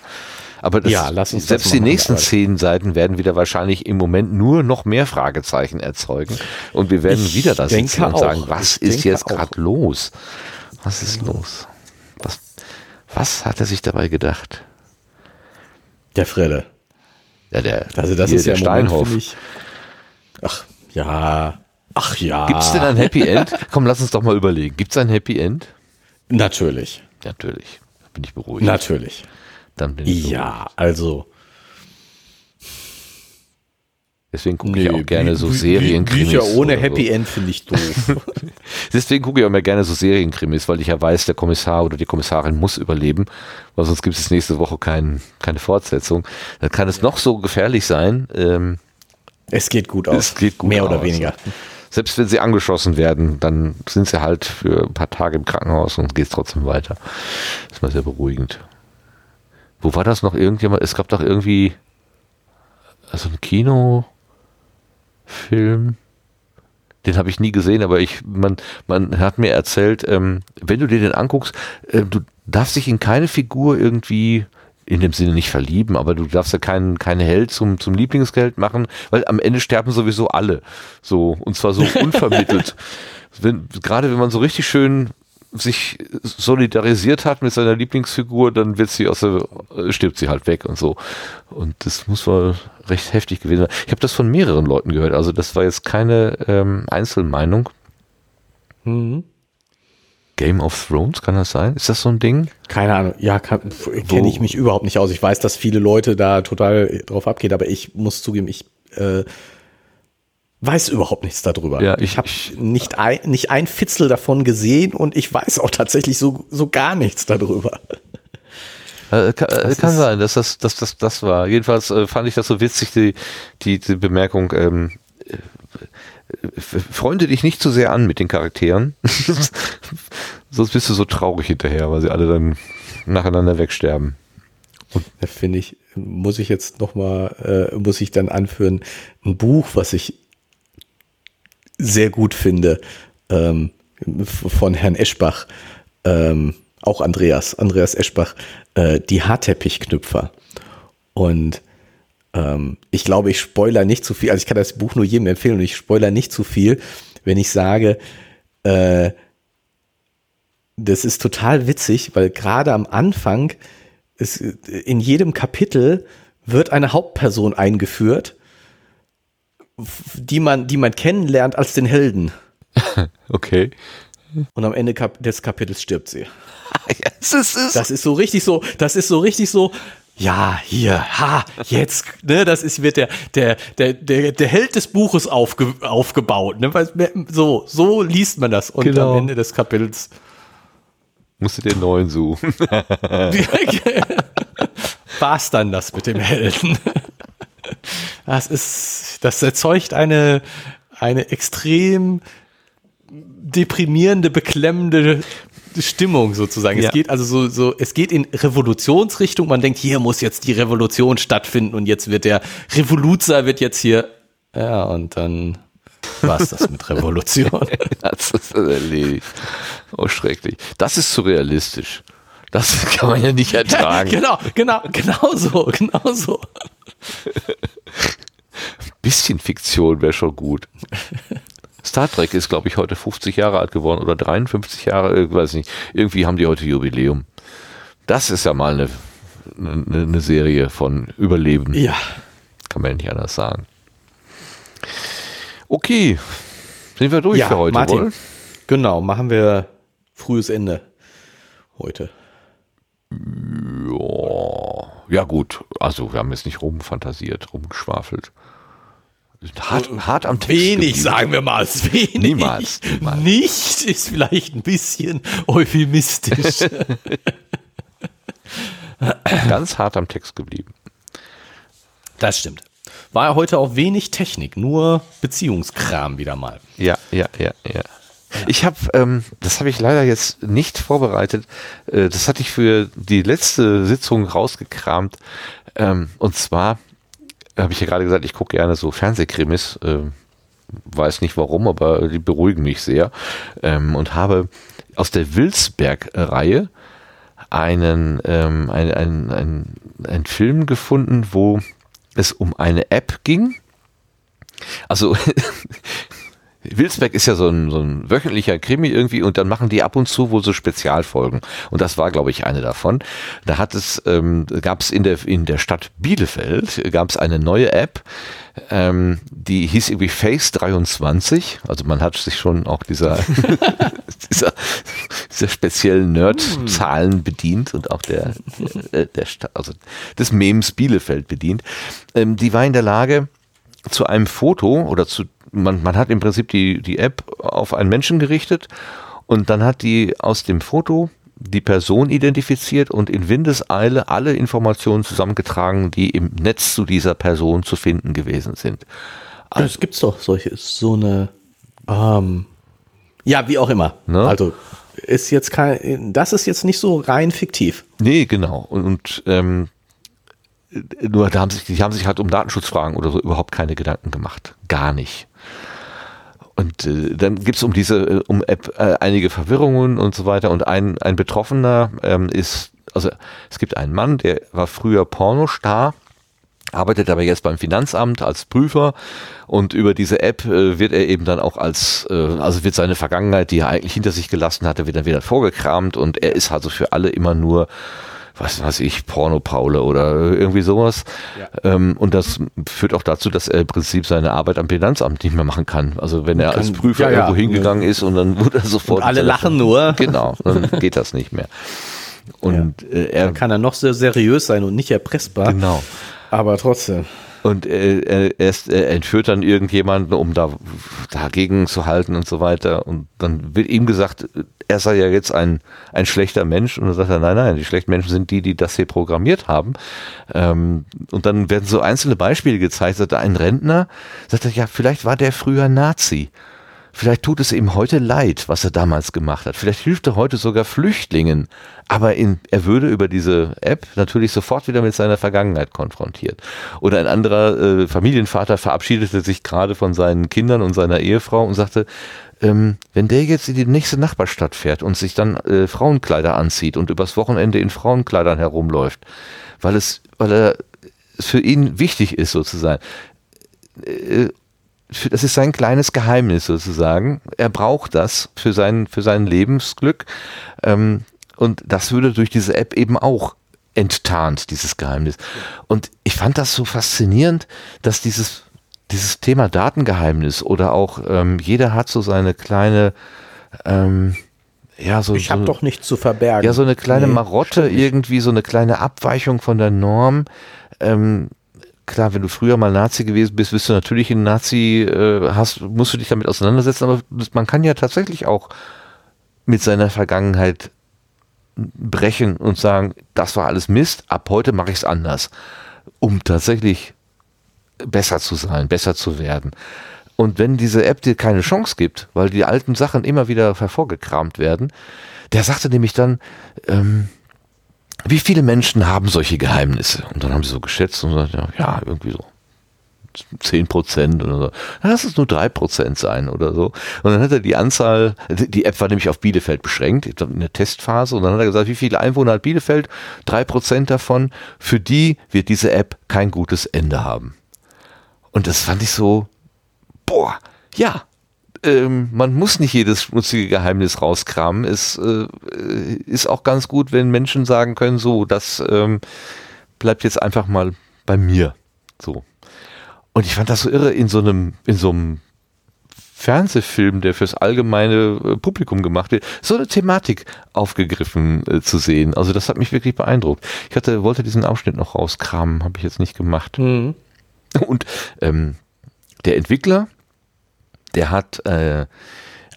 Aber das, Ja, selbst die nächsten zehn Seiten werden wieder wahrscheinlich im Moment nur noch mehr Fragezeichen erzeugen. Und wir werden Ich wieder da sitzen und sagen, was Ich ist jetzt gerade los? Was ist los? Was, was hat er sich dabei gedacht? der Frille. Ja, der, Also das hier, ist ja der Moment, Steinhoff. finde ich. Ach ja, ach ja. Gibt es denn ein Happy End? Komm, lass uns doch mal überlegen. Gibt es ein Happy End? Natürlich, Natürlich. Da bin ich beruhigt. natürlich. Dann bin ich Ja, also. Deswegen gucke ich auch gerne so Serienkrimis. Bücher ohne oder Happy so. End finde ich doof. *laughs* Deswegen gucke ich auch immer gerne so Serienkrimis, weil ich ja weiß, der Kommissar oder die Kommissarin muss überleben, weil sonst gibt es nächste Woche kein, keine Fortsetzung. Dann kann es noch so gefährlich sein. Ähm, es geht gut aus. Es geht gut Mehr oder aus. weniger. Selbst wenn sie angeschossen werden, dann sind sie halt für ein paar Tage im Krankenhaus und geht trotzdem weiter. Das ist mal sehr beruhigend. Wo war das noch irgendjemand? Es gab doch irgendwie also ein Kinofilm. Den habe ich nie gesehen, aber ich, man, man hat mir erzählt, ähm, wenn du dir den anguckst, äh, du darfst dich in keine Figur irgendwie in dem Sinne nicht verlieben, aber du darfst ja keinen keine Held zum, zum Lieblingsgeld machen, weil am Ende sterben sowieso alle. So, und zwar so *laughs* unvermittelt. wenn, gerade wenn man so richtig schön sich solidarisiert hat mit seiner Lieblingsfigur, dann wird sie aus der, äh, stirbt sie halt weg und so. Und das muss wohl recht heftig gewesen sein. Ich habe das von mehreren Leuten gehört, also das war jetzt keine ähm, Einzelmeinung. Mhm. Game of Thrones, kann das sein? Ist das so ein Ding? Keine Ahnung, ja, kenne ich mich überhaupt nicht aus. Ich weiß, dass viele Leute da total drauf abgehen, aber ich muss zugeben, ich äh, weiß überhaupt nichts darüber. Ja, ich- ich habe ich- nicht ein, nicht ein Fitzel davon gesehen und ich weiß auch tatsächlich so, so gar nichts darüber. Äh, kann äh, kann sein, dass das, dass das das war. Jedenfalls äh, fand ich das so witzig, die, die, die Bemerkung, ähm, äh, freunde dich nicht zu sehr an mit den Charakteren. *laughs* Sonst bist du so traurig hinterher, weil sie alle dann nacheinander wegsterben. Da finde ich, muss ich jetzt noch mal, äh, muss ich dann anführen, ein Buch, was ich sehr gut finde, ähm, von Herrn Eschbach, ähm, auch Andreas, Andreas Eschbach, äh, die Haarteppichknüpfer. Und ähm, ich glaube, ich spoiler nicht zu viel, also ich kann das Buch nur jedem empfehlen und ich spoiler nicht zu viel, wenn ich sage, äh, das ist total witzig, weil gerade am Anfang ist, in jedem Kapitel wird eine Hauptperson eingeführt, die man, die man kennenlernt als den Helden. *laughs* okay. Und am Ende des Kapitels stirbt sie. *laughs* das ist so richtig so, das ist so richtig so, ja, hier, ha, jetzt, ne, das ist, wird der, der, der, der, der Held des Buches aufge, aufgebaut, ne, so, so liest man das und genau. am Ende des Kapitels musst du den neuen suchen. *laughs* War's dann das mit dem Helden? Das ist, das erzeugt eine, eine extrem deprimierende, beklemmende Stimmung sozusagen. Ja. Es geht also so, so, es geht in Revolutionsrichtung. Man denkt, hier muss jetzt die Revolution stattfinden und jetzt wird der Revoluzer wird jetzt hier, ja, und dann war es das mit Revolution. *laughs* das ist erledigt. Oh, schrecklich. Das ist zu realistisch. Das *laughs* kann man ja nicht ertragen. *laughs* genau, genau, genau so, genau so. Bisschen Fiktion wäre schon gut. Star Trek ist, glaube ich, heute 50 Jahre alt geworden oder 53 Jahre, ich weiß nicht. Irgendwie haben die heute Jubiläum. Das ist ja mal eine, eine, eine Serie von Überleben. Ja. Kann man ja nicht anders sagen. Okay, sind wir durch ja, für heute, Martin, wohl? Genau, machen wir frühes Ende heute. Ja, ja gut, also wir haben jetzt nicht rumfantasiert, rumgeschwafelt. Hart, hart am Text. Wenig, geblieben. sagen wir mal. Wenig. Niemals, niemals. Nicht ist vielleicht ein bisschen euphemistisch. *laughs* Ganz hart am Text geblieben. Das stimmt war heute auch wenig Technik, nur Beziehungskram wieder mal. Ja, ja, ja, ja. Ich habe, ähm, das habe ich leider jetzt nicht vorbereitet. Äh, das hatte ich für die letzte Sitzung rausgekramt. Ähm, und zwar habe ich ja gerade gesagt, ich gucke gerne so Fernsehkrimis. Äh, weiß nicht warum, aber die beruhigen mich sehr. Ähm, und habe aus der Wilsberg-Reihe einen, ähm, ein, ein, ein, ein Film gefunden, wo es um eine App ging. Also *laughs* Wilsberg ist ja so ein, so ein wöchentlicher Krimi irgendwie und dann machen die ab und zu wohl so Spezialfolgen. Und das war, glaube ich, eine davon. Da hat es, ähm, gab es in der, in der Stadt Bielefeld, gab es eine neue App, ähm, die hieß irgendwie Face 23. Also man hat sich schon auch dieser, *laughs* dieser, dieser speziellen Nerd-Zahlen bedient und auch der, der, der Stadt, also des Memes Bielefeld bedient. Ähm, die war in der Lage, zu einem Foto oder zu man, man hat im Prinzip die, die App auf einen Menschen gerichtet und dann hat die aus dem Foto die Person identifiziert und in Windeseile alle Informationen zusammengetragen, die im Netz zu dieser Person zu finden gewesen sind. Also, es gibt doch solche, so eine, ähm, ja, wie auch immer. Ne? Also ist jetzt kein, das ist jetzt nicht so rein fiktiv. Nee, genau. Und, und ähm, nur da haben sich, die haben sich halt um Datenschutzfragen oder so überhaupt keine Gedanken gemacht. Gar nicht. Und äh, dann gibt es um diese äh, um App äh, einige Verwirrungen und so weiter. Und ein, ein Betroffener ähm, ist, also es gibt einen Mann, der war früher Pornostar, arbeitet aber jetzt beim Finanzamt als Prüfer und über diese App äh, wird er eben dann auch als, äh, also wird seine Vergangenheit, die er eigentlich hinter sich gelassen hatte, dann wieder vorgekramt und er ist also für alle immer nur was weiß ich, Porno-Paule oder irgendwie sowas. Ja. Ähm, und das führt auch dazu, dass er im Prinzip seine Arbeit am Finanzamt nicht mehr machen kann. Also wenn er kann, als Prüfer ja, ja, irgendwo hingegangen ist und dann wurde er sofort. Und alle lachen nur. Genau, dann geht das nicht mehr. *laughs* Und äh, er dann kann er noch sehr seriös sein und nicht erpressbar. Genau. Aber trotzdem. Und er, er, er entführt dann irgendjemanden, um da dagegen zu halten und so weiter. Und dann wird ihm gesagt, er sei ja jetzt ein, ein schlechter Mensch. Und dann sagt er, nein, nein, die schlechten Menschen sind die, die das hier programmiert haben. Ähm, und dann werden so einzelne Beispiele gezeigt. Sagt ein Rentner, sagt er, ja, vielleicht war der früher Nazi. Vielleicht tut es ihm heute leid, was er damals gemacht hat. Vielleicht hilft er heute sogar Flüchtlingen. Aber in, er würde über diese App natürlich sofort wieder mit seiner Vergangenheit konfrontiert. Oder ein anderer äh, Familienvater verabschiedete sich gerade von seinen Kindern und seiner Ehefrau und sagte, ähm, wenn der jetzt in die nächste Nachbarstadt fährt und sich dann äh, Frauenkleider anzieht und übers Wochenende in Frauenkleidern herumläuft, weil es, weil er für ihn wichtig ist sozusagen. Das ist sein kleines Geheimnis sozusagen. Er braucht das für sein, für sein Lebensglück. Ähm, und das würde durch diese App eben auch enttarnt, dieses Geheimnis. Und ich fand das so faszinierend, dass dieses, dieses Thema Datengeheimnis oder auch ähm, jeder hat so seine kleine, ähm, ja, so. Ich habe so, doch nichts zu verbergen. Ja, so eine kleine nee, Marotte, irgendwie so eine kleine Abweichung von der Norm. Ähm, klar, wenn du früher mal Nazi gewesen bist, bist du natürlich ein Nazi, äh, hast, musst du dich damit auseinandersetzen, aber man kann ja tatsächlich auch mit seiner Vergangenheit brechen und sagen, das war alles Mist, ab heute mache ich es anders, um tatsächlich besser zu sein, besser zu werden. Und wenn diese App dir keine Chance gibt, weil die alten Sachen immer wieder hervorgekramt werden, der sagte nämlich dann, ähm, wie viele Menschen haben solche Geheimnisse? Und dann haben sie so geschätzt und gesagt, ja, irgendwie so 10 Prozent oder so. Lass es nur 3 Prozent sein oder so. Und dann hat er die Anzahl, die App war nämlich auf Bielefeld beschränkt, in der Testphase. Und dann hat er gesagt, wie viele Einwohner hat Bielefeld? 3 Prozent davon. Für die wird diese App kein gutes Ende haben. Und das fand ich so, boah, ja, ähm, man muss nicht jedes schmutzige Geheimnis rauskramen. Es äh, ist auch ganz gut, wenn Menschen sagen können, so, das ähm, bleibt jetzt einfach mal bei mir. So. Und ich fand das so irre in so einem, in so einem Fernsehfilm, der fürs allgemeine äh, Publikum gemacht wird, so eine Thematik aufgegriffen äh, zu sehen. Also das hat mich wirklich beeindruckt. Ich hatte, wollte diesen Ausschnitt noch rauskramen, habe ich jetzt nicht gemacht. Mhm. Und ähm, der Entwickler, der hat äh,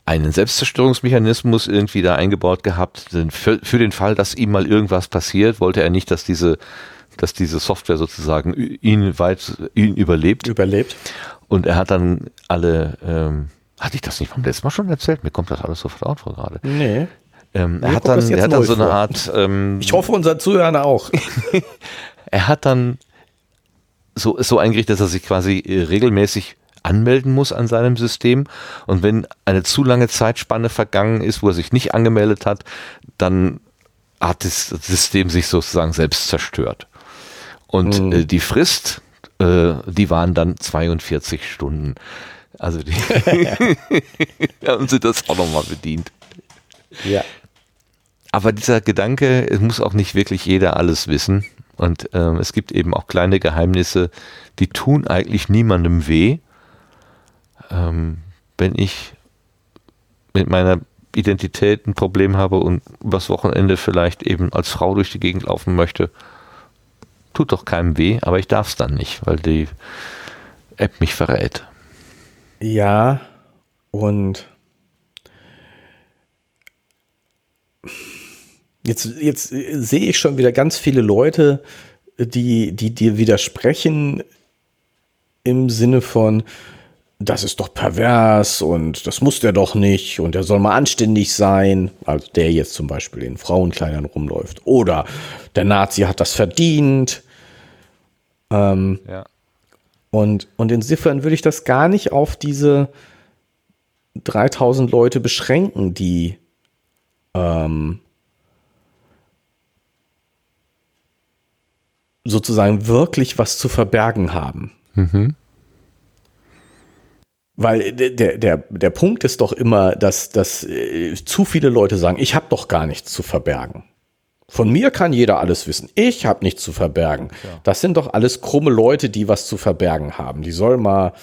einen Selbstzerstörungsmechanismus irgendwie da eingebaut gehabt. Für, für den Fall, dass ihm mal irgendwas passiert, wollte er nicht, dass diese dass diese Software sozusagen ihn weit ihn überlebt. Überlebt. Und er hat dann alle, ähm, hatte ich das nicht vom letzten Mal schon erzählt? Mir kommt das alles so vertraut vor gerade. Nee. Ähm, er hat dann, er hat dann so eine Art. Ähm, ich hoffe, unser Zuhörer auch. *laughs* *laughs* er hat dann so, so eingerichtet, dass er sich quasi äh, regelmäßig anmelden muss an seinem System. Und wenn eine zu lange Zeitspanne vergangen ist, wo er sich nicht angemeldet hat, dann hat das System sich sozusagen selbst zerstört. Und mhm. äh, die Frist, äh, die waren dann 42 Stunden. Also die *laughs* *laughs* haben sie das auch nochmal bedient. Ja. Aber dieser Gedanke, es muss auch nicht wirklich jeder alles wissen. Und ähm, es gibt eben auch kleine Geheimnisse, die tun eigentlich niemandem weh. Ähm, wenn ich mit meiner Identität ein Problem habe und übers Wochenende vielleicht eben als Frau durch die Gegend laufen möchte, tut doch keinem weh, aber ich darf es dann nicht, weil die App mich verrät. Ja, und jetzt, jetzt sehe ich schon wieder ganz viele Leute, die, die dir widersprechen im Sinne von, das ist doch pervers und das muss der doch nicht und der soll mal anständig sein. Also der jetzt zum Beispiel in Frauenkleidern rumläuft. Oder der Nazi hat das verdient. Ähm, ja. und, und insofern würde ich das gar nicht auf diese 3000 Leute beschränken, die ähm, sozusagen wirklich was zu verbergen haben. Mhm. Weil der, der, der Punkt ist doch immer, dass, dass äh, zu viele Leute sagen, ich habe doch gar nichts zu verbergen. Von mir kann jeder alles wissen. Ich habe nichts zu verbergen. Ja. Das sind doch alles krumme Leute, die was zu verbergen haben. Die sollen mal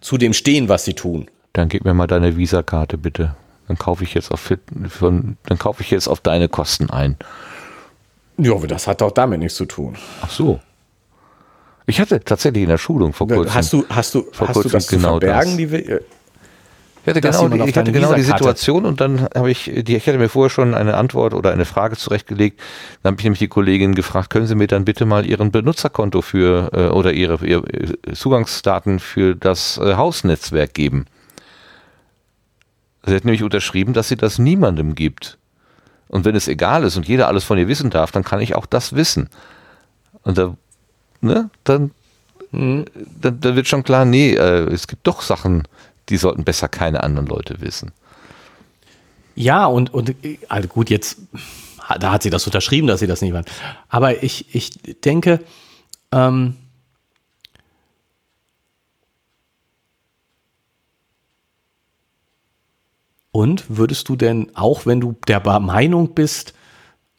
zu dem stehen, was sie tun. Dann gib mir mal deine Visakarte bitte. Dann kaufe ich jetzt auf von, dann kaufe ich jetzt auf deine Kosten ein. Ja, aber das hat doch damit nichts zu tun. Ach so. Ich hatte tatsächlich in der Schulung vor kurzem. Hast du, hast du, hast du das genau zu verbergen? Das. Die, ich hatte genau, die, ich hatte genau die Situation und dann habe ich, die, ich hatte mir vorher schon eine Antwort oder eine Frage zurechtgelegt. Dann habe ich nämlich die Kollegin gefragt, können Sie mir dann bitte mal Ihren Benutzerkonto für äh, oder Ihre, Ihre Zugangsdaten für das äh, Hausnetzwerk geben? Sie hat nämlich unterschrieben, dass sie das niemandem gibt. Und wenn es egal ist und jeder alles von ihr wissen darf, dann kann ich auch das wissen. Und da, ne, dann, mhm. dann, dann, wird schon klar, nee, äh, es gibt doch Sachen, die sollten besser keine anderen Leute wissen. Ja, und, und also gut, jetzt, da hat sie das unterschrieben, dass sie das nicht waren. Aber ich, ich denke, ähm, Und würdest du denn, auch wenn du der Meinung bist,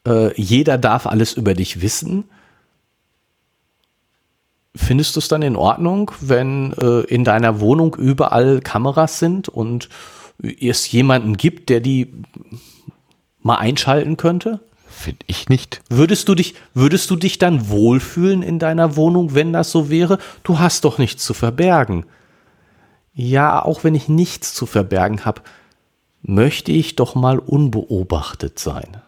äh, jeder darf alles über dich wissen, findest du es dann in Ordnung, wenn äh, in deiner Wohnung überall Kameras sind und es jemanden gibt, der die mal einschalten könnte? Finde ich nicht. Würdest du dich, würdest du dich dann wohlfühlen in deiner Wohnung, wenn das so wäre? Du hast doch nichts zu verbergen. Ja, auch wenn ich nichts zu verbergen habe, möchte ich doch mal unbeobachtet sein.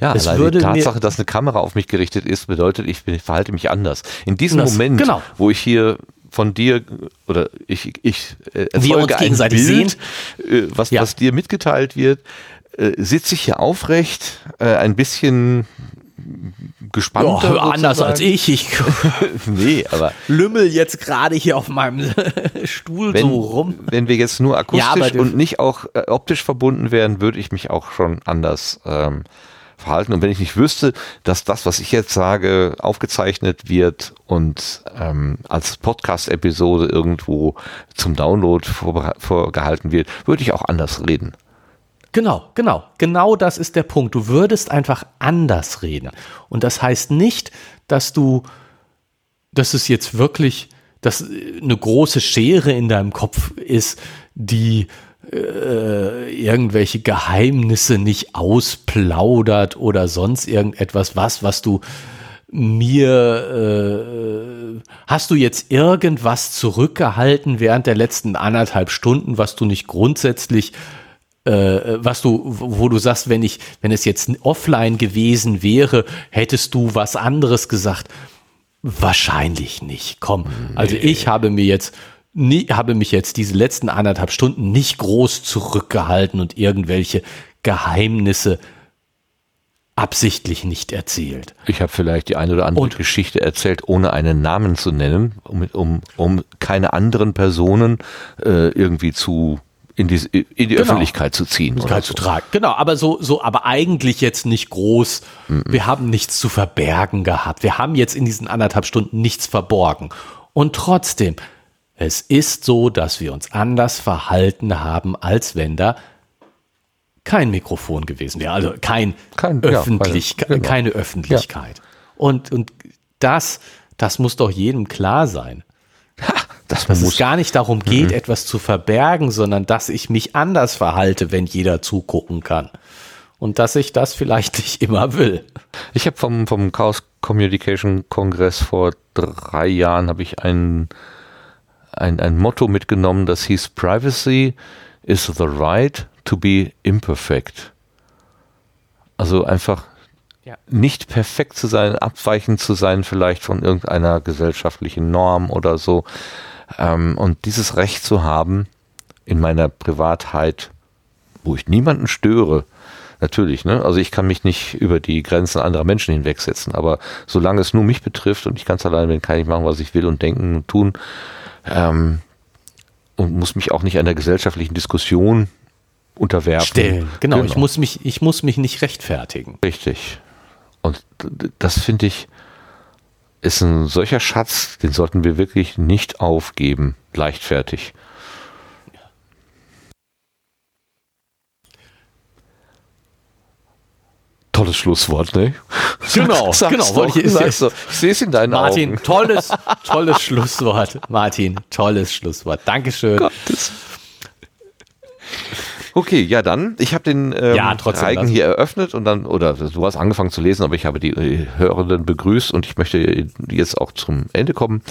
Ja, es allein die Tatsache, dass eine Kamera auf mich gerichtet ist, bedeutet, ich verhalte mich anders. In diesem das, Moment, genau. wo ich hier von dir oder ich, ich äh, erzeuge ein Bild. Äh, was, ja. was dir mitgeteilt wird, äh, sitze ich hier aufrecht, äh, ein bisschen gespannt. Ja, anders als ich. Ich *laughs* *laughs* nee, aber lümmel jetzt gerade hier auf meinem *laughs* Stuhl wenn, so rum. Wenn wir jetzt nur akustisch ja, und nicht auch äh, optisch verbunden wären, würde ich mich auch schon anders ähm, verhalten. Und wenn ich nicht wüsste, dass das, was ich jetzt sage, aufgezeichnet wird und ähm, als Podcast-Episode irgendwo zum Download vorgehalten wird, würde ich auch anders reden. Genau, genau. Genau das ist der Punkt. Du würdest einfach anders reden. Und das heißt nicht, dass du, dass es jetzt wirklich, dass eine große Schere in deinem Kopf ist, die äh, irgendwelche Geheimnisse nicht ausplaudert oder sonst irgendetwas, was, was du mir, äh, hast du jetzt irgendwas zurückgehalten während der letzten anderthalb Stunden, was du nicht grundsätzlich äh, was du, wo du sagst, wenn ich, wenn es jetzt offline gewesen wäre, hättest du was anderes gesagt? Wahrscheinlich nicht. Komm, also ich habe mir jetzt nie, habe mich jetzt diese letzten anderthalb Stunden nicht groß zurückgehalten und irgendwelche Geheimnisse absichtlich nicht erzählt. Ich habe vielleicht die eine oder andere und, Geschichte erzählt, ohne einen Namen zu nennen, um, um, um keine anderen Personen äh, irgendwie zu in die, in die genau. Öffentlichkeit zu ziehen. Oder so. zu tragen. Genau, aber so, so, aber eigentlich jetzt nicht groß. Mm -mm. Wir haben nichts zu verbergen gehabt. Wir haben jetzt in diesen anderthalb Stunden nichts verborgen. Und trotzdem, es ist so, dass wir uns anders verhalten haben, als wenn da kein Mikrofon gewesen wäre. Also kein, kein Öffentlich ja, genau. keine Öffentlichkeit. Ja. Und, und das, das muss doch jedem klar sein. Ha, dass dass es gar nicht darum geht, mhm. etwas zu verbergen, sondern dass ich mich anders verhalte, wenn jeder zugucken kann. Und dass ich das vielleicht nicht immer will. Ich habe vom, vom Chaos Communication Kongress vor drei Jahren habe ich ein, ein, ein Motto mitgenommen, das hieß Privacy is the right to be imperfect. Also einfach ja. nicht perfekt zu sein, abweichend zu sein, vielleicht von irgendeiner gesellschaftlichen Norm oder so. Ähm, und dieses Recht zu haben, in meiner Privatheit, wo ich niemanden störe, natürlich, ne? Also ich kann mich nicht über die Grenzen anderer Menschen hinwegsetzen, aber solange es nur mich betrifft und ich ganz allein bin, kann ich machen, was ich will und denken und tun, ähm, und muss mich auch nicht einer gesellschaftlichen Diskussion unterwerfen. Stellen, genau, genau. Ich, muss mich, ich muss mich nicht rechtfertigen. Richtig. Und das finde ich, ist ein solcher Schatz, den sollten wir wirklich nicht aufgeben, leichtfertig. Tolles Schlusswort, ne? Genau, *laughs* sag's genau. Doch, ich, sag's doch. ich sehe es in deinen Martin, Augen. tolles, *laughs* tolles Schlusswort. Martin, tolles Schlusswort. Dankeschön. Gottes. Okay, ja dann. Ich habe den ähm, ja, Reigen hier eröffnet und dann, oder du hast angefangen zu lesen, aber ich habe die äh, Hörenden begrüßt und ich möchte jetzt auch zum Ende kommen.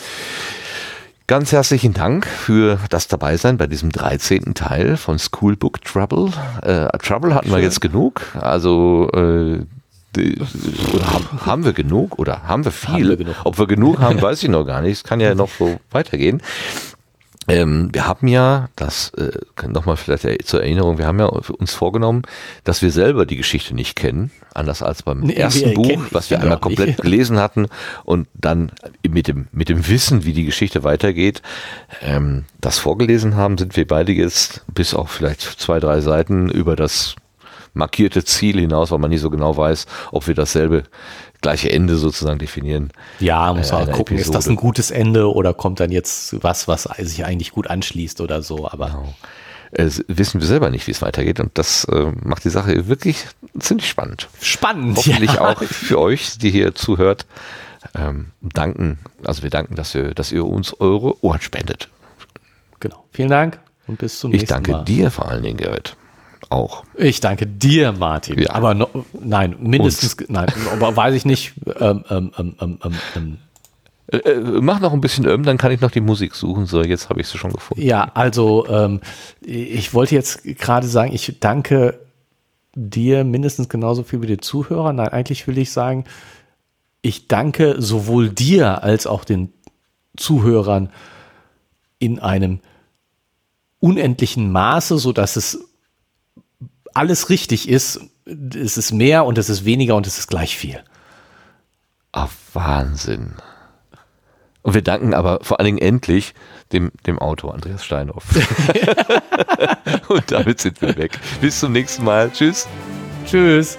Ganz herzlichen Dank für das Dabeisein bei diesem 13. Teil von Schoolbook Trouble. Äh, Trouble hatten Schön. wir jetzt genug. Also äh, haben, haben, wir genug oder haben wir viel? Haben wir Ob wir genug haben, weiß ich noch gar nicht. Es kann ja noch so weitergehen. Ähm, wir haben ja, das äh, nochmal vielleicht zur Erinnerung, wir haben ja uns vorgenommen, dass wir selber die Geschichte nicht kennen, anders als beim nee, ersten Buch, was wir einmal komplett nicht. *laughs* gelesen hatten und dann mit dem, mit dem Wissen, wie die Geschichte weitergeht, ähm, das vorgelesen haben, sind wir beide jetzt bis auf vielleicht zwei, drei Seiten über das markierte Ziel hinaus, weil man nicht so genau weiß, ob wir dasselbe gleiche Ende sozusagen definieren. Ja, muss man äh, gucken, Episode. ist das ein gutes Ende oder kommt dann jetzt was, was sich eigentlich gut anschließt oder so, aber. Genau. äh, wissen wir selber nicht, wie es weitergeht. Und das äh, macht die Sache wirklich ziemlich spannend. Spannend. Hoffentlich ja. auch für euch, die hier zuhört. Ähm, danken, also wir danken, dass ihr, dass ihr uns eure Ohren spendet. Genau. Vielen Dank und bis zum nächsten Mal. Ich danke dir vor allen Dingen, Gerrit. Auch. Ich danke dir, Martin. Ja. Aber no, nein, mindestens, uns. nein, aber weiß ich nicht. Ähm, ähm, ähm, ähm, ähm, ähm äh, äh, mach noch ein bisschen ähm, dann kann ich noch die Musik suchen. So, jetzt habe ich sie schon gefunden. Ja, also ähm, ich wollte jetzt gerade sagen, ich danke dir mindestens genauso viel wie den Zuhörern. Nein, eigentlich will ich sagen, ich danke sowohl dir als auch den Zuhörern in einem unendlichen Maße, so dass es alles richtig ist. Es ist mehr und es ist weniger und es ist gleich viel. Ach, Wahnsinn. Und wir danken aber vor allen Dingen endlich dem, dem Autor Andreas Steinhoff. *laughs* *laughs* Und damit sind wir weg. Bis zum nächsten Mal. Tschüss. Tschüss.